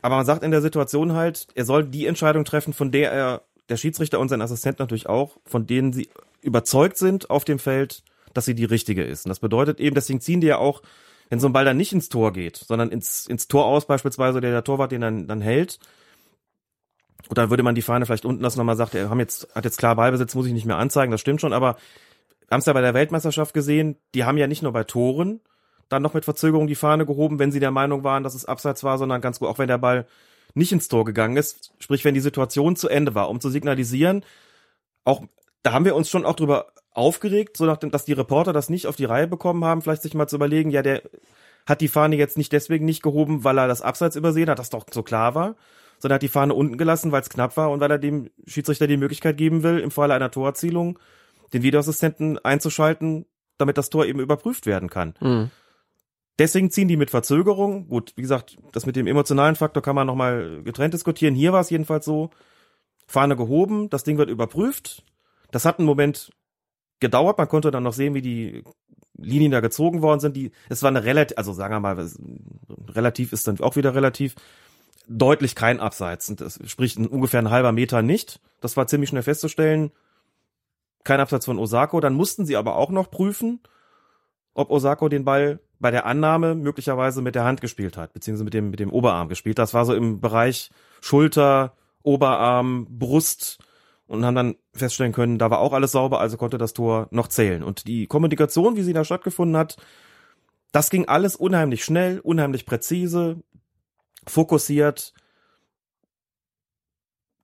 Aber man sagt in der Situation halt, er soll die Entscheidung treffen, von der er, der Schiedsrichter und sein Assistent natürlich auch, von denen sie überzeugt sind auf dem Feld, dass sie die richtige ist. Und das bedeutet eben, deswegen ziehen die ja auch wenn so ein Ball dann nicht ins Tor geht, sondern ins, ins Tor aus beispielsweise, der, der Torwart den dann, dann hält, und dann würde man die Fahne vielleicht unten lassen und mal sagt, er haben jetzt, hat jetzt klar Ballbesitz, muss ich nicht mehr anzeigen, das stimmt schon, aber haben es ja bei der Weltmeisterschaft gesehen, die haben ja nicht nur bei Toren dann noch mit Verzögerung die Fahne gehoben, wenn sie der Meinung waren, dass es abseits war, sondern ganz gut, auch wenn der Ball nicht ins Tor gegangen ist, sprich, wenn die Situation zu Ende war, um zu signalisieren, auch, da haben wir uns schon auch drüber aufgeregt, so nachdem, dass die Reporter das nicht auf die Reihe bekommen haben, vielleicht sich mal zu überlegen, ja, der hat die Fahne jetzt nicht deswegen nicht gehoben, weil er das Abseits übersehen hat, das doch so klar war, sondern hat die Fahne unten gelassen, weil es knapp war und weil er dem Schiedsrichter die Möglichkeit geben will, im Falle einer Torerzielung den Videoassistenten einzuschalten, damit das Tor eben überprüft werden kann. Mhm. Deswegen ziehen die mit Verzögerung. Gut, wie gesagt, das mit dem emotionalen Faktor kann man nochmal getrennt diskutieren. Hier war es jedenfalls so, Fahne gehoben, das Ding wird überprüft. Das hat einen Moment gedauert. Man konnte dann noch sehen, wie die Linien da gezogen worden sind. Die, es war eine relativ, also sagen wir mal, relativ ist dann auch wieder relativ, deutlich kein Abseits. Und das spricht ungefähr ein halber Meter nicht. Das war ziemlich schnell festzustellen. Kein Abseits von Osako. Dann mussten sie aber auch noch prüfen, ob Osako den Ball bei der Annahme möglicherweise mit der Hand gespielt hat, beziehungsweise mit dem, mit dem Oberarm gespielt. Das war so im Bereich Schulter, Oberarm, Brust, und haben dann feststellen können, da war auch alles sauber, also konnte das Tor noch zählen. Und die Kommunikation, wie sie da stattgefunden hat, das ging alles unheimlich schnell, unheimlich präzise, fokussiert.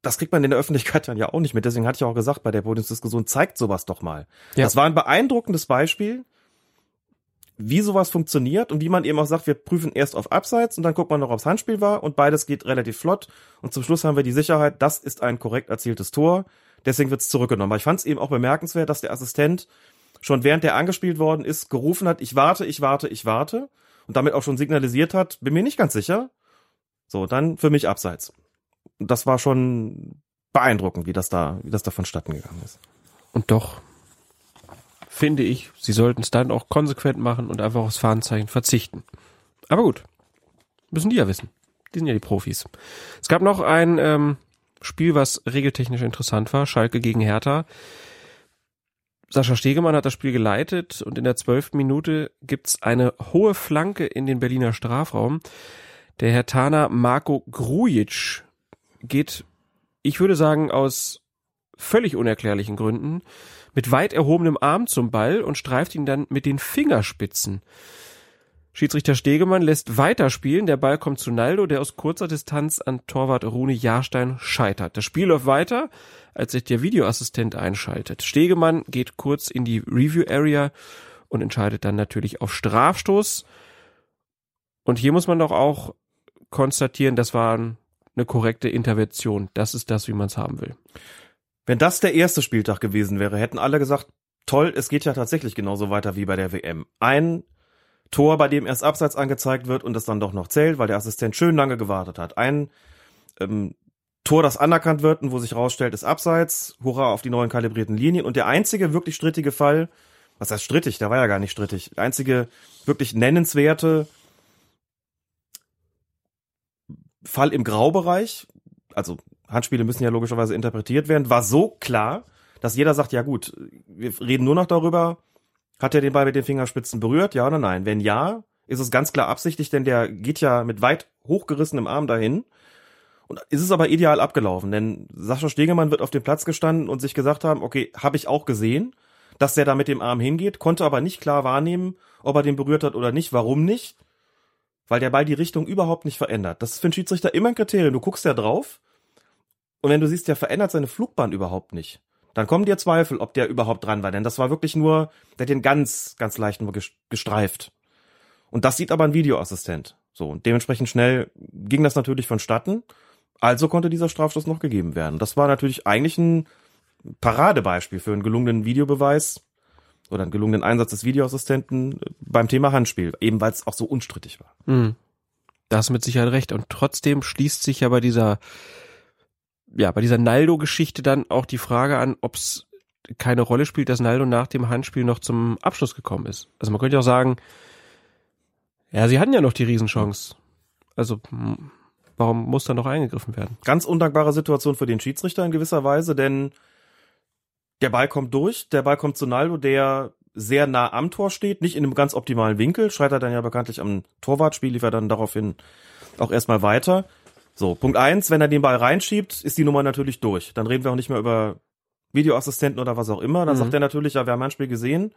Das kriegt man in der Öffentlichkeit dann ja auch nicht mit. Deswegen hatte ich auch gesagt, bei der Podiumsdiskussion zeigt sowas doch mal. Ja. Das war ein beeindruckendes Beispiel, wie sowas funktioniert und wie man eben auch sagt, wir prüfen erst auf Abseits und dann guckt man noch, ob es Handspiel war und beides geht relativ flott und zum Schluss haben wir die Sicherheit, das ist ein korrekt erzieltes Tor, deswegen wird es zurückgenommen. Aber ich fand es eben auch bemerkenswert, dass der Assistent schon während der angespielt worden ist, gerufen hat, ich warte, ich warte, ich warte und damit auch schon signalisiert hat, bin mir nicht ganz sicher. So, dann für mich abseits. Das war schon beeindruckend, wie das da, wie das da vonstatten gegangen ist. Und doch finde ich, sie sollten es dann auch konsequent machen und einfach aufs Fahnenzeichen verzichten. Aber gut, müssen die ja wissen. Die sind ja die Profis. Es gab noch ein ähm, Spiel, was regeltechnisch interessant war, Schalke gegen Hertha. Sascha Stegemann hat das Spiel geleitet und in der zwölften Minute gibt's eine hohe Flanke in den Berliner Strafraum. Der Herr Tana Marco Grujic geht, ich würde sagen, aus völlig unerklärlichen Gründen mit weit erhobenem Arm zum Ball und streift ihn dann mit den Fingerspitzen. Schiedsrichter Stegemann lässt weiterspielen. Der Ball kommt zu Naldo, der aus kurzer Distanz an Torwart Rune Jahrstein scheitert. Das Spiel läuft weiter, als sich der Videoassistent einschaltet. Stegemann geht kurz in die Review Area und entscheidet dann natürlich auf Strafstoß. Und hier muss man doch auch konstatieren, das war eine korrekte Intervention. Das ist das, wie man es haben will. Wenn das der erste Spieltag gewesen wäre, hätten alle gesagt, toll, es geht ja tatsächlich genauso weiter wie bei der WM. Ein Tor, bei dem erst Abseits angezeigt wird und es dann doch noch zählt, weil der Assistent schön lange gewartet hat. Ein ähm, Tor, das anerkannt wird und wo sich rausstellt, ist Abseits. Hurra auf die neuen kalibrierten Linien. Und der einzige wirklich strittige Fall, was heißt strittig? Der war ja gar nicht strittig. Der einzige wirklich nennenswerte Fall im Graubereich, also Handspiele müssen ja logischerweise interpretiert werden, war so klar, dass jeder sagt, ja gut, wir reden nur noch darüber, hat er den Ball mit den Fingerspitzen berührt, ja oder nein? Wenn ja, ist es ganz klar absichtlich, denn der geht ja mit weit hochgerissenem Arm dahin. Und ist es aber ideal abgelaufen, denn Sascha Stegemann wird auf dem Platz gestanden und sich gesagt haben, okay, habe ich auch gesehen, dass der da mit dem Arm hingeht, konnte aber nicht klar wahrnehmen, ob er den berührt hat oder nicht. Warum nicht? Weil der Ball die Richtung überhaupt nicht verändert. Das ist für einen Schiedsrichter immer ein Kriterium. Du guckst ja drauf und wenn du siehst, der verändert seine Flugbahn überhaupt nicht, dann kommen dir Zweifel, ob der überhaupt dran war. Denn das war wirklich nur, der hat den ganz, ganz leicht nur gestreift. Und das sieht aber ein Videoassistent. So, und dementsprechend schnell ging das natürlich vonstatten. Also konnte dieser Strafstoß noch gegeben werden. Das war natürlich eigentlich ein Paradebeispiel für einen gelungenen Videobeweis oder einen gelungenen Einsatz des Videoassistenten beim Thema Handspiel, eben weil es auch so unstrittig war. Mhm. Da hast mit Sicherheit recht. Und trotzdem schließt sich ja bei dieser ja, bei dieser Naldo-Geschichte dann auch die Frage an, ob es keine Rolle spielt, dass Naldo nach dem Handspiel noch zum Abschluss gekommen ist. Also man könnte auch sagen, ja, sie hatten ja noch die Riesenchance. Also warum muss da noch eingegriffen werden? Ganz undankbare Situation für den Schiedsrichter in gewisser Weise, denn der Ball kommt durch, der Ball kommt zu Naldo, der sehr nah am Tor steht, nicht in einem ganz optimalen Winkel, scheitert dann ja bekanntlich am Torwartspiel, lief er dann daraufhin auch erstmal weiter. So, Punkt eins, wenn er den Ball reinschiebt, ist die Nummer natürlich durch. Dann reden wir auch nicht mehr über Videoassistenten oder was auch immer. Dann mhm. sagt er natürlich, ja, wir haben ein Spiel gesehen.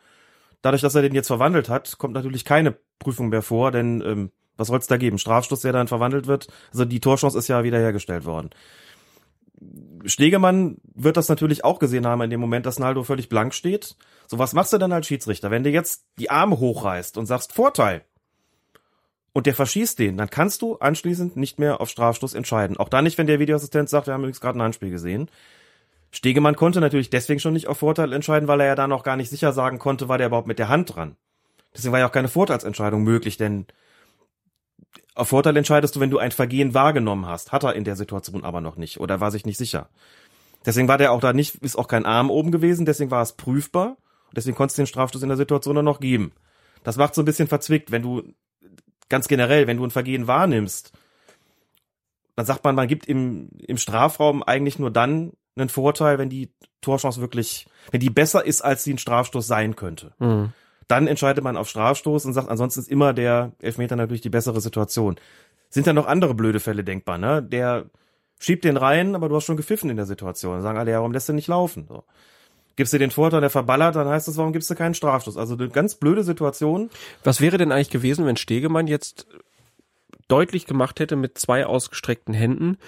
Dadurch, dass er den jetzt verwandelt hat, kommt natürlich keine Prüfung mehr vor, denn ähm, was soll es da geben? Strafstoß, der dann verwandelt wird. Also die Torchance ist ja wiederhergestellt worden. Stegemann wird das natürlich auch gesehen haben in dem Moment, dass Naldo völlig blank steht. So, was machst du dann als Schiedsrichter? Wenn du jetzt die Arme hochreißt und sagst Vorteil, und der verschießt den, dann kannst du anschließend nicht mehr auf Strafstoß entscheiden. Auch dann nicht, wenn der Videoassistent sagt, wir haben übrigens gerade ein Handspiel gesehen. Stegemann konnte natürlich deswegen schon nicht auf Vorteil entscheiden, weil er ja dann auch gar nicht sicher sagen konnte, war der überhaupt mit der Hand dran. Deswegen war ja auch keine Vorteilsentscheidung möglich, denn auf Vorteil entscheidest du, wenn du ein Vergehen wahrgenommen hast. Hat er in der Situation aber noch nicht oder war sich nicht sicher. Deswegen war der auch da nicht, ist auch kein Arm oben gewesen, deswegen war es prüfbar. Deswegen konntest du den Strafstoß in der Situation dann noch geben. Das macht so ein bisschen verzwickt, wenn du ganz generell, wenn du ein Vergehen wahrnimmst, dann sagt man, man gibt im, im Strafraum eigentlich nur dann einen Vorteil, wenn die Torchance wirklich, wenn die besser ist, als sie ein Strafstoß sein könnte. Mhm. Dann entscheidet man auf Strafstoß und sagt, ansonsten ist immer der Elfmeter natürlich die bessere Situation. Sind da noch andere blöde Fälle denkbar, ne? Der schiebt den rein, aber du hast schon gepfiffen in der Situation. Dann sagen alle, ja, warum lässt du nicht laufen? So gibst du den Vorteil, der verballert, dann heißt das, warum gibst du keinen Strafstoß? Also eine ganz blöde Situation. Was wäre denn eigentlich gewesen, wenn Stegemann jetzt deutlich gemacht hätte mit zwei ausgestreckten Händen,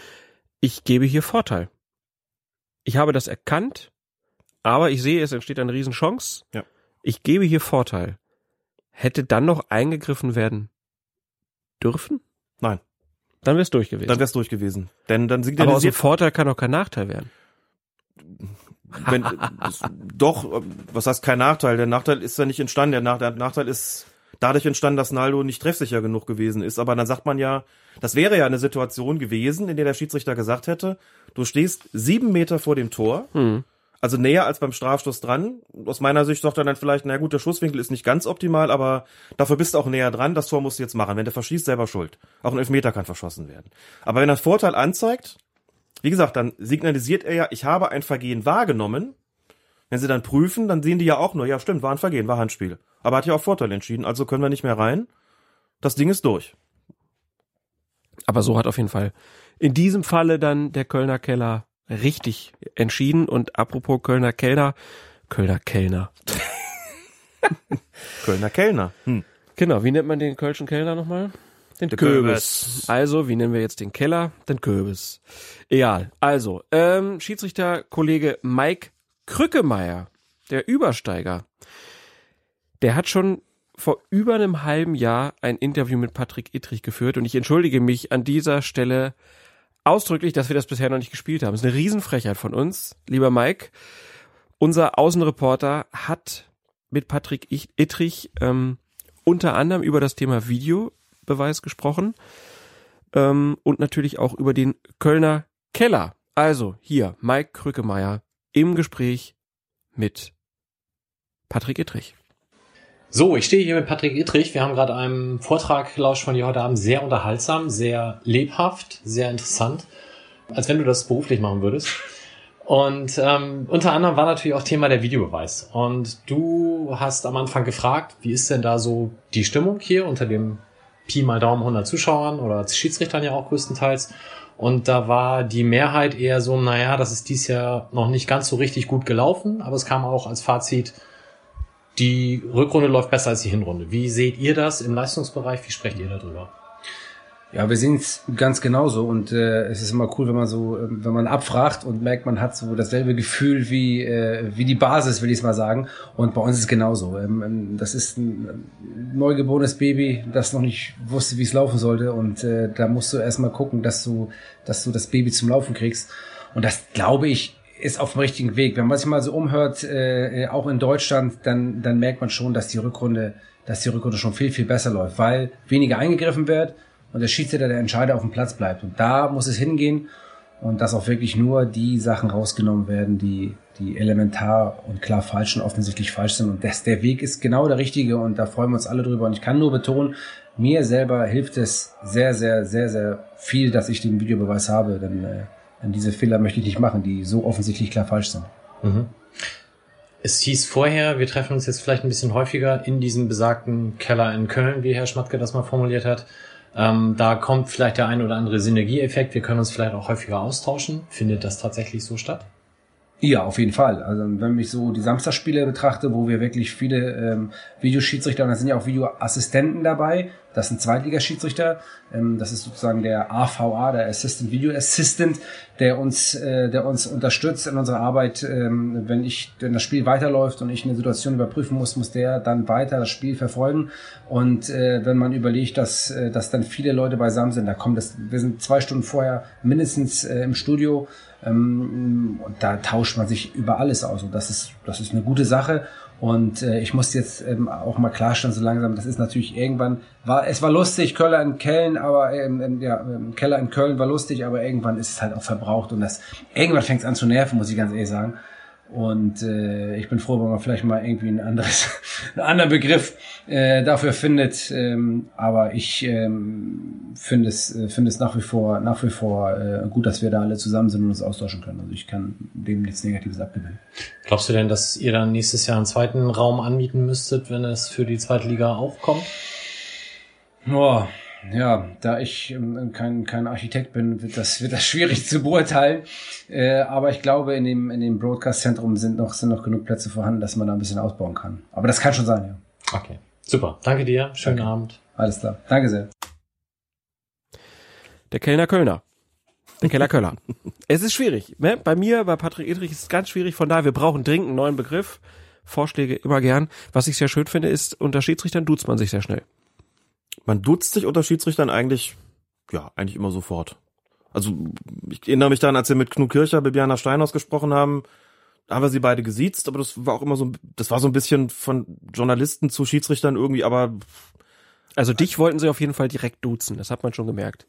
ich gebe hier Vorteil. Ich habe das erkannt, aber ich sehe, es entsteht eine Riesenchance. Ja. Ich gebe hier Vorteil. Hätte dann noch eingegriffen werden dürfen? Nein. Dann wäre es durch gewesen. Dann wäre es durch gewesen. Denn dann signalisiert. Aber aus dem Vorteil kann auch kein Nachteil werden wenn, das, doch, was heißt kein Nachteil? Der Nachteil ist ja nicht entstanden. Der, Nach der Nachteil ist, dadurch entstanden, dass Naldo nicht treffsicher genug gewesen ist. Aber dann sagt man ja, das wäre ja eine Situation gewesen, in der der Schiedsrichter gesagt hätte, du stehst sieben Meter vor dem Tor, Mhm. also näher als beim Strafstoß dran. Aus meiner Sicht sagt er dann vielleicht, na gut, der Schusswinkel ist nicht ganz optimal, aber dafür bist du auch näher dran, das Tor musst du jetzt machen. Wenn der verschießt, selber schuld. Auch ein Elfmeter kann verschossen werden. Aber wenn er Vorteil anzeigt, wie gesagt, dann signalisiert er ja, ich habe ein Vergehen wahrgenommen. Wenn sie dann prüfen, dann sehen die ja auch nur, ja stimmt, war ein Vergehen, war Handspiel. Aber hat ja auch Vorteil entschieden, also können wir nicht mehr rein. Das Ding ist durch. Aber so hat auf jeden Fall in diesem Falle dann der Kölner Keller richtig entschieden. Und apropos Kölner Kellner, Kölner Kellner. Kölner Kellner. Hm. Genau, wie nennt man den Kölschen Kellner nochmal? Den Der Köbis. Köbis. Also, wie nennen wir jetzt den Keller? Den Köbis. Egal. Also, ähm, Schiedsrichter Kollege Mike Krückemeier, der Übersteiger, der hat schon vor über einem halben Jahr ein Interview mit Patrick Ittrich geführt und ich entschuldige mich an dieser Stelle ausdrücklich, dass wir das bisher noch nicht gespielt haben. Das ist eine Riesenfrechheit von uns, lieber Mike. Unser Außenreporter hat mit Patrick Ich- Ittrich ähm, unter anderem über das Thema Videobeweis gesprochen ähm, und natürlich auch über den Kölner Keller. Also hier Mike Krückemeier im Gespräch mit Patrick Ittrich. So, ich stehe hier mit Patrick Ittrich. Wir haben gerade einen Vortrag gelauscht von dir heute Abend. Sehr unterhaltsam, sehr lebhaft, sehr interessant. Als wenn du das beruflich machen würdest. Und ähm, unter anderem war natürlich auch Thema der Videobeweis. Und du hast am Anfang gefragt, wie ist denn da so die Stimmung hier unter dem Pi mal Daumen 100 Zuschauern oder Schiedsrichtern ja auch größtenteils. Und da war die Mehrheit eher so, naja, das ist dies Jahr noch nicht ganz so richtig gut gelaufen, aber es kam auch als Fazit, die Rückrunde läuft besser als die Hinrunde. Wie seht ihr das im Leistungsbereich? Wie sprecht ihr darüber? Ja, wir sehen es ganz genauso und äh, es ist immer cool, wenn man so, äh, wenn man abfragt und merkt, man hat so dasselbe Gefühl wie äh, wie die Basis, will ich es mal sagen. Und bei uns ist es genauso. Ähm, ähm, das ist ein äh, neugeborenes Baby, das noch nicht wusste, wie es laufen sollte und äh, da musst du erstmal gucken, dass du, dass du das Baby zum Laufen kriegst. Und das glaube ich ist auf dem richtigen Weg. Wenn man sich mal so umhört, äh, auch in Deutschland, dann dann merkt man schon, dass die Rückrunde, dass die Rückrunde schon viel viel besser läuft, weil weniger eingegriffen wird und der Schiedsrichter, der Entscheider auf dem Platz bleibt. Und da muss es hingehen und dass auch wirklich nur die Sachen rausgenommen werden, die, die elementar und klar falsch und offensichtlich falsch sind. Und das, der Weg ist genau der richtige und da freuen wir uns alle drüber. Und ich kann nur betonen, mir selber hilft es sehr, sehr, sehr, sehr viel, dass ich den Videobeweis habe, denn, äh, denn diese Fehler möchte ich nicht machen, die so offensichtlich klar falsch sind. Mhm. Es hieß vorher, wir treffen uns jetzt vielleicht ein bisschen häufiger in diesem besagten Keller in Köln, wie Herr Schmatke das mal formuliert hat. Ähm, da kommt vielleicht der ein oder andere Synergieeffekt. Wir können uns vielleicht auch häufiger austauschen. Findet das tatsächlich so statt? Ja, auf jeden Fall. Also wenn ich so die Samstagsspiele betrachte, wo wir wirklich viele ähm, Videoschiedsrichter, und da sind ja auch Videoassistenten dabei, das sind Zweitligaschiedsrichter, ähm, das ist sozusagen der AVA, der Assistant Video Assistant, der uns, äh, der uns unterstützt in unserer Arbeit. Ähm, wenn ich, wenn das Spiel weiterläuft und ich eine Situation überprüfen muss, muss der dann weiter das Spiel verfolgen. Und äh, wenn man überlegt, dass, äh, dass dann viele Leute beisammen sind, da kommt das, wir sind zwei Stunden vorher mindestens äh, im Studio ähm, und da tauscht man sich über alles aus und das ist, das ist eine gute Sache. Und äh, ich muss jetzt ähm, auch mal klarstellen, so langsam, das ist natürlich irgendwann, war, es war lustig, Köller in Köln, aber ähm, ähm, ja, ähm, Keller in Köln war lustig, aber irgendwann ist es halt auch verbraucht und das, irgendwann fängt es an zu nerven, muss ich ganz ehrlich sagen. Und äh, ich bin froh, wenn man vielleicht mal irgendwie ein anderes, einen anderen Begriff äh, dafür findet. Ähm, aber ich ähm, finde es, äh, finde es nach wie vor, nach wie vor äh, gut, dass wir da alle zusammen sind und uns austauschen können. Also ich kann dem nichts Negatives abgewinnen. Glaubst du denn, dass ihr dann nächstes Jahr einen zweiten Raum anmieten müsstet, wenn es für die zweite Liga auch kommt? Boah, ja, da ich ähm, kein, kein Architekt bin, wird das, wird das schwierig zu beurteilen. Äh, aber ich glaube, in dem, in dem Broadcast-Zentrum sind noch, sind noch genug Plätze vorhanden, dass man da ein bisschen ausbauen kann. Aber das kann schon sein, ja. Okay. Super. Danke dir. Schönen Danke. Abend. Alles klar. Danke sehr. Der Kellner Kölner. Der Keller Köller. es ist schwierig. Ne? Bei mir, bei Patrick Edrich ist es ganz schwierig. Von daher, wir brauchen dringend einen neuen Begriff. Vorschläge immer gern. Was ich sehr schön finde, ist, unter Schiedsrichtern duzt man sich sehr schnell. Man duzt sich unter Schiedsrichtern eigentlich, ja, eigentlich immer sofort. Also ich erinnere mich daran, als wir mit Knut Kircher, Bibiana Steinhaus gesprochen haben, haben wir sie beide gesiezt, aber das war auch immer so, das war so ein bisschen von Journalisten zu Schiedsrichtern irgendwie, aber also dich wollten sie auf jeden Fall direkt duzen, das hat man schon gemerkt.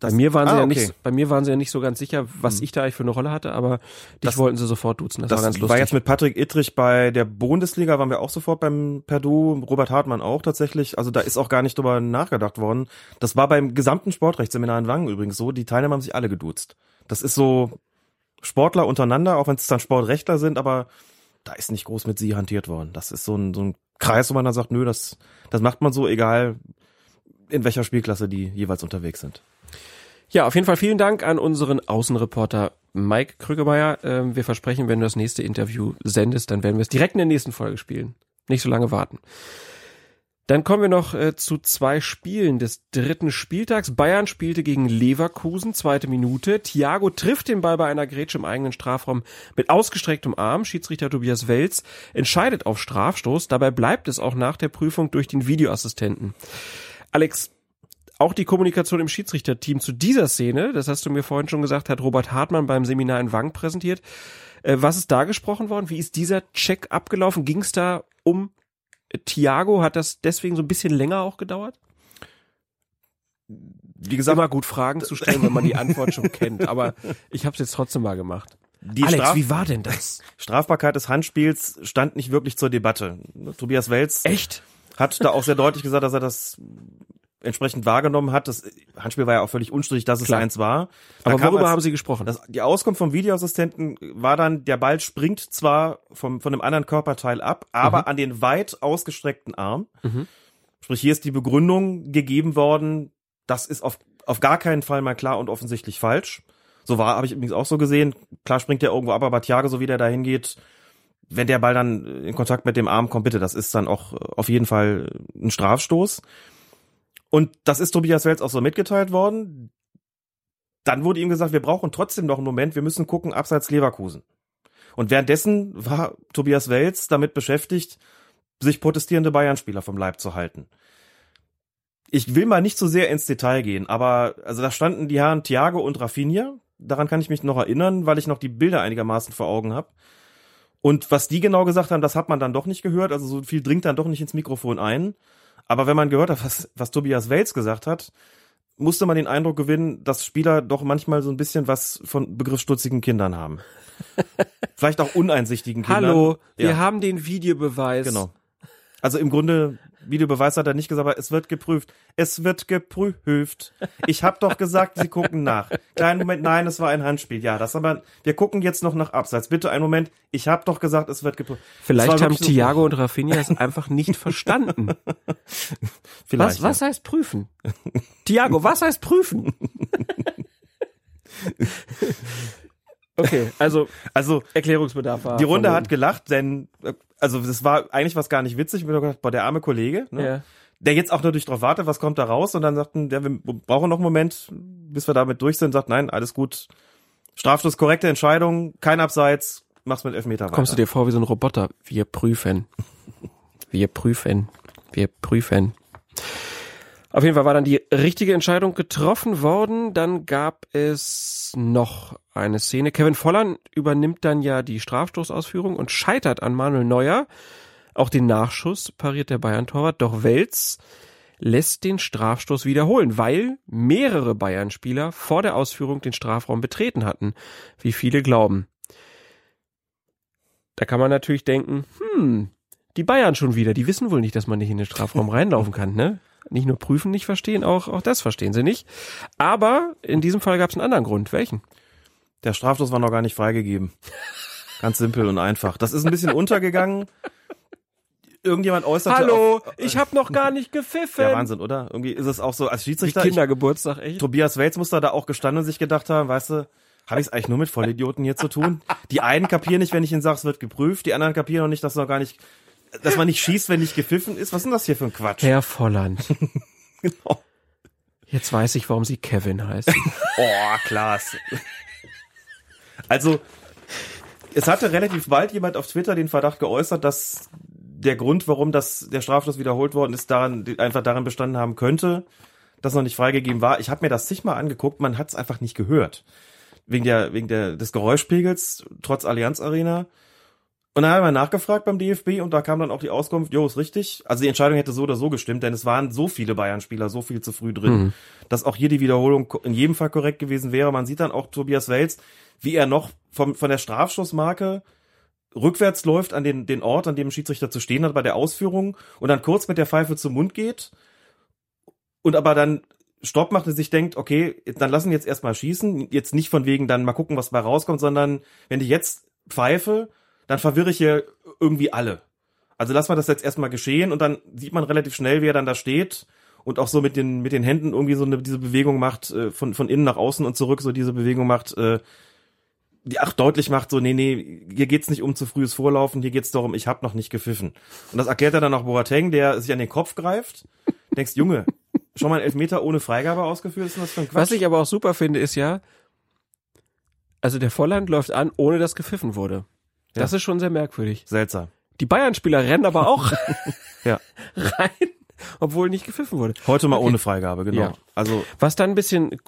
Bei mir waren sie ah, ja okay. nicht, bei mir waren sie ja nicht so ganz sicher, was hm. ich da eigentlich für eine Rolle hatte, aber dich das, wollten sie sofort duzen. Das, das war ganz lustig. War jetzt mit Patrick Ittrich bei der Bundesliga, waren wir auch sofort beim Perdu, Robert Hartmann auch tatsächlich. Also da ist auch gar nicht drüber nachgedacht worden. Das war beim gesamten Sportrechtsseminar in Wangen übrigens so. Die Teilnehmer haben sich alle geduzt. Das ist so Sportler untereinander, auch wenn es dann Sportrechtler sind, aber da ist nicht groß mit sie hantiert worden. Das ist so ein, so ein Kreis, wo man dann sagt, nö, das, das macht man so, egal in welcher Spielklasse die jeweils unterwegs sind. Ja, auf jeden Fall vielen Dank an unseren Außenreporter Mike Krügemeier. Ähm, wir versprechen, wenn du das nächste Interview sendest, dann werden wir es direkt in der nächsten Folge spielen. Nicht so lange warten. Dann kommen wir noch äh, zu zwei Spielen des dritten Spieltags. Bayern spielte gegen Leverkusen, zweite Minute. Thiago trifft den Ball bei einer Grätsche im eigenen Strafraum mit ausgestrecktem Arm. Schiedsrichter Tobias Welz entscheidet auf Strafstoß. Dabei bleibt es auch nach der Prüfung durch den Videoassistenten. Alex, auch die Kommunikation im Schiedsrichterteam zu dieser Szene, das hast du mir vorhin schon gesagt, hat Robert Hartmann beim Seminar in Wang präsentiert. Äh, was ist da gesprochen worden? Wie ist dieser Check abgelaufen? Ging es da um Thiago hat das deswegen so ein bisschen länger auch gedauert? Wie gesagt, immer gut Fragen zu stellen, wenn man die Antwort schon kennt. Aber ich habe es jetzt trotzdem mal gemacht. Die Alex, Straf wie war denn das? Strafbarkeit des Handspiels stand nicht wirklich zur Debatte. Tobias Welz echt hat da auch sehr deutlich gesagt, dass er das entsprechend wahrgenommen hat. Das Handspiel war ja auch völlig unstrittig, dass es Klar. eins war. Da Aber worüber als, haben Sie gesprochen? Das, die Auskunft vom Videoassistenten war dann, der Ball springt zwar vom, von einem anderen Körperteil ab, aber mhm. an den weit ausgestreckten Arm. Mhm. Sprich, hier ist die Begründung gegeben worden, das ist auf, auf gar keinen Fall mal klar und offensichtlich falsch. So war, habe ich übrigens auch so gesehen. Klar springt der irgendwo ab, aber Thiago, so wie der da hingeht, wenn der Ball dann in Kontakt mit dem Arm kommt, bitte, das ist dann auch auf jeden Fall ein Strafstoß. Und das ist Tobias Welz auch so mitgeteilt worden. Dann wurde ihm gesagt, wir brauchen trotzdem noch einen Moment, wir müssen gucken, abseits Leverkusen. Und währenddessen war Tobias Welz damit beschäftigt, sich protestierende Bayern-Spieler vom Leib zu halten. Ich will mal nicht so sehr ins Detail gehen, aber also da standen die Herren Thiago und Rafinha. Daran kann ich mich noch erinnern, weil ich noch die Bilder einigermaßen vor Augen habe. Und was die genau gesagt haben, das hat man dann doch nicht gehört. Also so viel dringt dann doch nicht ins Mikrofon ein. Aber wenn man gehört hat, was, was Tobias Wels gesagt hat, musste man den Eindruck gewinnen, dass Spieler doch manchmal so ein bisschen was von begriffsstutzigen Kindern haben. Vielleicht auch uneinsichtigen Kindern. Hallo, ja. wir haben den Videobeweis. Genau. Also im Grunde Videobeweis hat er nicht gesagt, aber es wird geprüft. Es wird geprüft. Ich habe doch gesagt, sie gucken nach. Kleinen Moment, nein, es war ein Handspiel. Ja, das aber, wir gucken jetzt noch nach Abseits. Bitte einen Moment. Ich habe doch gesagt, es wird geprüft. Vielleicht haben Thiago so und Rafinha es einfach nicht verstanden. Vielleicht, was, was heißt prüfen? Thiago, was heißt prüfen? Okay, also also Erklärungsbedarf war. Die Runde hat gelacht, denn äh, also das war eigentlich was gar nicht witzig. Ich mir gedacht, boah, der arme Kollege, ne? Ja. der jetzt auch natürlich drauf wartet, was kommt da raus und dann sagten, der, wir brauchen noch einen Moment, bis wir damit durch sind. Sagt, nein, alles gut. Strafstoß, korrekte Entscheidung, kein Abseits, mach's mit Elfmeter weiter. Kommst du dir vor wie so ein Roboter? Wir prüfen. Wir prüfen. Wir prüfen. Auf jeden Fall war dann die richtige Entscheidung getroffen worden. Dann gab es noch eine Szene. Kevin Volland übernimmt dann ja die Strafstoßausführung und scheitert an Manuel Neuer. Auch den Nachschuss pariert der Bayern-Torwart. Doch Welz lässt den Strafstoß wiederholen, weil mehrere Bayern-Spieler vor der Ausführung den Strafraum betreten hatten, wie viele glauben. Da kann man natürlich denken, hm, die Bayern schon wieder, die wissen wohl nicht, dass man nicht in den Strafraum reinlaufen kann, ne? Nicht nur prüfen nicht verstehen, auch, auch das verstehen sie nicht. Aber in diesem Fall gab es einen anderen Grund. Welchen? Der Strafstoß war noch gar nicht freigegeben. Ganz simpel und einfach. Das ist ein bisschen untergegangen. Irgendjemand äußerte. Hallo, auf, ich habe noch gar nicht gepfiffen. Ja, Wahnsinn, oder? Irgendwie ist es auch so als Schiedsrichter. Wie Kindergeburtstag, echt? Tobias Welz muss da auch gestanden und sich gedacht haben, weißt du, habe ich es eigentlich nur mit Vollidioten hier zu tun? Die einen kapieren nicht, wenn ich ihnen sage, es wird geprüft, die anderen kapieren noch nicht, dass noch gar nicht dass man nicht schießt, wenn nicht gepfiffen ist? Was ist denn das hier für ein Quatsch? Herr Volland. genau. Jetzt weiß ich, warum sie Kevin heißt. oh, Klaas. Also, es hatte relativ bald jemand auf Twitter den Verdacht geäußert, dass der Grund, warum das, der Strafstoß wiederholt worden ist, daran, einfach daran bestanden haben könnte, dass noch nicht freigegeben war. Ich habe mir das zigmal angeguckt, man hat es einfach nicht gehört. wegen der, wegen der, des Geräuschpegels, trotz Allianz Arena. Und dann haben wir nachgefragt beim DFB und da kam dann auch die Auskunft, jo, ist richtig. Also die Entscheidung hätte so oder so gestimmt, denn es waren so viele Bayern-Spieler so viel zu früh drin, Mhm. dass auch hier die Wiederholung in jedem Fall korrekt gewesen wäre. Man sieht dann auch Tobias Wels, wie er noch vom, von der Strafschussmarke rückwärts läuft an den, den Ort, an dem ein Schiedsrichter zu stehen hat bei der Ausführung und dann kurz mit der Pfeife zum Mund geht und aber dann Stopp macht und sich denkt, okay, dann lassen wir jetzt erstmal schießen. Jetzt nicht von wegen dann mal gucken, was bei rauskommt, sondern wenn ich jetzt pfeife, dann verwirre ich hier irgendwie alle. Also lass mal das jetzt erstmal geschehen und dann sieht man relativ schnell, wie er dann da steht und auch so mit den, mit den Händen irgendwie so eine, diese Bewegung macht, äh, von, von innen nach außen und zurück, so diese Bewegung macht, äh, die auch deutlich macht, so, nee, nee, hier geht's nicht um zu frühes Vorlaufen, hier geht's darum, ich hab noch nicht gepfiffen. Und das erklärt er dann auch Boateng, der sich an den Kopf greift. Denkst, Junge, schon mal ein Elfmeter ohne Freigabe ausgeführt, ist das für ein Quatsch? Was ich aber auch super finde, ist ja, also der Volland läuft an, ohne dass gepfiffen wurde. Das ist schon sehr merkwürdig. Seltsam. Die Bayern-Spieler rennen aber auch Ja. rein, obwohl nicht gepfiffen wurde. Heute mal Okay. ohne Freigabe, genau. Ja. Also, Was dann ein bisschen äh,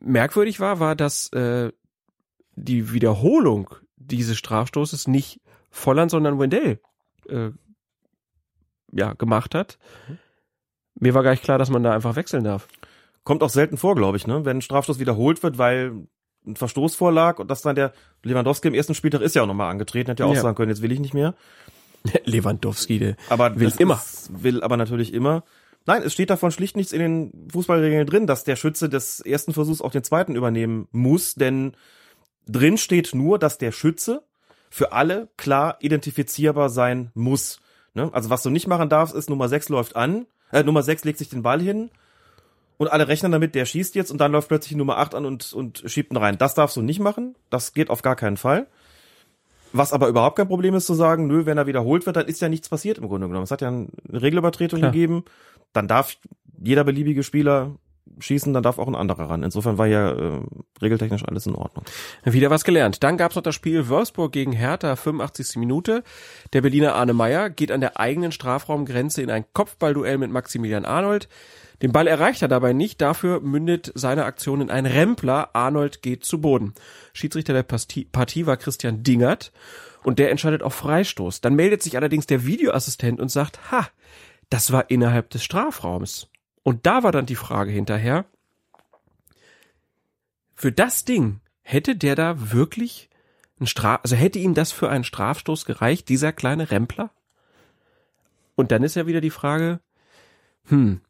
merkwürdig war, war, dass äh, die Wiederholung dieses Strafstoßes nicht Volland, sondern Wendell äh, ja, gemacht hat. Mir war gar nicht klar, dass man da einfach wechseln darf. kommt auch selten vor, glaube ich, ne? Wenn ein Strafstoß wiederholt wird, weil ein Verstoß vorlag und das dann der Lewandowski im ersten Spieltag ist ja auch nochmal angetreten, hätte ja auch Ja. sagen können, jetzt will ich nicht mehr. Lewandowski, der Aber will immer. Ist, will aber natürlich immer. Nein, es steht davon schlicht nichts in den Fußballregeln drin, dass der Schütze des ersten Versuchs auch den zweiten übernehmen muss, denn drin steht nur, dass der Schütze für alle klar identifizierbar sein muss. Ne? Also was du nicht machen darfst, ist Nummer 6 läuft an, äh, Nummer 6 legt sich den Ball hin und alle rechnen damit, der schießt jetzt und dann läuft plötzlich Nummer 8 an und, und schiebt ihn rein. Das darfst du nicht machen, das geht auf gar keinen Fall. Was aber überhaupt kein Problem ist zu sagen, nö, wenn er wiederholt wird, dann ist ja nichts passiert im Grunde genommen. Es hat ja eine Regelübertretung Klar. gegeben. Dann darf jeder beliebige Spieler schießen, dann darf auch ein anderer ran. Insofern war ja äh, regeltechnisch alles in Ordnung. Wieder was gelernt. Dann gab's noch das Spiel Wolfsburg gegen Hertha, 85. Minute. Der Berliner Arne Meyer geht an der eigenen Strafraumgrenze in ein Kopfballduell mit Maximilian Arnold. Den Ball erreicht er dabei nicht, dafür mündet seine Aktion in einen Rempler. Arnold geht zu Boden. Schiedsrichter der Partie war Christian Dingert und der entscheidet auf Freistoß. Dann meldet sich allerdings der Videoassistent und sagt, ha, das war innerhalb des Strafraums. Und da war dann die Frage hinterher, für das Ding hätte der da wirklich ein Straf, also hätte ihm das für einen Strafstoß gereicht, dieser kleine Rempler? Und dann ist ja wieder die Frage, hm,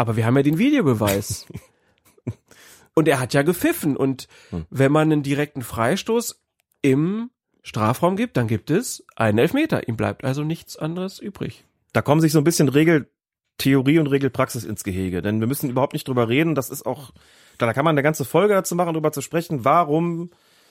aber wir haben ja den Videobeweis. und er hat ja gepfiffen und wenn man einen direkten Freistoß im Strafraum gibt, dann gibt es einen Elfmeter. Ihm bleibt also nichts anderes übrig. Da kommen sich so ein bisschen Regeltheorie und Regelpraxis ins Gehege, denn wir müssen überhaupt nicht drüber reden. Das ist auch, da kann man eine ganze Folge dazu machen, drüber zu sprechen, warum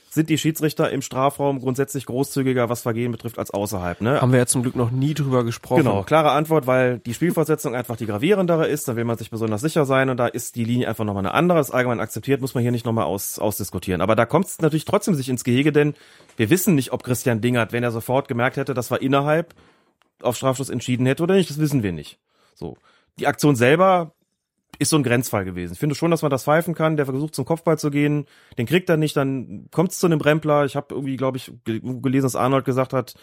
sind die Schiedsrichter im Strafraum grundsätzlich großzügiger, was Vergehen betrifft, als außerhalb. Ne? Haben wir ja zum Glück noch nie drüber gesprochen. Genau, klare Antwort, weil die Spielfortsetzung einfach die gravierendere ist, da will man sich besonders sicher sein und da ist die Linie einfach nochmal eine andere, ist allgemein akzeptiert, muss man hier nicht nochmal aus, ausdiskutieren. Aber da kommt es natürlich trotzdem sich ins Gehege, denn wir wissen nicht, ob Christian Dingert, wenn er sofort gemerkt hätte, das war innerhalb, auf Strafschluss entschieden hätte oder nicht, das wissen wir nicht. So. Die Aktion selber ist so ein Grenzfall gewesen. Ich finde schon, dass man das pfeifen kann. Der versucht zum Kopfball zu gehen, den kriegt er nicht, dann kommt es zu einem Brempler. Ich habe irgendwie, glaube ich, ge- gelesen, dass Arnold gesagt hat,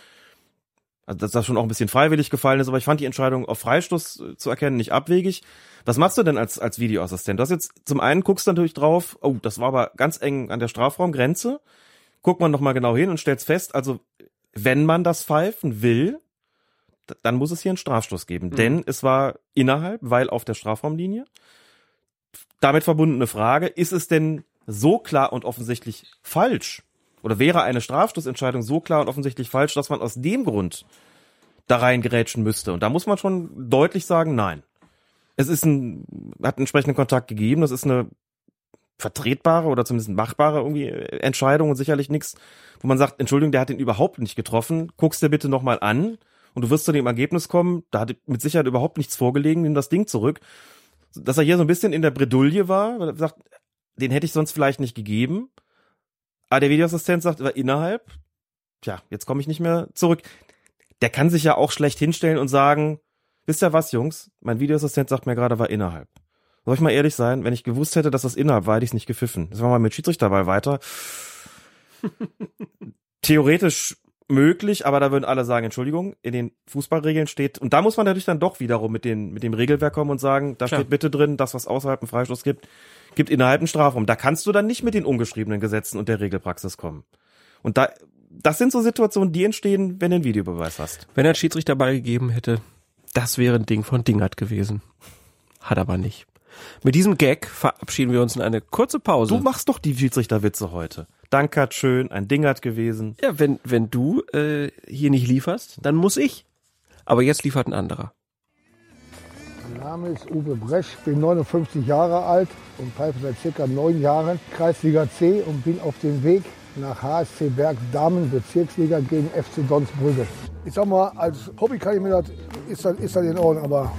also dass das schon auch ein bisschen freiwillig gefallen ist, aber ich fand die Entscheidung auf Freistoß äh, zu erkennen nicht abwegig. Was machst du denn als, als Videoassistent? Du hast jetzt zum einen guckst du natürlich drauf, oh, das war aber ganz eng an der Strafraumgrenze. Guckt man nochmal genau hin und stellt fest, also wenn man das pfeifen will, dann muss es hier einen Strafstoß geben. Denn es war innerhalb, weil auf der Strafraumlinie. Damit verbundene Frage, ist es denn so klar und offensichtlich falsch? Oder wäre eine Strafstoßentscheidung so klar und offensichtlich falsch, dass man aus dem Grund da reingerätschen müsste? Und da muss man schon deutlich sagen, nein. Es ist ein, hat einen entsprechenden Kontakt gegeben, das ist eine vertretbare oder zumindest machbare irgendwie äh, Entscheidung und sicherlich nichts, wo man sagt, Entschuldigung, der hat den überhaupt nicht getroffen, guckst dir bitte nochmal an und du wirst zu dem Ergebnis kommen, da hat mit Sicherheit überhaupt nichts vorgelegen, nimm das Ding zurück. Dass er hier so ein bisschen in der Bredouille war, weil er sagt, den hätte ich sonst vielleicht nicht gegeben. Aber der Videoassistent sagt, war innerhalb, tja, jetzt komme ich nicht mehr zurück. Der kann sich ja auch schlecht hinstellen und sagen, wisst ihr was, Jungs, mein Videoassistent sagt mir gerade, war innerhalb. soll ich mal ehrlich sein, wenn ich gewusst hätte, dass das innerhalb war, hätte ich es nicht gepfiffen. Das war mal mit Schiedsrichterball weiter. Theoretisch möglich, aber da würden alle sagen, Entschuldigung, in den Fußballregeln steht, und da muss man natürlich dann doch wiederum mit, den, mit dem Regelwerk kommen und sagen, da Klar. steht bitte drin, das, was außerhalb einen Freistoß gibt, gibt innerhalb einen Strafraum. Da kannst du dann nicht mit den ungeschriebenen Gesetzen und der Regelpraxis kommen. Und da, das sind so Situationen, die entstehen, wenn du einen Videobeweis hast. Wenn er einen Schiedsrichterball gegeben hätte, das wäre ein Ding von Dingert gewesen. Hat aber nicht. Mit diesem Gag verabschieden wir uns in eine kurze Pause. Du machst doch die Schiedsrichterwitze heute. Dankert schön, ein Dingert gewesen. Ja, wenn, wenn du äh, hier nicht lieferst, dann muss ich. Aber jetzt liefert ein anderer. Mein Name ist Uwe Bresch, bin 59 Jahre alt und pfeife seit circa neun Jahren Kreisliga C und bin auf dem Weg nach HSC Berg Damen Bezirksliga gegen FC Donsbrügge. Ich sag mal, als Hobby kann ich mir das, ist das, ist das in Ordnung, aber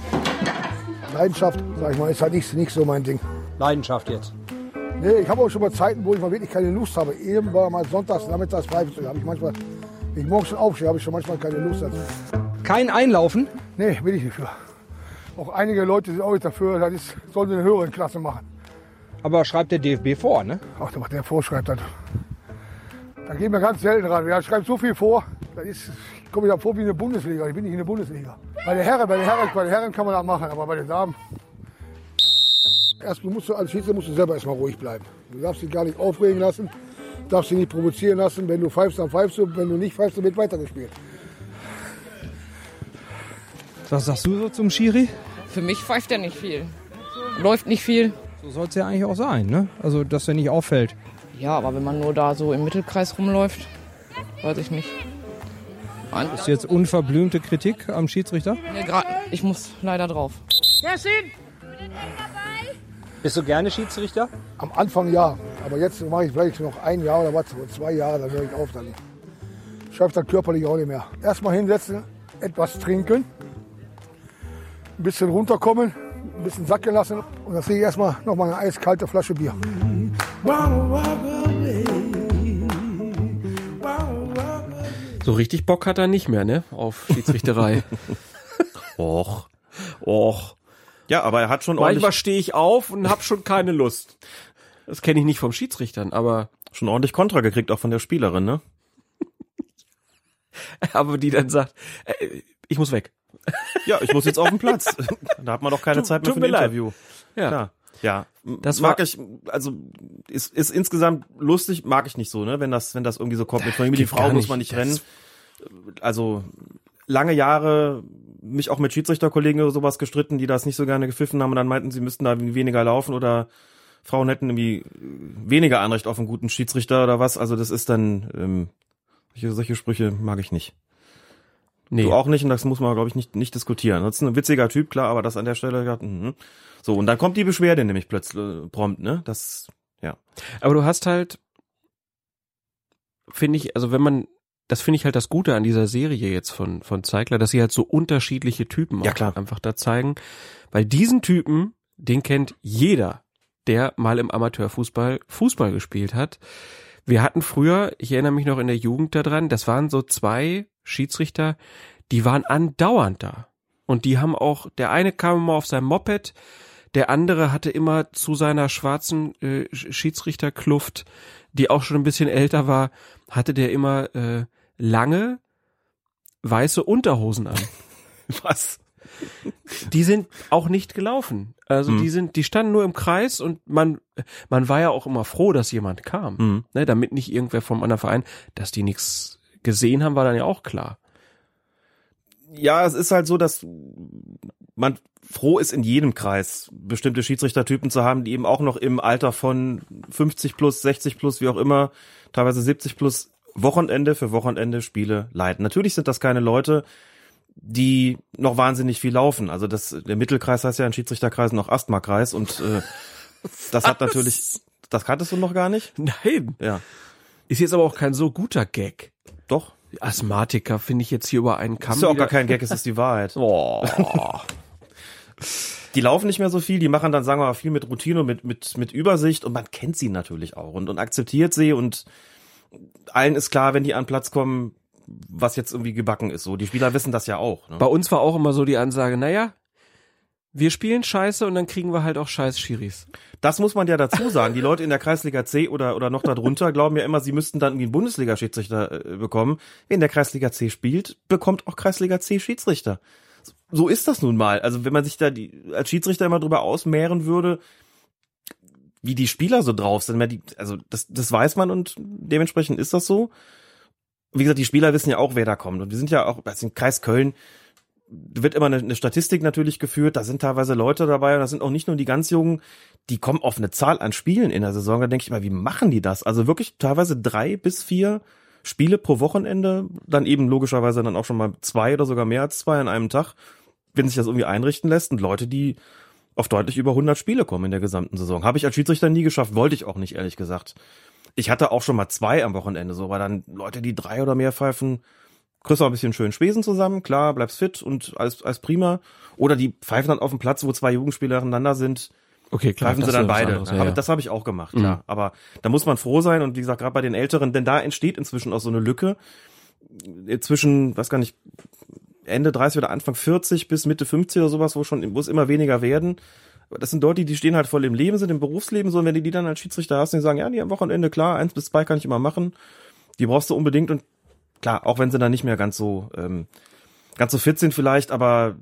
Leidenschaft, sag ich mal, ist halt nicht, nicht so mein Ding. Leidenschaft jetzt. Nee, ich habe auch schon mal Zeiten, wo ich mal wirklich keine Lust habe. Eben war mal sonntags, nachmittags pfeifen zu. habe ich manchmal, wenn ich morgens schon aufstehe, habe ich schon manchmal keine Lust dazu. Kein Einlaufen? Nee, bin ich nicht für. Auch einige Leute sind auch nicht dafür, das ist, sollen sie eine höhere Klasse machen. Aber schreibt der DFB vor, ne? Ach, was der vorschreibt, das. Da gehen wir ganz selten ran. Er schreibt so viel vor, das ist, ich komme mir da vor wie eine Bundesliga. Ich bin nicht in der Bundesliga. Bei der Herren, bei der Herren, bei der Herren kann man das machen, aber bei den Damen. Erst musst du als Schiedsrichter musst du selber erstmal ruhig bleiben. Du darfst dich gar nicht aufregen lassen, darfst dich nicht provozieren lassen. Wenn du pfeifst, dann pfeifst du. Wenn du nicht pfeifst, dann wird weitergespielt. Was sagst du so zum Schiri? Für mich pfeift er nicht viel. Läuft nicht viel. So soll es ja eigentlich auch sein, ne? Also, dass er nicht auffällt. Ja, aber wenn man nur da so im Mittelkreis rumläuft, weiß ich nicht. Nein. Ist jetzt unverblümte Kritik am Schiedsrichter? Nee, grad, ich muss leider drauf. Jessin! Bist du gerne Schiedsrichter? Am Anfang ja, aber jetzt mache ich vielleicht noch ein Jahr oder was, oder zwei Jahre, dann höre ich auf. Dann schaffe dann körperlich auch nicht mehr. Erstmal hinsetzen, etwas trinken, ein bisschen runterkommen, ein bisschen sacken lassen und dann kriege ich erstmal noch mal eine eiskalte Flasche Bier. So richtig Bock hat er nicht mehr, ne? Auf Schiedsrichterei. Och. Och. Ja, aber er hat schon Manchmal ordentlich, stehe ich auf und hab schon keine Lust. Das kenne ich nicht vom Schiedsrichtern, aber schon ordentlich Kontra gekriegt, auch von der Spielerin, ne? aber die dann sagt, äh, ich muss weg. Ja, ich muss jetzt auf den Platz. da hat man doch keine Tut- Zeit mehr für ein. Interview. Ja. Klar. Ja, Das mag ich, also ist, ist insgesamt lustig, mag ich nicht so, ne? Wenn das, wenn das irgendwie so kommt mit Familie, die Frau muss man nicht rennen. Also lange Jahre mich auch mit Schiedsrichterkollegen oder sowas gestritten, die das nicht so gerne gepfiffen haben und dann meinten, sie müssten da weniger laufen oder Frauen hätten irgendwie weniger Anrecht auf einen guten Schiedsrichter oder was. Also das ist dann, ähm, solche, solche Sprüche mag ich nicht. Nee. Du auch nicht und das muss man, glaube ich, nicht, nicht diskutieren. Das ist ein witziger Typ, klar, aber das an der Stelle, ja, mhm. so, und dann kommt die Beschwerde nämlich plötzlich, äh, prompt, ne? Das, ja. Aber du hast halt, finde ich, also wenn man, das finde ich halt das Gute an dieser Serie jetzt von, von Zeigler, dass sie halt so unterschiedliche Typen Ja, auch klar. einfach da zeigen. Weil diesen Typen, den kennt jeder, der mal im Amateurfußball Fußball gespielt hat. Wir hatten früher, ich erinnere mich noch in der Jugend daran, das waren so zwei Schiedsrichter, die waren andauernd da. Und die haben auch, der eine kam immer auf seinem Moped, der andere hatte immer zu seiner schwarzen äh, Sch- Schiedsrichterkluft, die auch schon ein bisschen älter war, hatte der immer äh, lange weiße Unterhosen an. Was? Die sind auch nicht gelaufen. Also Hm. die sind, die standen nur im Kreis und man, man war ja auch immer froh, dass jemand kam, Hm. ne, damit nicht irgendwer vom anderen Verein, dass die nichts gesehen haben, war dann ja auch klar. Ja, es ist halt so, dass man froh ist, in jedem Kreis bestimmte Schiedsrichtertypen zu haben, die eben auch noch im Alter von 50 plus, 60 plus, wie auch immer, teilweise 70 plus Wochenende für Wochenende Spiele leiten. Natürlich sind das keine Leute, die noch wahnsinnig viel laufen. Also das, der Mittelkreis heißt ja in Schiedsrichterkreisen noch Asthmakreis und äh, das hat natürlich, das kanntest du noch gar nicht? Nein. Ja. Ist jetzt aber auch kein so guter Gag. Doch. Asthmatiker finde ich jetzt hier über einen Kamm. ist ja auch wieder- gar kein Gag, es ist die Wahrheit. Oh. die laufen nicht mehr so viel, die machen dann, sagen wir mal, viel mit Routine und mit, mit, mit Übersicht und man kennt sie natürlich auch und, und akzeptiert sie und allen ist klar, wenn die an Platz kommen, was jetzt irgendwie gebacken ist. So, die Spieler wissen das ja auch. Ne? Bei uns war auch immer so die Ansage, naja, wir spielen Scheiße und dann kriegen wir halt auch Scheiß Schiris. Das muss man ja dazu sagen. Die Leute in der Kreisliga C oder, oder noch darunter glauben ja immer, sie müssten dann irgendwie einen Bundesliga-Schiedsrichter äh, bekommen. Wer in der Kreisliga C spielt, bekommt auch Kreisliga C Schiedsrichter. So ist das nun mal. Also wenn man sich da die, als Schiedsrichter immer drüber ausmehren würde, wie die Spieler so drauf sind, also das, das weiß man und dementsprechend ist das so. Wie gesagt, die Spieler wissen ja auch, wer da kommt. Und wir sind ja auch, also im Kreis Köln, wird immer eine, eine Statistik natürlich geführt, da sind teilweise Leute dabei und das sind auch nicht nur die ganz Jungen, die kommen auf eine Zahl an Spielen in der Saison. Da denke ich mal, wie machen die das? Also wirklich teilweise drei bis vier Spiele pro Wochenende, dann eben logischerweise dann auch schon mal zwei oder sogar mehr als zwei an einem Tag, wenn sich das irgendwie einrichten lässt und Leute, die auf deutlich über 100 Spiele kommen in der gesamten Saison. Habe ich als Schiedsrichter nie geschafft, wollte ich auch nicht, ehrlich gesagt. Ich hatte auch schon mal zwei am Wochenende, so, aber dann Leute, die drei oder mehr pfeifen, kriegst du auch ein bisschen schön Spesen zusammen, klar, bleibst fit und alles, alles prima. Oder die pfeifen dann auf dem Platz, wo zwei Jugendspieler nacheinander sind. Okay, klar. Pfeifen sie dann beide. Anderes, ja, aber ja. das habe ich auch gemacht, klar. Mhm. Aber da muss man froh sein und wie gesagt, gerade bei den Älteren, denn da entsteht inzwischen auch so eine Lücke zwischen, weiß gar nicht, Ende 30 oder Anfang 40 bis Mitte 50 oder sowas, wo schon, wo es immer weniger werden. Das sind Leute, die stehen halt voll im Leben, sind im Berufsleben so, und wenn du die dann als Schiedsrichter hast, die sagen, ja, die am Wochenende, klar, eins bis zwei kann ich immer machen. Die brauchst du unbedingt und klar, auch wenn sie dann nicht mehr ganz so, ähm, ganz so fit sind vielleicht, aber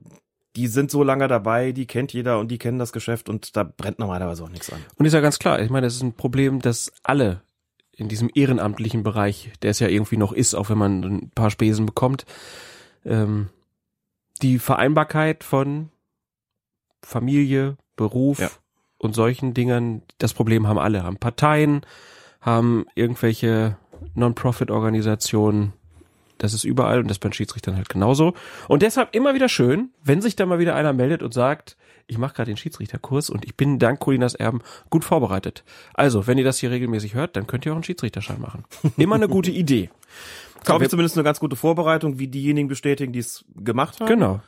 die sind so lange dabei, die kennt jeder und die kennen das Geschäft und da brennt normalerweise auch nichts an. Und ist ja ganz klar, ich meine, das ist ein Problem, das alle in diesem ehrenamtlichen Bereich, der es ja irgendwie noch ist, auch wenn man ein paar Spesen bekommt, ähm, die Vereinbarkeit von Familie, Beruf ja. und solchen Dingen, das Problem haben alle, haben Parteien, haben irgendwelche Non-Profit-Organisationen, das ist überall und das bei den Schiedsrichtern halt genauso. Und deshalb immer wieder schön, wenn sich da mal wieder einer meldet und sagt, ich mache gerade den Schiedsrichterkurs und ich bin dank Colinas Erben gut vorbereitet. Also, wenn ihr das hier regelmäßig hört, dann könnt ihr auch einen Schiedsrichterschein machen. Immer eine gute Idee. Glaube ich zumindest eine ganz gute Vorbereitung, wie diejenigen bestätigen, die es gemacht haben. Genau.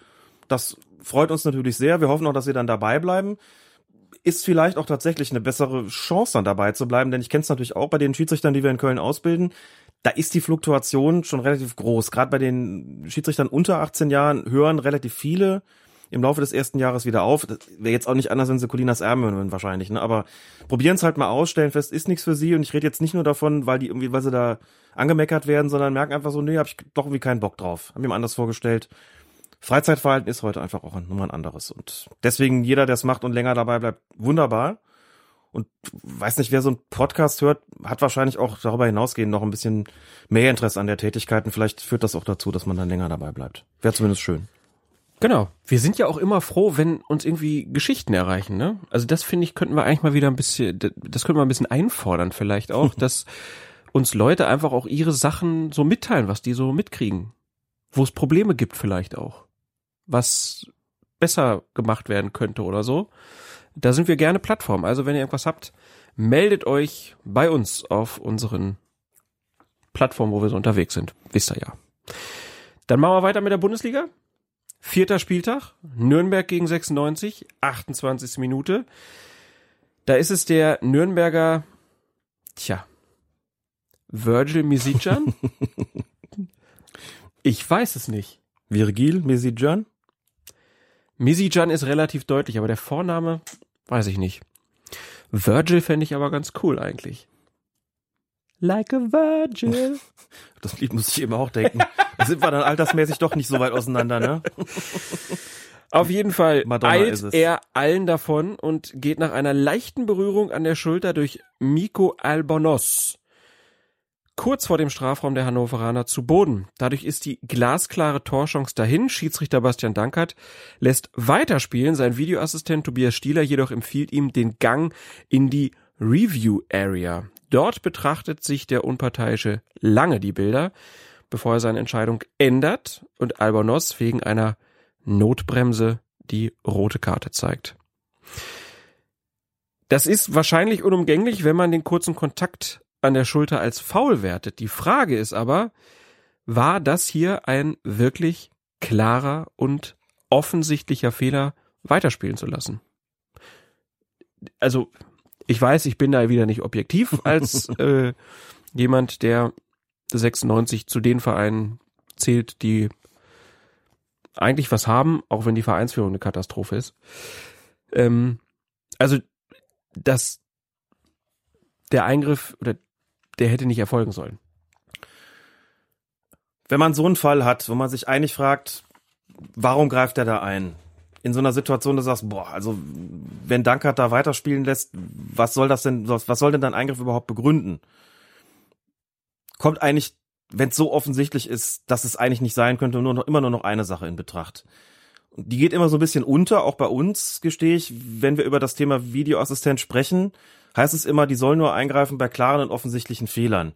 Das freut uns natürlich sehr. Wir hoffen auch, dass sie dann dabei bleiben. Ist vielleicht auch tatsächlich eine bessere Chance, dann dabei zu bleiben, denn ich kenne es natürlich auch bei den Schiedsrichtern, die wir in Köln ausbilden da ist die Fluktuation schon relativ groß. Gerade bei den Schiedsrichtern unter 18 Jahren hören relativ viele im Laufe des ersten Jahres wieder auf. Wäre jetzt auch nicht anders, wenn sie Colinas Erben hören wahrscheinlich, ne? Aber probieren es halt mal aus, stellen fest, ist nichts für sie. Und ich rede jetzt nicht nur davon, weil die irgendwie, weil sie da angemeckert werden, sondern merken einfach so, nee, hab ich doch irgendwie keinen Bock drauf. Hab mir mal anders vorgestellt. Freizeitverhalten ist heute einfach auch nochmal ein anderes. Und deswegen jeder, der es macht und länger dabei bleibt, wunderbar. Und weiß nicht, wer so einen Podcast hört, hat wahrscheinlich auch darüber hinausgehend noch ein bisschen mehr Interesse an der Tätigkeit und vielleicht führt das auch dazu, dass man dann länger dabei bleibt. Wäre zumindest schön. Genau. Wir sind ja auch immer froh, wenn uns irgendwie Geschichten erreichen, ne? Also das finde ich, könnten wir eigentlich mal wieder ein bisschen, das könnten wir ein bisschen einfordern vielleicht auch, dass uns Leute einfach auch ihre Sachen so mitteilen, was die so mitkriegen. Wo es Probleme gibt vielleicht auch. Was besser gemacht werden könnte oder so. Da sind wir gerne Plattform. Also wenn ihr irgendwas habt, meldet euch bei uns auf unseren Plattformen, wo wir so unterwegs sind. Wisst ihr ja. Dann machen wir weiter mit der Bundesliga. Vierter Spieltag, Nürnberg gegen 96, 28. Minute. Da ist es der Nürnberger, tja, Virgil Misicjan? ich weiß es nicht. Virgil Misicjan? Misicjan ist relativ deutlich, aber der Vorname weiß ich nicht. Virgil fände ich aber ganz cool eigentlich. Like a Virgil. Das Lied muss ich eben auch denken. Da sind wir dann altersmäßig doch nicht so weit auseinander, ne? Auf jeden Fall Madonna eilt er allen davon und geht nach einer leichten Berührung an der Schulter durch Miko Albonos kurz vor dem Strafraum der Hannoveraner zu Boden. Dadurch ist die glasklare Torchance dahin. Schiedsrichter Bastian Dankert lässt weiterspielen. Sein Videoassistent Tobias Stieler jedoch empfiehlt ihm den Gang in die Review Area. Dort betrachtet sich der Unparteiische lange die Bilder, bevor er seine Entscheidung ändert und Albonos wegen einer Notbremse die rote Karte zeigt. Das ist wahrscheinlich unumgänglich, wenn man den kurzen Kontakt an der Schulter als faul wertet. Die Frage ist aber, war das hier ein wirklich klarer und offensichtlicher Fehler, weiterspielen zu lassen? Also, ich weiß, ich bin da wieder nicht objektiv als äh, jemand, der 96 zu den Vereinen zählt, die eigentlich was haben, auch wenn die Vereinsführung eine Katastrophe ist. Ähm, also, dass der Eingriff oder der hätte nicht erfolgen sollen. Wenn man so einen Fall hat, wo man sich eigentlich fragt, warum greift er da ein? In so einer Situation, du sagst, boah, also wenn Dankert da weiterspielen lässt, was soll das denn, was, was soll denn dein Eingriff überhaupt begründen? Kommt eigentlich, wenn es so offensichtlich ist, dass es eigentlich nicht sein könnte, nur noch immer nur noch eine Sache in Betracht. Die geht immer so ein bisschen unter, auch bei uns, gestehe ich, wenn wir über das Thema Videoassistent sprechen, heißt es immer, die sollen nur eingreifen bei klaren und offensichtlichen Fehlern.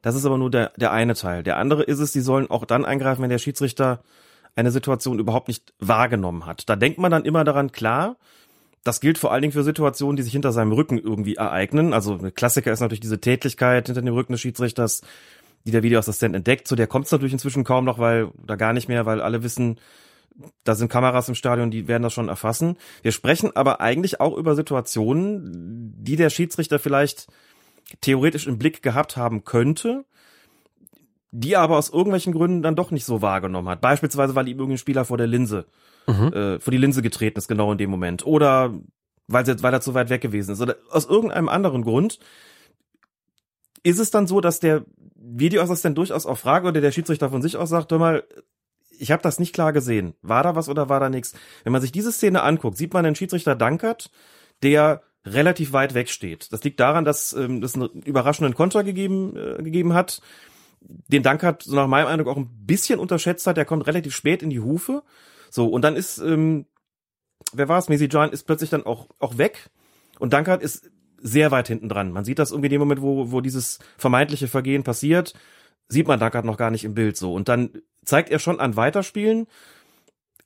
Das ist aber nur der, der eine Teil. Der andere ist es, die sollen auch dann eingreifen, wenn der Schiedsrichter eine Situation überhaupt nicht wahrgenommen hat. Da denkt man dann immer daran, klar, das gilt vor allen Dingen für Situationen, die sich hinter seinem Rücken irgendwie ereignen. Also ein Klassiker ist natürlich diese Tätlichkeit hinter dem Rücken des Schiedsrichters, die der Videoassistent entdeckt. Zu der kommt es natürlich inzwischen kaum noch, weil oder gar nicht mehr, weil alle wissen, da sind Kameras im Stadion, die werden das schon erfassen. Wir sprechen aber eigentlich auch über Situationen, die der Schiedsrichter vielleicht theoretisch im Blick gehabt haben könnte, die aber aus irgendwelchen Gründen dann doch nicht so wahrgenommen hat. Beispielsweise, weil ihm irgendein Spieler vor der Linse, mhm. äh, vor die Linse getreten ist, genau in dem Moment. Oder weil, sie, weil er zu weit weg gewesen ist. Oder aus irgendeinem anderen Grund ist es dann so, dass der Videoassistent durchaus auch fragt oder der Schiedsrichter von sich aus sagt, hör mal, ich habe das nicht klar gesehen. War da was oder war da nichts? Wenn man sich diese Szene anguckt, sieht man den Schiedsrichter Dankert, der relativ weit weg steht. Das liegt daran, dass ähm, das einen überraschenden Konter gegeben, äh, gegeben hat. Den Dankert, so nach meinem Eindruck, auch ein bisschen unterschätzt hat. Der kommt relativ spät in die Hufe. So, und dann ist, ähm, wer war es? Messi John ist plötzlich dann auch, auch weg. Und Dankert ist sehr weit hinten dran. Man sieht das irgendwie in dem Moment, wo, wo dieses vermeintliche Vergehen passiert, sieht man Dankert noch gar nicht im Bild so. Und dann zeigt er schon an Weiterspielen.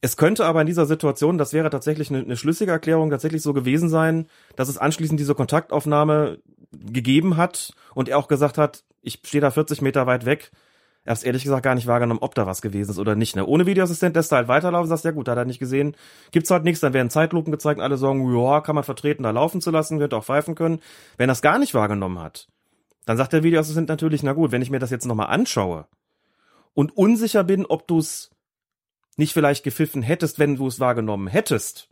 Es könnte aber in dieser Situation, das wäre tatsächlich eine, eine schlüssige Erklärung, tatsächlich so gewesen sein, dass es anschließend diese Kontaktaufnahme gegeben hat und er auch gesagt hat, ich stehe da 40 Meter weit weg. Er hat ehrlich gesagt gar nicht wahrgenommen, ob da was gewesen ist oder nicht. Ne? Ohne Videoassistent lässt er halt weiterlaufen, sagst ja gut, hat er nicht gesehen. Gibt's halt nichts, dann werden Zeitlupen gezeigt, alle sagen, ja, kann man vertreten, da laufen zu lassen, wird auch pfeifen können. Wenn er es gar nicht wahrgenommen hat, dann sagt der Videoassistent natürlich, na gut, wenn ich mir das jetzt nochmal anschaue, und unsicher bin, ob du es nicht vielleicht gepfiffen hättest, wenn du es wahrgenommen hättest,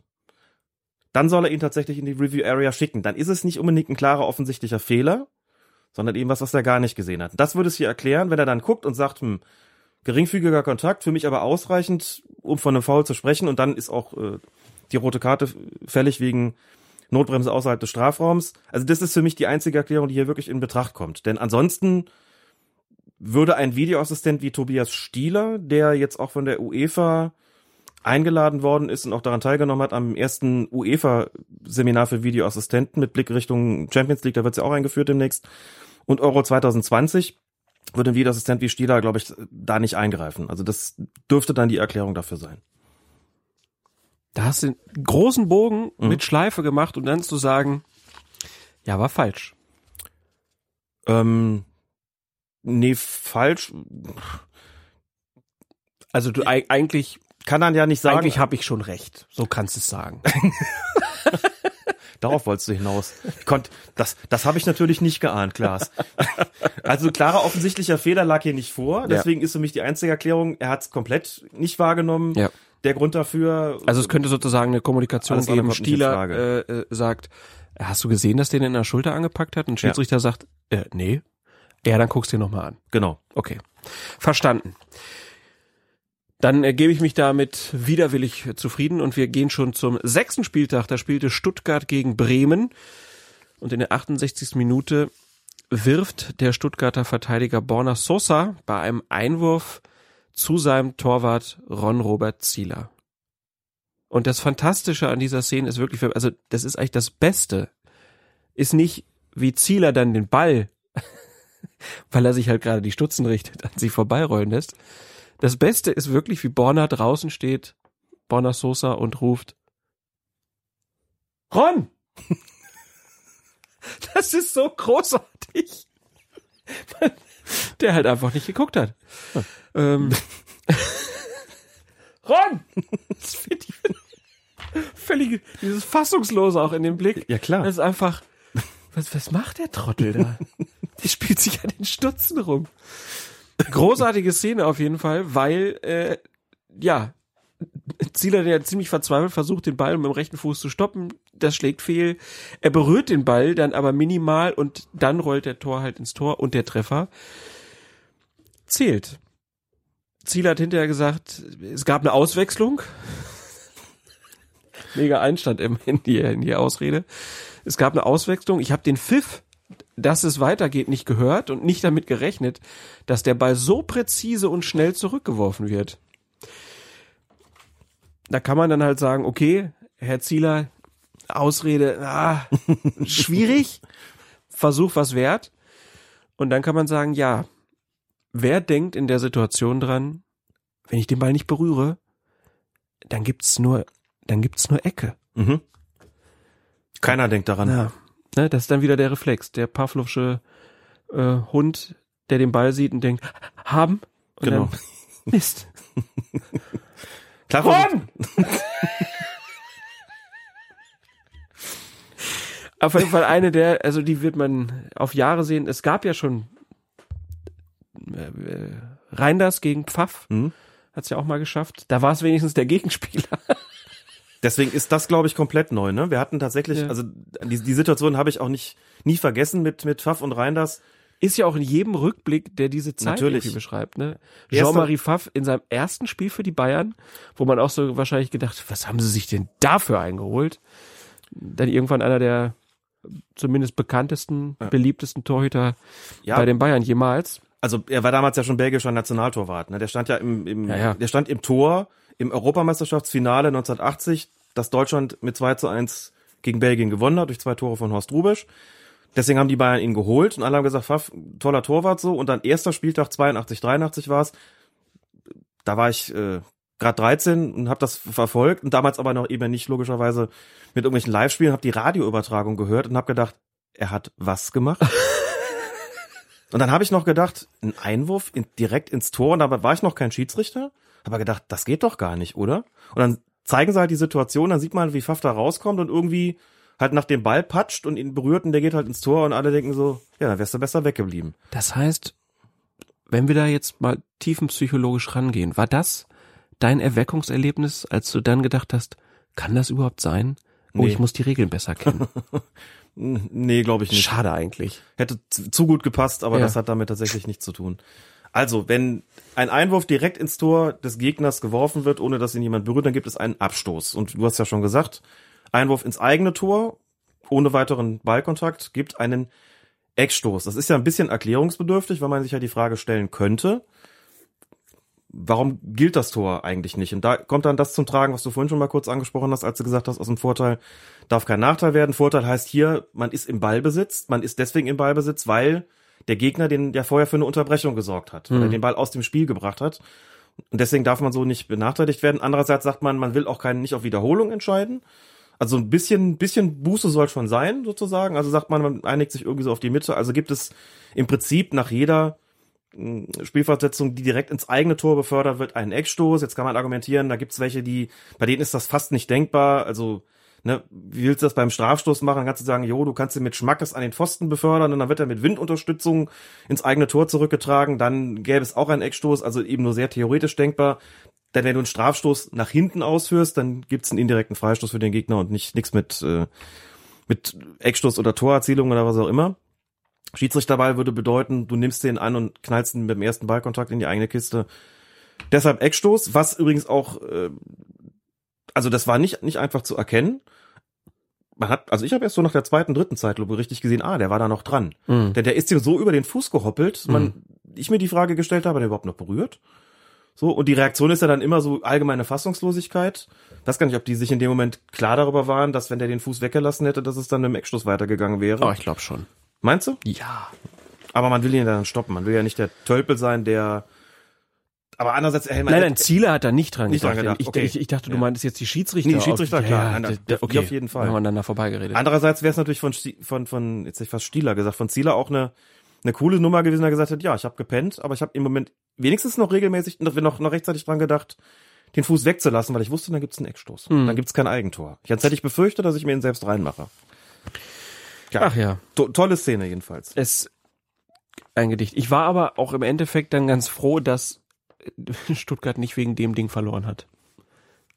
dann soll er ihn tatsächlich in die Review Area schicken. Dann ist es nicht unbedingt ein klarer offensichtlicher Fehler, sondern eben was, was er gar nicht gesehen hat. Das würde es hier erklären, wenn er dann guckt und sagt, hm, geringfügiger Kontakt, für mich aber ausreichend, um von einem Foul zu sprechen und dann ist auch äh, die rote Karte fällig wegen Notbremse außerhalb des Strafraums. Also das ist für mich die einzige Erklärung, die hier wirklich in Betracht kommt. Denn ansonsten würde ein Videoassistent wie Tobias Stieler, der jetzt auch von der UEFA eingeladen worden ist und auch daran teilgenommen hat am ersten UEFA-Seminar für Videoassistenten mit Blick Richtung Champions League, da wird es ja auch eingeführt demnächst, und Euro 2020, würde ein Videoassistent wie Stieler, glaube ich, da nicht eingreifen. Also das dürfte dann die Erklärung dafür sein. Da hast du einen großen Bogen mhm. mit Schleife gemacht und dann zu sagen, ja, war falsch. Ähm, Nee, falsch. Also du eigentlich kann dann ja nicht sagen. Eigentlich habe ich schon recht. So kannst du es sagen. Darauf wolltest du hinaus. Ich konnt, das das habe ich natürlich nicht geahnt, Klaas. Also klarer offensichtlicher Fehler lag hier nicht vor. Deswegen ja. ist für mich die einzige Erklärung, er hat es komplett nicht wahrgenommen. Ja. Der Grund dafür. Also es könnte sozusagen eine Kommunikation geben. Stieler äh, äh, sagt, hast du gesehen, dass der den in der Schulter angepackt hat? Und ein Schiedsrichter ja. sagt, äh, nee, ja, dann guckst du dir nochmal an. Genau. Okay. Verstanden. Dann äh, gebe ich mich damit widerwillig zufrieden und wir gehen schon zum sechsten Spieltag. Da spielte Stuttgart gegen Bremen und in der 68. Minute wirft der Stuttgarter Verteidiger Borna Sosa bei einem Einwurf zu seinem Torwart Ron Robert Zieler. Und das Fantastische an dieser Szene ist wirklich, also das ist eigentlich das Beste, ist nicht, wie Zieler dann den Ball weil er sich halt gerade die Stutzen richtet, an sie vorbeirollen lässt. Das Beste ist wirklich, wie Borna draußen steht, Borna Sosa und ruft, Ron! Das ist so großartig. Der halt einfach nicht geguckt hat. Ja. Ähm. Ron! Das finde ich völlig, dieses Fassungslose auch in dem Blick. Ja, klar. Das ist einfach, was, was macht der Trottel da? Der spielt sich an den Stutzen rum. Großartige Szene auf jeden Fall, weil, äh, ja, Zieler, der ziemlich verzweifelt versucht, den Ball mit dem rechten Fuß zu stoppen. Das schlägt fehl. Er berührt den Ball dann aber minimal und dann rollt der Tor halt ins Tor und der Treffer zählt. Zieler hat hinterher gesagt, es gab eine Auswechslung. Mega Einstand in die, in die Ausrede. Es gab eine Auswechslung. Ich habe den Pfiff, dass es weitergeht, nicht gehört und nicht damit gerechnet, dass der Ball so präzise und schnell zurückgeworfen wird da kann man dann halt sagen, okay, Herr Zieler, Ausrede, ah, schwierig, Versuch was wert. Und dann kann man sagen, ja, wer denkt in der Situation dran, wenn ich den Ball nicht berühre, dann gibt's nur, dann gibt's nur Ecke. Mhm. Keiner denkt daran. Ja, ne, das ist dann wieder der Reflex, der Pavlovsche äh, Hund, der den Ball sieht und denkt, haben. Und genau. Dann, Mist. Klar, Ron! Auf jeden Fall eine der, also die wird man auf Jahre sehen. Es gab ja schon äh, Reinders gegen Pfaff. Mhm. Hat's ja auch mal geschafft. Da war es wenigstens der Gegenspieler. Deswegen ist das, glaube ich, komplett neu. Ne? Wir hatten tatsächlich, Ja. also die, die Situation habe ich auch nicht nie vergessen mit mit Pfaff und Reinders. Ist ja auch in jedem Rückblick, der diese Zeit Natürlich. irgendwie beschreibt. Ne? Jean-Marie Pfaff in seinem ersten Spiel für die Bayern, wo man auch so wahrscheinlich gedacht, was haben sie sich denn dafür eingeholt? Dann irgendwann einer der zumindest bekanntesten, beliebtesten Torhüter Ja. bei den Bayern jemals. Also er war damals ja schon belgischer Nationaltorwart. Ne? Der stand ja im, im Ja, ja. der stand im Tor im Europameisterschaftsfinale 1980, das Deutschland mit 2 zu 1 gegen Belgien gewonnen hat durch zwei Tore von Horst Rubisch. Deswegen haben die Bayern ihn geholt und alle haben gesagt, Pfaff, toller Torwart so. Und dann erster Spieltag 82, 83 war es. Da war ich äh, gerade 13 und habe das verfolgt und damals aber noch eben nicht logischerweise mit irgendwelchen Live-Spielen, habe die Radioübertragung gehört und habe gedacht, er hat was gemacht? und dann habe ich noch gedacht, ein Einwurf in, direkt ins Tor und dabei war ich noch kein Schiedsrichter, aber gedacht, das geht doch gar nicht, oder? Und dann zeigen sie halt die Situation, dann sieht man, wie Pfaff da rauskommt und irgendwie halt nach dem Ball patscht und ihn berührt und der geht halt ins Tor und alle denken so, ja, dann wärst du besser weggeblieben. Das heißt, wenn wir da jetzt mal tiefenpsychologisch rangehen, war das dein Erweckungserlebnis, als du dann gedacht hast, kann das überhaupt sein? Oh, Nee. ich muss die Regeln besser kennen. Nee, glaube ich nicht. Schade eigentlich. Hätte zu gut gepasst, aber Ja. das hat damit tatsächlich nichts zu tun. Also, wenn ein Einwurf direkt ins Tor des Gegners geworfen wird, ohne dass ihn jemand berührt, dann gibt es einen Abstoß. Und du hast ja schon gesagt, Einwurf ins eigene Tor, ohne weiteren Ballkontakt, gibt einen Eckstoß. Das ist ja ein bisschen erklärungsbedürftig, weil man sich ja die Frage stellen könnte, warum gilt das Tor eigentlich nicht? Und da kommt dann das zum Tragen, was du vorhin schon mal kurz angesprochen hast, als du gesagt hast, aus dem Vorteil darf kein Nachteil werden. Vorteil heißt hier, man ist im Ballbesitz. Man ist deswegen im Ballbesitz, weil der Gegner den ja vorher für eine Unterbrechung gesorgt hat, Mhm. er den Ball aus dem Spiel gebracht hat. Und deswegen darf man so nicht benachteiligt werden. Andererseits sagt man, man will auch keinen nicht auf Wiederholung entscheiden. Also ein bisschen, bisschen Buße soll schon sein, sozusagen. Also sagt man, man einigt sich irgendwie so auf die Mitte. Also gibt es im Prinzip nach jeder mh, Spielfortsetzung, die direkt ins eigene Tor befördert wird, einen Eckstoß. Jetzt kann man argumentieren, da gibt's welche, die, bei denen ist das fast nicht denkbar. Also, ne, wie willst du das beim Strafstoß machen? Dann kannst du sagen, jo, du kannst ihn mit Schmackes an den Pfosten befördern und dann wird er mit Windunterstützung ins eigene Tor zurückgetragen. Dann gäbe es auch einen Eckstoß, also eben nur sehr theoretisch denkbar. Denn wenn du einen Strafstoß nach hinten ausführst, dann gibt's einen indirekten Freistoß für den Gegner und nicht nichts mit, äh, mit Eckstoß oder Torerzielung oder was auch immer. Schiedsrichterball würde bedeuten, du nimmst den an und knallst ihn mit dem ersten Ballkontakt in die eigene Kiste. Deshalb Eckstoß, was übrigens auch, äh, also das war nicht, nicht einfach zu erkennen. Man hat, also ich habe erst so nach der zweiten, dritten Zeitlupe richtig gesehen, ah, der war da noch dran. Mhm. Denn der ist ihm so über den Fuß gehoppelt, man, ich mir die Frage gestellt habe, hat er überhaupt noch berührt? So, und die Reaktion ist ja dann immer so allgemeine Fassungslosigkeit. weiß gar nicht, ob die sich in dem Moment klar darüber waren, dass wenn der den Fuß weggelassen hätte, dass es dann dem Eckstoß weitergegangen wäre. Oh, ich glaube schon. Meinst du? Ja. Aber man will ihn dann stoppen. Man will ja nicht der Tölpel sein, der. Aber andererseits, hey, Nein, nein, Ziele hat er nicht dran Nicht dran gedacht. gedacht, Ich, okay. ich, ich dachte, du Ja. meintest jetzt die Schiedsrichter. Nee, die Schiedsrichter, auf- klar. Ja, Nein, der- okay. auf jeden Fall. Haben wir dann da vorbeigeredet. Andererseits wäre es natürlich von, von, von, jetzt hätte ich fast Stieler gesagt, von Zieler auch eine, eine coole Nummer gewesen, der gesagt hat, ja, ich habe gepennt, aber ich habe im Moment wenigstens noch regelmäßig, noch, noch, rechtzeitig dran gedacht, den Fuß wegzulassen, weil ich wusste, dann gibt's einen Eckstoß. Hm. Dann gibt's kein Eigentor. Jetzt hätte ich befürchtet, dass ich mir ihn selbst reinmache. Ach ja. To tolle Szene jedenfalls. Es ein Gedicht. Ich war aber auch im Endeffekt dann ganz froh, dass Stuttgart nicht wegen dem Ding verloren hat.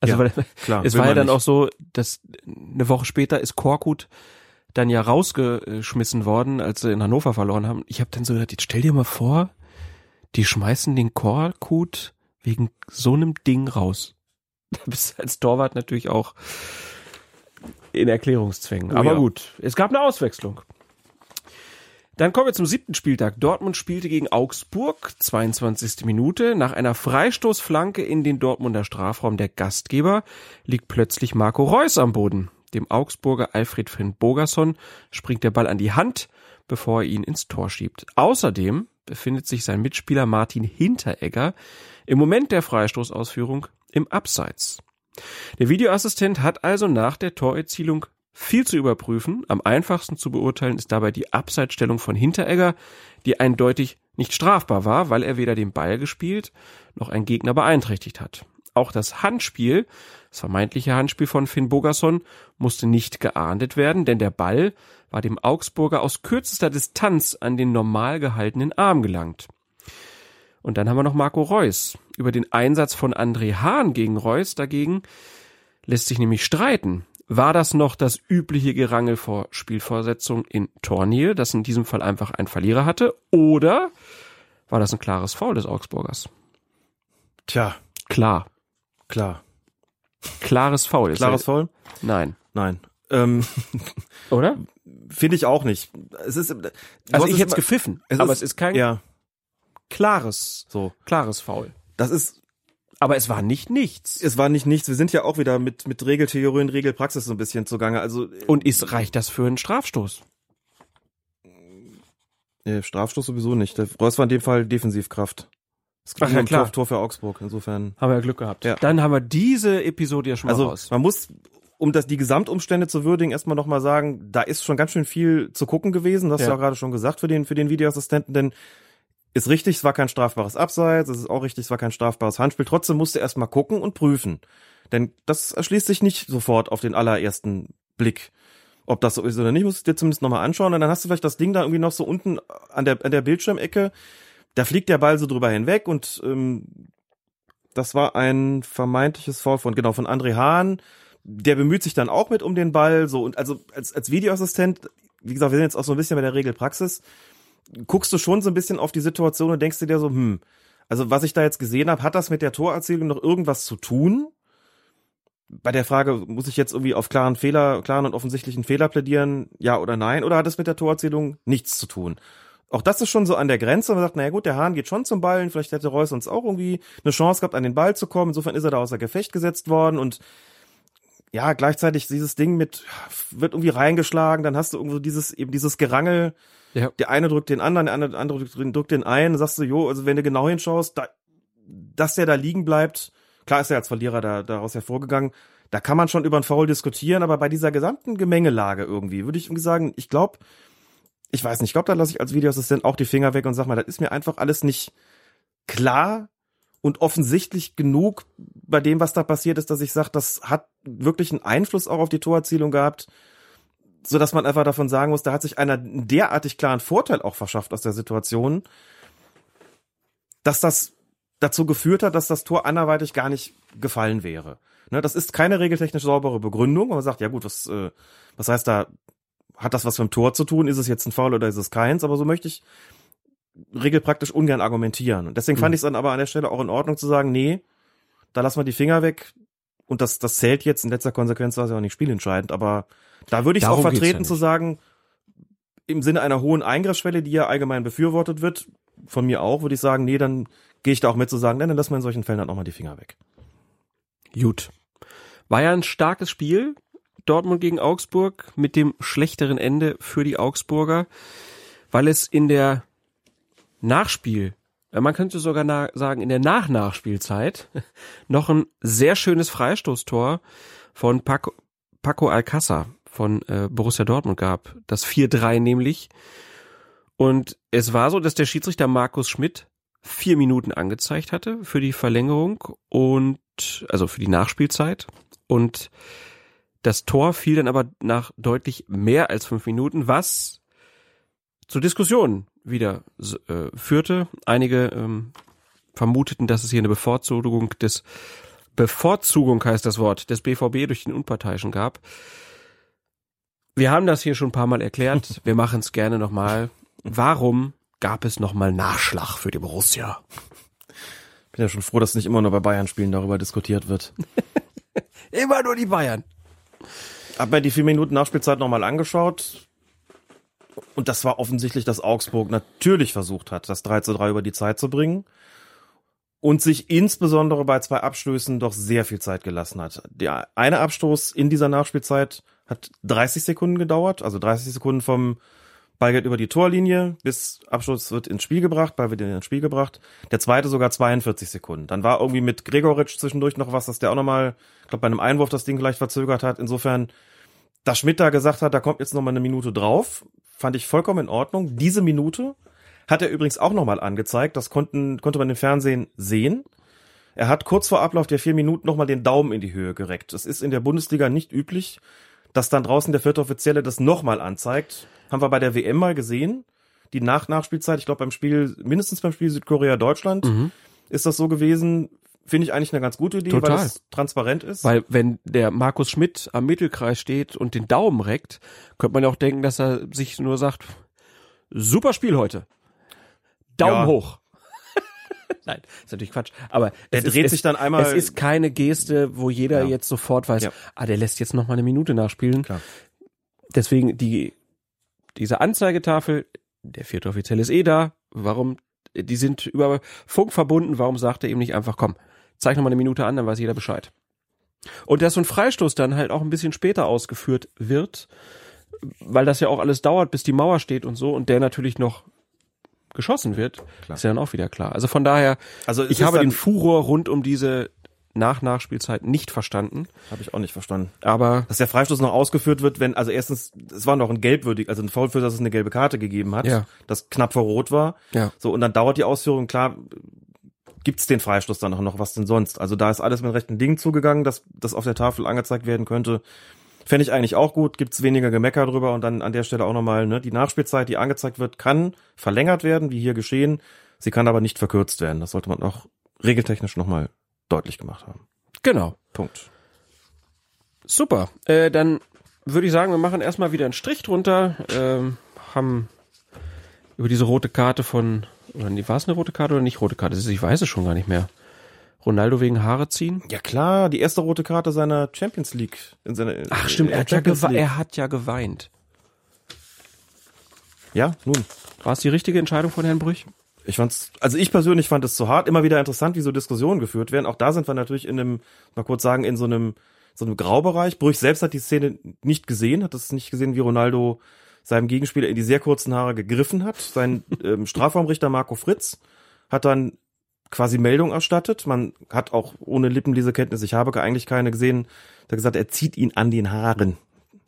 Also Ja, weil, klar, es war ja dann nicht. auch so, dass eine Woche später ist Korkut dann ja rausgeschmissen worden, als sie in Hannover verloren haben. Ich habe dann so gedacht, jetzt stell dir mal vor, die schmeißen den Korkut wegen so einem Ding raus. Da bist du als Torwart natürlich auch in Erklärungszwängen. Oh Aber ja. gut, es gab eine Auswechslung. Dann kommen wir zum siebten Spieltag. Dortmund spielte gegen Augsburg, 22. Minute. Nach einer Freistoßflanke in den Dortmunder Strafraum der Gastgeber liegt plötzlich Marco Reus am Boden. Dem Augsburger Alfred Finn Bogerson springt der Ball an die Hand, bevor er ihn ins Tor schiebt. Außerdem befindet sich sein Mitspieler Martin Hinteregger im Moment der Freistoßausführung im Abseits. Der Videoassistent hat also nach der Torerzielung viel zu überprüfen. Am einfachsten zu beurteilen ist dabei die Abseitsstellung von Hinteregger, die eindeutig nicht strafbar war, weil er weder den Ball gespielt noch einen Gegner beeinträchtigt hat. Auch das Handspiel, das vermeintliche Handspiel von Finn Bogerson, musste nicht geahndet werden, denn der Ball war dem Augsburger aus kürzester Distanz an den normal gehaltenen Arm gelangt. Und dann haben wir noch Marco Reus. Über den Einsatz von André Hahn gegen Reus dagegen lässt sich nämlich streiten. War das noch das übliche Gerangel vor Spielvorsetzung in Tornähe, das in diesem Fall einfach ein Verlierer hatte? Oder war das ein klares Foul des Augsburgers? Tja. Klar. Klar. Klares Foul. Klares Foul? Nein. Nein. Ähm, Oder? Finde ich auch nicht. Es ist, Also ich hätte es gepfiffen, aber es ist kein ja, klares, so. klares Foul. Das ist, Aber es war nicht nichts. es war nicht nichts. Wir sind ja auch wieder mit, mit Regeltheorie und Regelpraxis so ein bisschen zugange. Also, Und ist, reicht das für einen Strafstoß? äh, Strafstoß sowieso nicht. Der Reus war in dem Fall Defensivkraft. Es Ach ging ja, um klar. Tor, für Augsburg. Insofern. Haben wir ja Glück gehabt. Ja. Dann haben wir diese Episode ja schon mal Also raus. man muss, um das die Gesamtumstände zu würdigen, erstmal nochmal sagen, da ist schon ganz schön viel zu gucken gewesen. Das hast Ja. du ja gerade schon gesagt für den, für den Videoassistenten, denn ist richtig, es war kein strafbares Abseits, es ist auch richtig, es war kein strafbares Handspiel. Trotzdem musste er erstmal gucken und prüfen. Denn das erschließt sich nicht sofort auf den allerersten Blick. Ob das so ist oder nicht, musst du dir zumindest nochmal anschauen. Und dann hast du vielleicht das Ding da irgendwie noch so unten an der, an der Bildschirmecke. Da fliegt der Ball so drüber hinweg und ähm, das war ein vermeintliches Foul von, genau, von André Hahn. Der bemüht sich dann auch mit um den Ball, so, und also als, als Videoassistent, wie gesagt, wir sind jetzt auch so ein bisschen bei der Regelpraxis, guckst du schon so ein bisschen auf die Situation und denkst dir so, hm, also was ich da jetzt gesehen habe, hat das mit der Torerzielung noch irgendwas zu tun? Bei der Frage, muss ich jetzt irgendwie auf klaren Fehler, klaren und offensichtlichen Fehler plädieren, ja oder nein, oder hat es mit der Torerzielung nichts zu tun? Auch das ist schon so an der Grenze. Man sagt, naja gut, der Hahn geht schon zum Ballen, vielleicht hätte Reus uns auch irgendwie eine Chance gehabt, an den Ball zu kommen. Insofern ist er da außer Gefecht gesetzt worden und ja, gleichzeitig dieses Ding mit, wird irgendwie reingeschlagen, dann hast du irgendwo dieses, eben dieses Gerangel, Ja. der eine drückt den anderen, der andere, andere drückt, drückt den einen, dann sagst du, jo, also wenn du genau hinschaust, da, dass der da liegen bleibt, klar ist er als Verlierer da, daraus hervorgegangen, da kann man schon über einen Foul diskutieren, aber bei dieser gesamten Gemengelage irgendwie, würde ich irgendwie sagen, ich glaube, ich weiß nicht, ich glaube, da lasse ich als Videoassistent auch die Finger weg und sag mal, das ist mir einfach alles nicht klar und offensichtlich genug bei dem, was da passiert ist, dass ich sage, das hat wirklich einen Einfluss auch auf die Torerzielung gehabt, so dass man einfach davon sagen muss, da hat sich einer einen derartig klaren Vorteil auch verschafft aus der Situation, dass das dazu geführt hat, dass das Tor anderweitig gar nicht gefallen wäre. Ne, das ist keine regeltechnisch saubere Begründung, wo man sagt, ja gut, was, äh, was heißt da, hat das was mit dem Tor zu tun? Ist es jetzt ein Foul oder ist es keins? Aber so möchte ich regelpraktisch ungern argumentieren. Und deswegen fand Mhm. ich es dann aber an der Stelle auch in Ordnung zu sagen, nee, da lassen wir die Finger weg. Und das, das zählt jetzt in letzter Konsequenz, war es ja auch nicht spielentscheidend. Aber da würde ich es auch vertreten ja zu sagen, im Sinne einer hohen Eingriffsschwelle, die ja allgemein befürwortet wird, von mir auch, würde ich sagen, nee, dann gehe ich da auch mit zu sagen, nee, dann lassen wir in solchen Fällen halt auch mal die Finger weg. Gut. War ja ein starkes Spiel. Dortmund gegen Augsburg mit dem schlechteren Ende für die Augsburger, weil es in der Nachspiel, äh, man könnte sogar sagen in der Nach-Nachspielzeit, noch ein sehr schönes Freistoßtor von Paco, Paco Alcázar von äh, Borussia Dortmund gab. Das 4-3 nämlich. Und es war so, dass der Schiedsrichter Markus Schmidt vier Minuten angezeigt hatte für die Verlängerung und also für die Nachspielzeit. Und das Tor fiel dann aber nach deutlich mehr als fünf Minuten, was zu Diskussionen wieder äh, führte. Einige ähm, vermuteten, dass es hier eine Bevorzugung des Bevorzugung heißt das Wort, des BVB durch den Unparteiischen gab. Wir haben das hier schon ein paar Mal erklärt. Wir machen es gerne nochmal. Warum gab es nochmal Nachschlag für die Borussia? Bin ja schon froh, dass nicht immer nur bei Bayern-Spielen darüber diskutiert wird. immer nur die Bayern. Hab mir die vier Minuten Nachspielzeit nochmal angeschaut. Und das war offensichtlich, dass Augsburg natürlich versucht hat, das 3 zu 3 über die Zeit zu bringen. Und sich insbesondere bei zwei Abstößen doch sehr viel Zeit gelassen hat. Der eine Abstoß in dieser Nachspielzeit hat 30 Sekunden gedauert, also 30 Sekunden vom Ball geht über die Torlinie, bis Abschluss wird ins Spiel gebracht, Ball wird ins Spiel gebracht. Der zweite sogar 42 Sekunden. Dann war irgendwie mit Gregoritsch zwischendurch noch was, dass der auch nochmal, ich glaube, bei einem Einwurf das Ding gleich verzögert hat. Insofern, dass Schmidt da gesagt hat, da kommt jetzt nochmal eine Minute drauf, fand ich vollkommen in Ordnung. Diese Minute hat er übrigens auch nochmal angezeigt. Das konnten, konnte man im Fernsehen sehen. Er hat kurz vor Ablauf der vier Minuten nochmal den Daumen in die Höhe gereckt. Das ist in der Bundesliga nicht üblich, dass dann draußen der vierte Offizielle das nochmal anzeigt. Haben wir bei der WM mal gesehen. Die Nach-Nachspielzeit, ich glaube beim Spiel, mindestens beim Spiel Südkorea-Deutschland, mhm. ist das so gewesen. Finde ich eigentlich eine ganz gute Idee, Total. weil es transparent ist. Weil wenn der Markus Schmidt am Mittelkreis steht und den Daumen reckt, könnte man ja auch denken, dass er sich nur sagt, super Spiel heute. Daumen Ja. hoch. Nein, ist natürlich Quatsch. Aber Er es ist, dreht es, sich dann einmal- Es ist keine Geste, wo jeder Ja. jetzt sofort weiß, Ja. ah, der lässt jetzt noch mal eine Minute nachspielen. Klar. Deswegen die diese Anzeigetafel, der vierte Offiziell ist eh da. Warum? Die sind über Funk verbunden. Warum sagt er ihm nicht einfach, komm, zeig noch mal eine Minute an, dann weiß jeder Bescheid. Und dass so ein Freistoß dann halt auch ein bisschen später ausgeführt wird, weil das ja auch alles dauert, bis die Mauer steht und so, und der natürlich noch geschossen wird, ist ja dann auch wieder klar. Also von daher, Also ich habe den Furor rund um diese Nach-Nachspielzeit nicht verstanden. Habe ich auch nicht verstanden. Aber Dass der Freistoß noch ausgeführt wird, wenn, also erstens, es war noch ein gelbwürdig, also ein Foul für, dass es eine gelbe Karte gegeben hat, Ja. das knapp vor Rot war. Ja. So, und dann dauert die Ausführung, klar, gibt's den Freistoß dann auch noch, was denn sonst? Also da ist alles mit rechten Dingen zugegangen, dass das auf der Tafel angezeigt werden könnte. Fände ich eigentlich auch gut, gibt's weniger Gemecker drüber und dann an der Stelle auch nochmal, ne, die Nachspielzeit, die angezeigt wird, kann verlängert werden, wie hier geschehen. Sie kann aber nicht verkürzt werden. Das sollte man auch regeltechnisch nochmal deutlich gemacht haben. genau. Punkt. Super. Äh, dann würde ich sagen, wir machen erstmal wieder einen Strich drunter. Ähm, haben über diese rote Karte von, oder nee, war es eine rote Karte oder nicht rote Karte? Ich weiß es schon gar nicht mehr. Ronaldo wegen Haare ziehen? Ja klar, die erste rote Karte seiner Champions League. In seiner, Ach stimmt, in er hat, ja er hat ja geweint. Ja, nun. War es die richtige Entscheidung von Herrn Brüch? Ich fand's, also ich persönlich fand es zu hart. Immer wieder interessant, wie so Diskussionen geführt werden. Auch da sind wir natürlich in einem, mal kurz sagen, in so einem, so einem Graubereich. Brüch selbst hat die Szene nicht gesehen, hat es nicht gesehen, wie Ronaldo seinem Gegenspieler in die sehr kurzen Haare gegriffen hat. Sein ähm, Strafraumrichter Marco Fritz hat dann quasi Meldung erstattet. Man hat auch ohne Lippenlesekenntnis, ich habe eigentlich keine gesehen, der gesagt, er zieht ihn an den Haaren.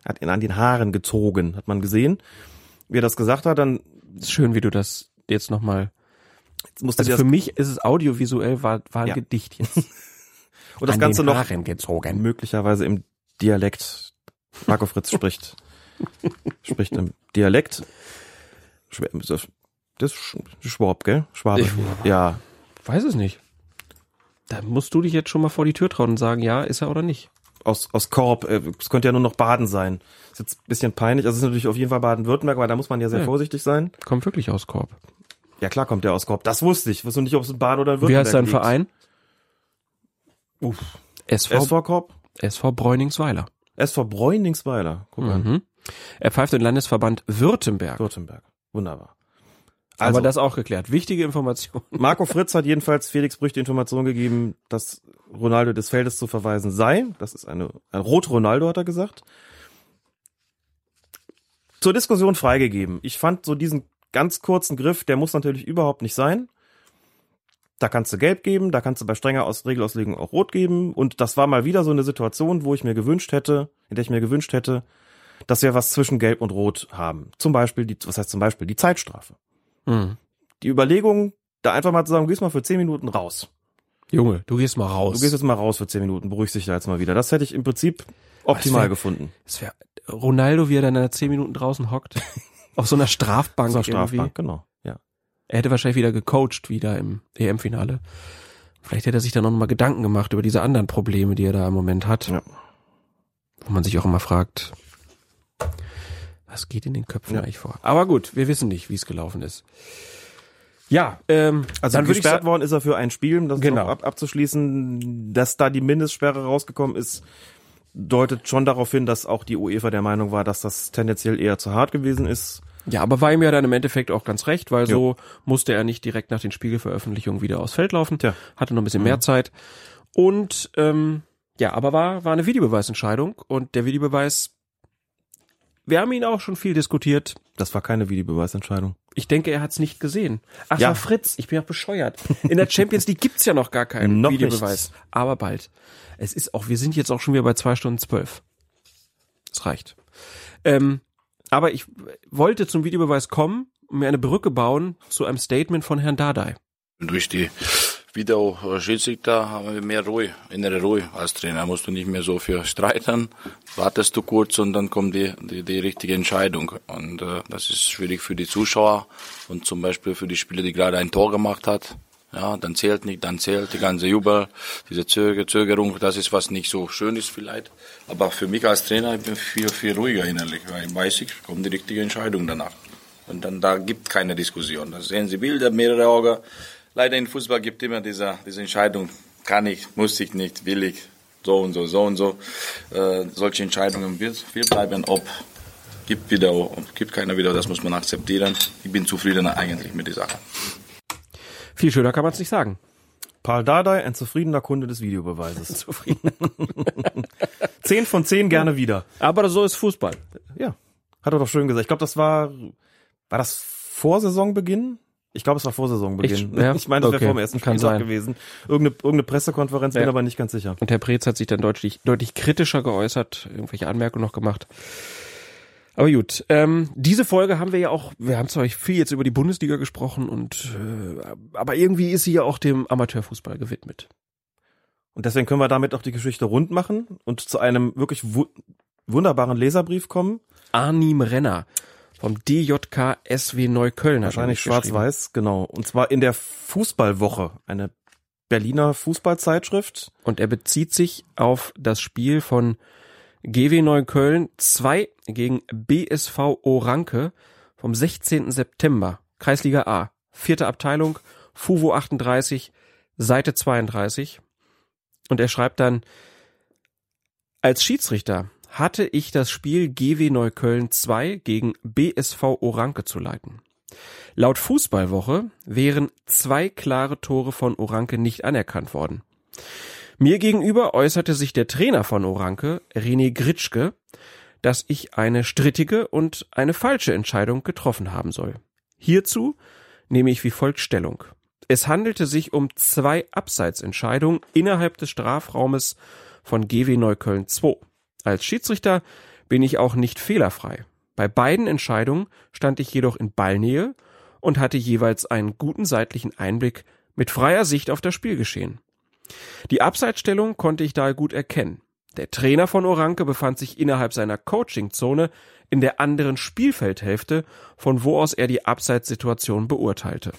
Hat ihn an den Haaren gezogen, hat man gesehen. Wie er das gesagt hat, dann Ist schön, wie du das jetzt nochmal. Musste Also das für mich ist es audiovisuell, war, war ein Ja. Gedicht jetzt. Und das An Ganze noch gezogen. möglicherweise im Dialekt. Marco Fritz spricht, spricht im Dialekt. Das ist Schwab, gell? Schwabe. Ich- ja. Weiß es nicht. Da musst du dich jetzt schon mal vor die Tür trauen und sagen, ja, ist er oder nicht. Aus, aus Korb. äh, Es könnte ja nur noch Baden sein. Ist jetzt ein bisschen peinlich. Also es ist natürlich auf jeden Fall Baden-Württemberg, aber da muss man ja sehr Ja. vorsichtig sein. Kommt wirklich aus Korb. Ja klar kommt der aus Korb. Das wusste ich. Wusste nicht, ob es in Baden oder in Wie Württemberg heißt dein liegt. Verein? Uff. SV, SV Korb? SV Bräuningsweiler. SV Bräuningsweiler. Guck mal. Mhm. Er pfeift den Landesverband Württemberg. Württemberg. Wunderbar. Aber Also- das auch geklärt. Wichtige Information. Marco Fritz hat jedenfalls Felix Brüch die Information gegeben, dass Ronaldo des Feldes zu verweisen sei. Das ist eine, ein Rot Ronaldo, hat er gesagt. Zur Diskussion freigegeben. Ich fand so diesen ganz kurzen Griff, der muss natürlich überhaupt nicht sein. Da kannst du gelb geben, da kannst du bei strenger Aus Regelauslegung auch rot geben. Und das war mal wieder so eine Situation, wo ich mir gewünscht hätte, in der ich mir gewünscht hätte, dass wir was zwischen gelb und rot haben. Zum Beispiel, die, was heißt zum Beispiel, die Zeitstrafe. Mhm. Die Überlegung, da einfach mal zu sagen, du gehst mal für 10 Minuten raus. Junge, du gehst mal raus. Du gehst jetzt mal raus für 10 Minuten, beruhigst dich da jetzt mal wieder. Das hätte ich im Prinzip optimal wär- gefunden. Es wär Ronaldo, wie er dann in zehn Minuten draußen hockt. auf so einer Strafbank So eine irgendwie. Strafbank, genau. Ja. Er hätte wahrscheinlich wieder gecoacht, wieder im EM-Finale. Vielleicht hätte er sich dann noch mal Gedanken gemacht über diese anderen Probleme, die er da im Moment hat. Ja. Wo man sich auch immer fragt, was geht in den Köpfen eigentlich vor? Aber gut, wir wissen nicht, wie es gelaufen ist. Ja, ähm, Also dann gesperrt worden ist er für ein Spiel, um das Genau. ab, abzuschließen, dass da die Mindestsperre rausgekommen ist, deutet schon darauf hin, dass auch die UEFA der Meinung war, dass das tendenziell eher zu hart gewesen ist. Ja, aber war ihm ja dann im Endeffekt auch ganz recht, weil so musste er nicht direkt nach den Spiegelveröffentlichungen wieder aufs Feld laufen. Tja. Hatte noch ein bisschen mehr Zeit. Und ähm, ja, aber war, war eine Videobeweisentscheidung und der Videobeweis, wir haben ihn auch schon viel diskutiert. Das war keine Videobeweisentscheidung. Ich denke, er hat es nicht gesehen. Ach Ja. Fritz, ich bin auch bescheuert. In der Champions League gibt's ja noch gar keinen Noch Videobeweis. nicht. Aber bald. Es ist auch, wir sind jetzt auch schon wieder bei zwei Stunden zwölf. Das reicht. Ähm, aber ich wollte zum Videobeweis kommen und mir eine Brücke bauen zu einem Statement von Herrn Dardai. Durch die Videoschiedsrichter haben wir mehr Ruhe, innere Ruhe als Trainer. Musst du nicht mehr so viel streiten, wartest du kurz und dann kommt die, die, die richtige Entscheidung. Und äh, das ist schwierig für die Zuschauer und zum Beispiel für die Spieler, die gerade ein Tor gemacht hat. Ja, dann zählt nicht, dann zählt die ganze Jubel, diese Zöger, Zögerung, das ist was nicht so schön ist vielleicht. Aber für mich als Trainer, ich bin viel, viel ruhiger innerlich, weil ich weiß, ich kommt die richtige Entscheidung danach. Und dann da gibt keine Diskussion. Da sehen Sie Bilder, mehrere Augen. Leider im Fußball gibt immer diese, diese Entscheidung, kann ich, muss ich nicht, will ich, so und so, so und so. Äh, solche Entscheidungen wird, wird bleiben, ob gibt und gibt keine Video, das muss man akzeptieren. Ich bin zufrieden eigentlich mit der Sache. Viel schöner kann man es nicht sagen. Paul Dardai, ein zufriedener Kunde des Videobeweises. Zufrieden. zehn von zehn gerne wieder. Aber so ist Fußball. Ja, hat er doch schön gesagt. Ich glaube, das war, war das vor Saisonbeginn? Ich glaube, es war vor Saisonbeginn. Ich- ja, ich meine, das okay, wäre vor dem ersten kann Spieltag sein. gewesen. Irgendeine, irgendeine Pressekonferenz, bin Ja. aber nicht ganz sicher. Und Herr Preetz hat sich dann deutlich, deutlich kritischer geäußert, irgendwelche Anmerkungen noch gemacht. Aber gut, ähm, diese Folge haben wir ja auch, wir haben zwar viel jetzt über die Bundesliga gesprochen und äh, aber irgendwie ist sie ja auch dem Amateurfußball gewidmet. Und deswegen können wir damit auch die Geschichte rund machen und zu einem wirklich wu wunderbaren Leserbrief kommen. Arnim Renner vom DJK SW Neukölln. Wahrscheinlich schwarz-weiß, genau. Und zwar in der Fußballwoche, eine Berliner Fußballzeitschrift. Und er bezieht sich auf das Spiel von GW Neukölln 2 gegen BSV Oranke vom 16. September, Kreisliga A, vierte Abteilung, FUVO 38, Seite 32. Und er schreibt dann, als Schiedsrichter hatte ich das Spiel GW Neukölln 2 gegen BSV Oranke zu leiten. Laut Fußballwoche wären zwei klare Tore von Oranke nicht anerkannt worden. Mir gegenüber äußerte sich der Trainer von Oranke, René Gritschke, dass ich eine strittige und eine falsche Entscheidung getroffen haben soll. Hierzu nehme ich wie folgt Stellung. Es handelte sich um zwei Abseitsentscheidungen innerhalb des Strafraumes von GW Neukölln 2. Als Schiedsrichter bin ich auch nicht fehlerfrei. Bei beiden Entscheidungen stand ich jedoch in Ballnähe und hatte jeweils einen guten seitlichen Einblick mit freier Sicht auf das Spielgeschehen. Die Abseitsstellung konnte ich daher gut erkennen. Der Trainer von Oranke befand sich innerhalb seiner Coachingzone in der anderen Spielfeldhälfte, von wo aus er die Abseitssituation beurteilte.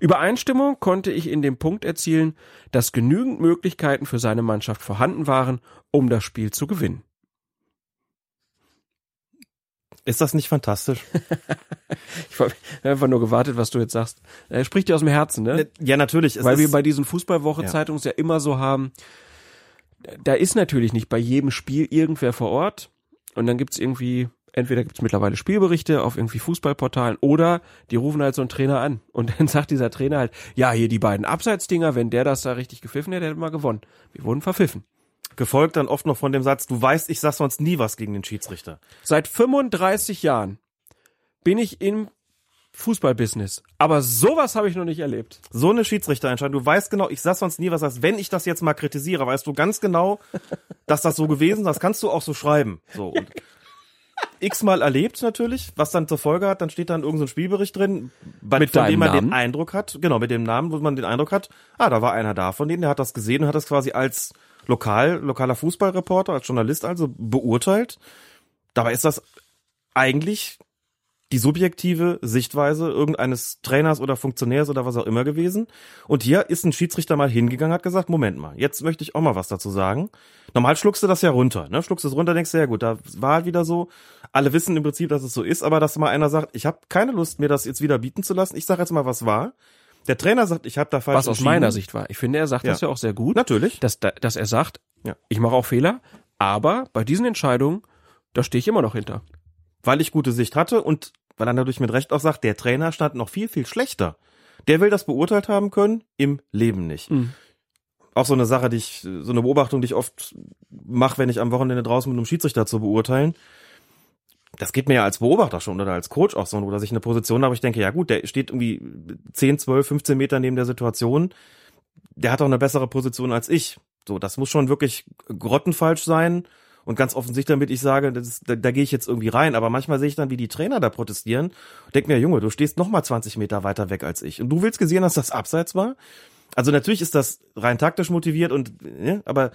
Übereinstimmung konnte ich in dem Punkt erzielen, dass genügend Möglichkeiten für seine Mannschaft vorhanden waren, um das Spiel zu gewinnen. Ist das nicht fantastisch? Ich habe einfach nur gewartet, was du jetzt sagst. Er spricht dir aus dem Herzen, ne? Ja, natürlich. Es Weil wir bei diesen Fußballwoche-Zeitungen es ja immer so haben, da ist natürlich nicht bei jedem Spiel irgendwer vor Ort. Und dann gibt's irgendwie, entweder gibt's mittlerweile Spielberichte auf irgendwie Fußballportalen oder die rufen halt so einen Trainer an. Und dann sagt dieser Trainer halt, ja, hier die beiden Abseitsdinger, wenn der das da richtig gepfiffen hätte, hätte man gewonnen. Wir wurden verpfiffen. Gefolgt dann oft noch von dem Satz, du weißt, ich sag sonst nie was gegen den Schiedsrichter. Seit 35 Jahren bin ich im Fußballbusiness. Aber sowas habe ich noch nicht erlebt. So eine Schiedsrichterentscheidung. Du weißt genau, ich sag sonst nie was, als wenn ich das jetzt mal kritisiere, weißt du ganz genau, dass das so gewesen ist. Das kannst du auch so schreiben. So. Und x-mal erlebt natürlich, was dann zur Folge hat, dann steht dann irgendein so ein Spielbericht drin, bei, Mit von dem man den Namen? Eindruck hat, genau, mit dem Namen, wo man den Eindruck hat, ah, da war einer da von denen, der hat das gesehen und hat das quasi als lokal, lokaler Fußballreporter, als Journalist also beurteilt. Dabei ist das eigentlich die subjektive Sichtweise irgendeines Trainers oder Funktionärs oder was auch immer gewesen. Und hier ist ein Schiedsrichter mal hingegangen, hat gesagt, Moment mal, jetzt möchte ich auch mal was dazu sagen. Normal schluckst du das ja runter, ne? Schluckst es runter, denkst du, ja gut, da war halt wieder so. Alle wissen im Prinzip, dass es so ist, aber dass mal einer sagt, ich habe keine Lust, mir das jetzt wieder bieten zu lassen. Ich sage jetzt mal, was war. Der Trainer sagt, ich habe da falsch Was aus meiner Sicht war. Ich finde, er sagt Ja. das ja auch sehr gut. Natürlich. Dass, da- dass er sagt, Ja. ich mache auch Fehler, aber bei diesen Entscheidungen, da stehe ich immer noch hinter. weil ich gute Sicht hatte und weil er dadurch mit Recht auch sagt, der Trainer stand noch viel, viel schlechter. Der will das beurteilt haben können, im Leben nicht. Mhm. Auch so eine Sache, die ich, so eine Beobachtung, die ich oft mache, wenn ich am Wochenende draußen mit einem Schiedsrichter zu beurteilen. Das geht mir ja als Beobachter schon oder als Coach auch so, oder dass ich eine Position habe, ich denke, ja gut, der steht irgendwie 10, 12, 15 Meter neben der Situation. Der hat auch eine bessere Position als ich. So, das muss schon wirklich grottenfalsch sein. Und ganz offensichtlich, damit ich sage, das ist, da, da gehe ich jetzt irgendwie rein. Aber manchmal sehe ich dann, wie die Trainer da protestieren. Und denke mir, Junge, du stehst noch mal 20 Meter weiter weg als ich. Und du willst gesehen, dass das abseits war? Also natürlich ist das rein taktisch motiviert und, ja, aber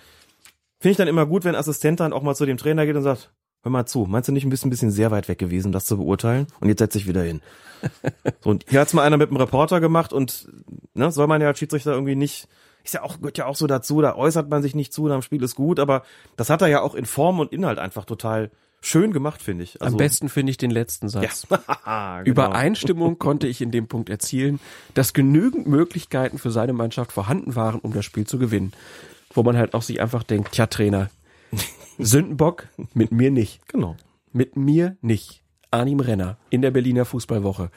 finde ich dann immer gut, wenn Assistent dann auch mal zu dem Trainer geht und sagt, hör mal zu, meinst du nicht ein bisschen, ein bisschen sehr weit weg gewesen, das zu beurteilen? Und jetzt setz dich wieder hin. so, und hier hat's mal einer mit einem Reporter gemacht und ne, soll man ja als Schiedsrichter irgendwie nicht, ist ja auch, gehört ja auch so dazu, da äußert man sich nicht zu, dem Spiel ist gut, aber das hat er ja auch in Form und Inhalt einfach total schön gemacht, finde ich. Also, Am besten finde ich den letzten Satz. Ja. genau. Übereinstimmung konnte ich in dem Punkt erzielen, dass genügend Möglichkeiten für seine Mannschaft vorhanden waren, um das Spiel zu gewinnen. Wo man halt auch sich einfach denkt, tja Trainer, Sündenbock, mit mir nicht. Genau. Mit mir nicht. Arnim Renner in der Berliner Fußballwoche.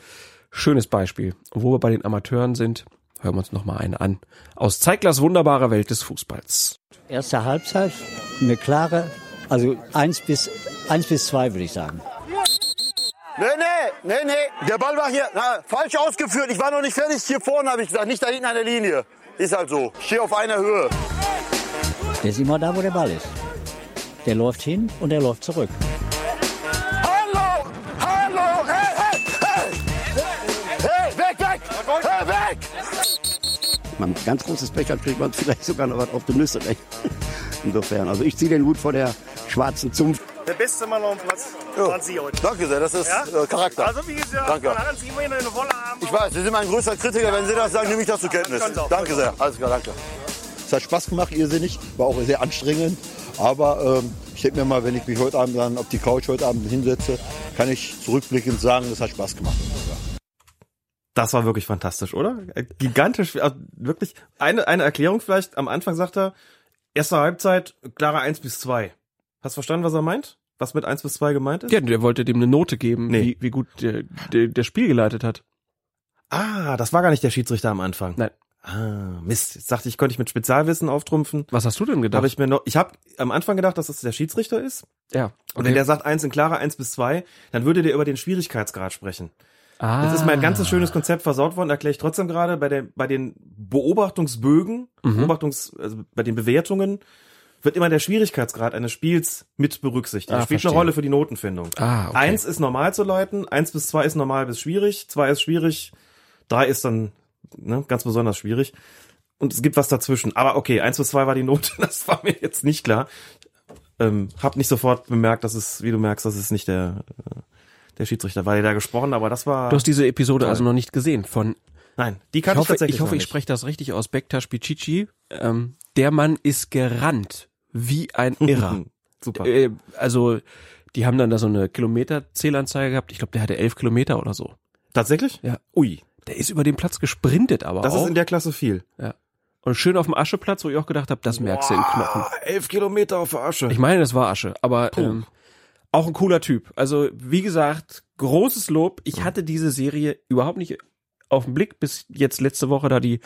Schönes Beispiel. Wo wir bei den Amateuren sind, hören wir uns noch mal einen an. Aus Zeiglers wunderbarer Welt des Fußballs. Erste Halbzeit, eine klare, also eins bis, eins bis zwei würde ich sagen. Nee, nee, nee, nee. Der Ball war hier na, falsch ausgeführt. Ich war noch nicht fertig. Hier vorne habe ich gesagt, nicht da hinten an der Linie. Ist halt so. Ich stehe auf einer Höhe. Der ist immer da, wo der Ball ist. Der läuft hin und der läuft zurück. Man ganz großes Pech hat, kriegt man vielleicht sogar noch was auf die Nüsse. Recht. Insofern, also ich ziehe den Hut vor der schwarzen Zunft. Der beste Mann auf dem Platz. waren Sie heute. Danke sehr, das ist Ja? äh, Charakter. Also wie gesagt, Danke. hat Sie immer eine Wolle haben. Ich weiß, Sie sind mein größter Kritiker. Wenn Sie das sagen, nehme ich das zur Kenntnis. Auch. Danke sehr. Alles klar, danke. Es hat Spaß gemacht, irrsinnig, war auch sehr anstrengend. Aber ähm, ich denke mir mal, wenn ich mich heute Abend dann auf die Couch heute Abend hinsetze, kann ich zurückblickend sagen, es hat Spaß gemacht. Das war wirklich fantastisch, oder? Äh, Gigantisch, also wirklich. Eine, eine Erklärung vielleicht. Am Anfang sagt er, erste Halbzeit, klare 1 bis 2. Hast du verstanden, was er meint? Was mit 1 bis 2 gemeint ist? Ja, der wollte dem eine Note geben, Nee. wie, wie gut der, der, der Spiel geleitet hat. Ah, das war gar nicht der Schiedsrichter am Anfang. Nein. Ah, Mist. Jetzt dachte ich, könnte ich mit Spezialwissen auftrumpfen. Was hast du denn gedacht? Habe ich mir noch, ich habe am Anfang gedacht, dass es der Schiedsrichter ist. Ja. Und okay. wenn der sagt eins in klarer, eins bis zwei, dann würde der über den Schwierigkeitsgrad sprechen. Ah. Jetzt ist mein ganzes schönes Konzept versaut worden, erkläre ich trotzdem gerade, bei, der, bei den Beobachtungsbögen, Mhm. Beobachtungs, also bei den Bewertungen, wird immer der Schwierigkeitsgrad eines Spiels mit berücksichtigt. Ah, spielt verstehe. eine Rolle für die Notenfindung. Ah, okay. Eins ist normal zu leiten, eins bis zwei ist normal bis schwierig, zwei ist schwierig, drei ist dann ne, ganz besonders schwierig. Und es gibt was dazwischen. Aber okay, eins bis zwei war die Note, das war mir jetzt nicht klar. Ähm, hab nicht sofort bemerkt, dass es, wie du merkst, dass es nicht der, äh, der Schiedsrichter war, der da gesprochen, aber das war. Du hast diese Episode toll. also noch nicht gesehen von. Nein, die kann ich, hoffe, tatsächlich ich hoffe, ich spreche das richtig aus. Bektaş Pichichi. Ähm, der Mann ist gerannt wie ein Irrer. Super. Äh, also die haben dann da so eine Kilometerzählanzeige gehabt. Ich glaube, der hatte elf Kilometer oder so. Tatsächlich? Ja. Ui. Der ist über den Platz gesprintet, aber Das auch. ist in der Klasse viel. ja. Und schön auf dem Ascheplatz, wo ich auch gedacht habe, das merkst du in Knochen. Elf Kilometer auf der Asche. Ich meine, das war Asche, aber ähm, auch ein cooler Typ. Also wie gesagt, großes Lob. Ich hatte diese Serie überhaupt nicht auf den Blick, bis jetzt letzte Woche da die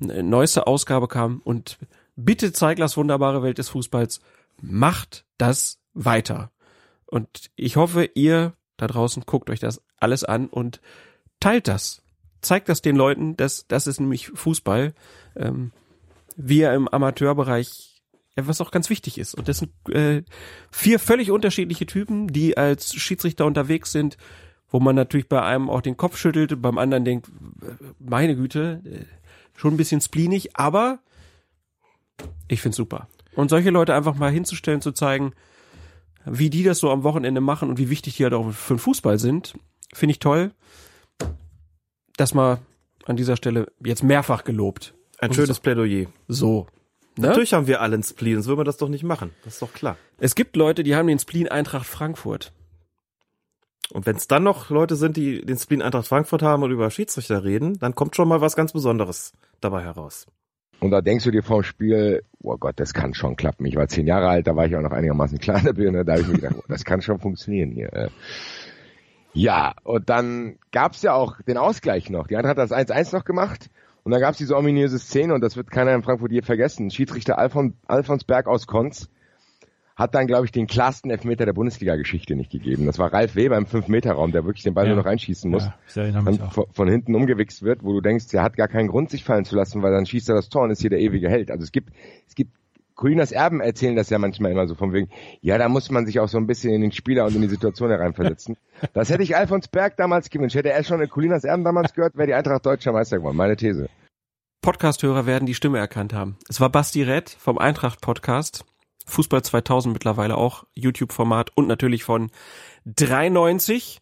äh, neueste Ausgabe kam. Und bitte Zeiglers wunderbare Welt des Fußballs, macht das weiter. Und ich hoffe, ihr da draußen guckt euch das alles an und teilt das. Zeigt das den Leuten, dass das ist nämlich Fußball. Ähm, wir im Amateurbereich was auch ganz wichtig ist. Und das sind äh, vier völlig unterschiedliche Typen, die als Schiedsrichter unterwegs sind, wo man natürlich bei einem auch den Kopf schüttelt, beim anderen denkt, äh, meine Güte, äh, schon ein bisschen spleenig, aber ich find's super. Und solche Leute einfach mal hinzustellen, zu zeigen, wie die das so am Wochenende machen und wie wichtig die halt auch für den Fußball sind. Finde ich toll. Das mal an dieser Stelle jetzt mehrfach gelobt. Ein Und schönes. Plädoyer. So. Ne? Natürlich haben wir alle einen Spleen, sonst würden wir das doch nicht machen. Das ist doch klar. Es gibt Leute, die haben den Spleen Eintracht Frankfurt. Und wenn es dann noch Leute sind, die den Spleen Eintracht Frankfurt haben und über Schiedsrichter reden, dann kommt schon mal was ganz Besonderes dabei heraus. Und da denkst du dir vorm Spiel, oh Gott, das kann schon klappen. Ich war zehn Jahre alt, da war ich auch noch einigermaßen der Birne, da habe ich mir gedacht, oh, das kann schon funktionieren hier. Äh. Ja, und dann gab's ja auch den Ausgleich noch. Die Eintracht hat das 1-1 noch gemacht und dann gab's diese ominöse Szene und das wird keiner in Frankfurt je vergessen. Schiedsrichter Alfon, Alfons Berg aus Konz hat dann, glaube ich, den klarsten Elfmeter der Bundesliga-Geschichte nicht gegeben. Das war Ralf Weber im 5-Meter-Raum, der wirklich den Ball Ja. nur noch reinschießen muss. Ja, auch. von, von hinten umgewichst wird, wo du denkst, er hat gar keinen Grund, sich fallen zu lassen, weil dann schießt er das Tor und ist hier der ewige Held. Also es gibt, es gibt, Colinas Erben erzählen das ja manchmal immer so von wegen, ja, da muss man sich auch so ein bisschen in den Spieler und in die Situation hereinversetzen. Das hätte ich Alfons Berg damals gewünscht. Hätte er schon in Colinas Erben damals gehört, wäre die Eintracht deutscher Meister geworden. Meine These. Podcast-Hörer werden die Stimme erkannt haben. Es war Basti Rett vom Eintracht-Podcast. Fußball 2000 mittlerweile auch, YouTube-Format und natürlich von 93.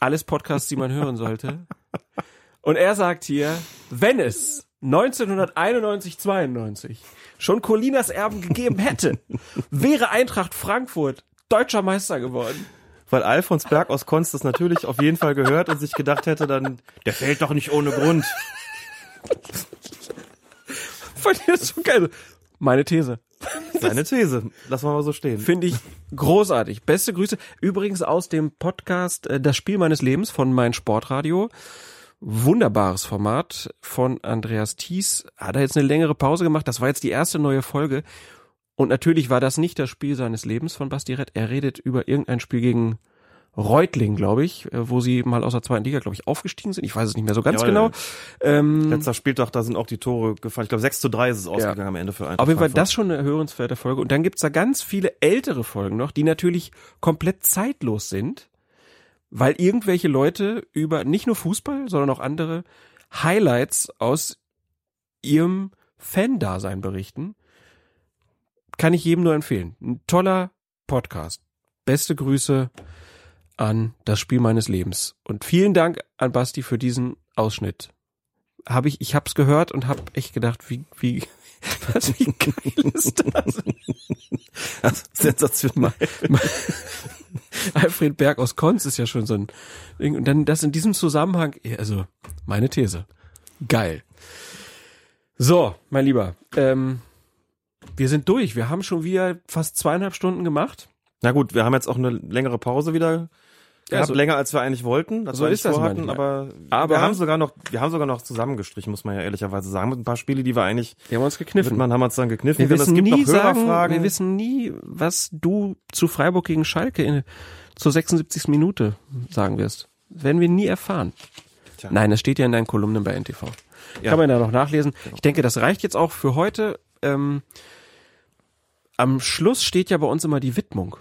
Alles Podcasts, die man hören sollte. Und er sagt hier, wenn es 1991, 92 schon Colinas Erben gegeben hätte, wäre Eintracht Frankfurt deutscher Meister geworden. Weil Alfons Berg aus Konz das natürlich auf jeden Fall gehört und sich gedacht hätte dann, der fällt doch nicht ohne Grund. Fand ich das so geil. Meine These. Seine These. Lassen wir mal so stehen. Finde ich großartig. Beste Grüße. Übrigens aus dem Podcast äh, Das Spiel meines Lebens von mein Sportradio. Wunderbares Format von Andreas Thies. Hat er jetzt eine längere Pause gemacht. Das war jetzt die erste neue Folge. Und natürlich war das nicht das Spiel seines Lebens von Basti Rett. Er redet über irgendein Spiel gegen Reutling, glaube ich, äh, wo sie mal aus der zweiten Liga, glaube ich, aufgestiegen sind. Ich weiß es nicht mehr so ganz Ja, genau. äh, Ähm, Letzter Spieltag, da sind auch die Tore gefallen. Ich glaube, 6 zu 3 ist es ausgegangen am Ende für Eintracht Auf jeden Fall das schon eine hörenswerte Folge. Und dann gibt's da ganz viele ältere Folgen noch, die natürlich komplett zeitlos sind, weil irgendwelche Leute über nicht nur Fußball, sondern auch andere Highlights aus ihrem Fan-Dasein berichten. Kann ich jedem nur empfehlen. Ein toller Podcast. Beste Grüße an das Spiel meines Lebens. Und vielen Dank an Basti für diesen Ausschnitt. Habe ich, ich hab's gehört und hab echt gedacht, wie, wie, was, wie geil ist das? Das sensationell. Alfred Berg aus Konz ist ja schon so ein Ding. Und dann das in diesem Zusammenhang, also meine These. Geil. So, mein Lieber, ähm, wir sind durch. Wir haben schon wieder fast zweieinhalb Stunden gemacht. Na gut, wir haben jetzt auch eine längere Pause wieder. Ja, gehabt, so- länger als wir eigentlich wollten, als so wir ist das vorhatten, aber, Aber- wir haben sogar noch, wir haben sogar noch zusammengestrichen, muss man ja ehrlicherweise sagen, mit ein paar Spiele, die wir eigentlich, wir haben uns gekniffen. Man haben uns dann gekniffen, Wir denn wissen gibt nie sagen, wir wissen nie, was du zu Freiburg gegen Schalke in, zur 76. Minute sagen wirst. Werden wir nie erfahren. Nein, das steht ja in deinen Kolumnen bei NTV. Ja. Kann man da noch nachlesen. Ich denke, das reicht jetzt auch für heute. Ähm, am Schluss steht ja bei uns immer die Widmung.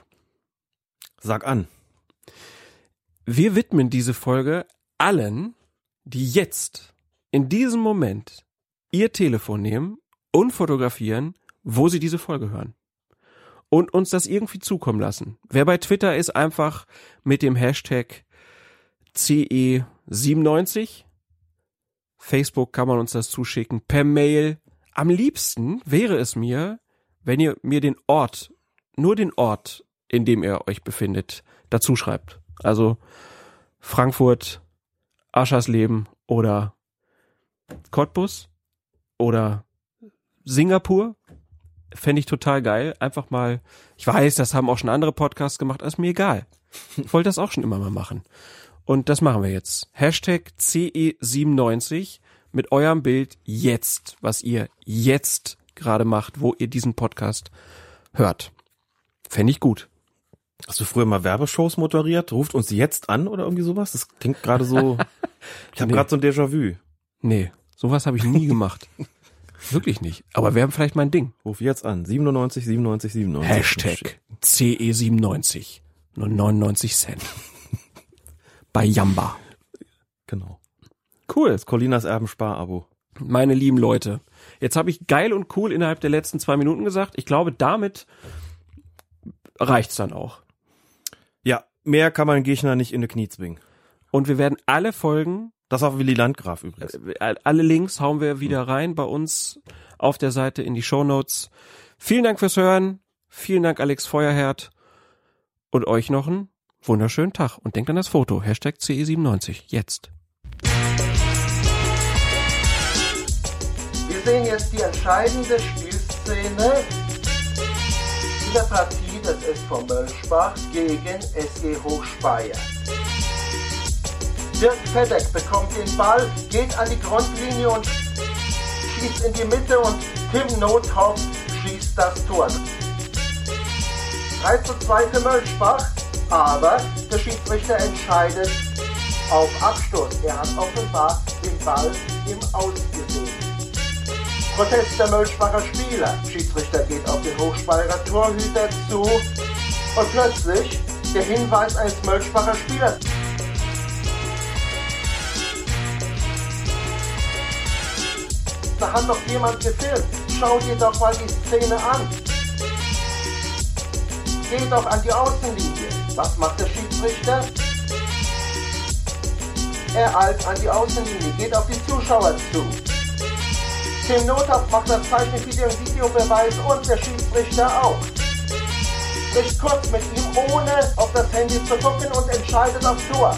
Sag an. Wir widmen diese Folge allen, die jetzt, in diesem Moment, ihr Telefon nehmen und fotografieren, wo sie diese Folge hören. Und uns das irgendwie zukommen lassen. Wer bei Twitter ist, einfach mit dem Hashtag CE97. Facebook kann man uns das zuschicken. Per Mail. Am liebsten wäre es mir, wenn ihr mir den Ort, nur den Ort, in dem ihr euch befindet, dazu schreibt. Also Frankfurt, Aschersleben oder Cottbus oder Singapur. Fände ich total geil. Einfach mal, ich weiß, das haben auch schon andere Podcasts gemacht, ist mir egal. Ich wollte das auch schon immer mal machen. Und das machen wir jetzt. Hashtag CE97 mit eurem Bild jetzt, was ihr jetzt gerade macht, wo ihr diesen Podcast hört. Fände ich gut. Hast du früher mal Werbeshows moderiert? Ruft uns jetzt an oder irgendwie sowas? Das klingt gerade so. ich habe Nee. gerade so ein Déjà-vu. Nee, sowas habe ich nie gemacht. Wirklich nicht. Aber wäre vielleicht mein Ding. Ruf jetzt an. 97, 97, 97. Hashtag CE97. Nur 99 Cent. Bei Jamba. Genau. Cool. Das Colinas Erben-Spar-Abo. Meine lieben Leute. Jetzt habe ich geil und cool innerhalb der letzten zwei Minuten gesagt. Ich glaube, damit reicht's dann auch. Mehr kann man einen Gegner nicht in die Knie zwingen. Und wir werden alle Folgen. Das war Willi Landgraf übrigens. Äh, alle Links hauen wir wieder rein bei uns auf der Seite in die Show Notes. Vielen Dank fürs Hören. Vielen Dank, Alex Feuerherd. Und euch noch einen wunderschönen Tag. Und denkt an das Foto. Hashtag CE97. Jetzt. Wir sehen jetzt die entscheidende Spielszene in der Partie des SV Mölschbach gegen SG Hochspeyer. Dirk Fedeck bekommt den Ball, geht an die Grundlinie und schießt in die Mitte und Tim Nothoff schießt das Tor. 3 zu 2 für Mölschbach, aber der Schiedsrichter entscheidet auf Abstoß. Er hat offenbar den Ball im Aus gesehen. Protest der Mölschbacher Spieler. Schiedsrichter geht auf den Hochspeyerer Torhüter zu und plötzlich der Hinweis eines Mölschbacher Spielers. Da hat doch jemand gefilmt. Schau dir doch mal die Szene an. Geh doch an die Außenlinie. Was macht der Schiedsrichter? Er eilt an die Außenlinie, geht auf die Zuschauer zu. Tim Nothoff macht das Zeichenvideo im Videobeweis und der Schiedsrichter auch. Spricht kurz mit ihm, ohne auf das Handy zu gucken und entscheidet auf Tor.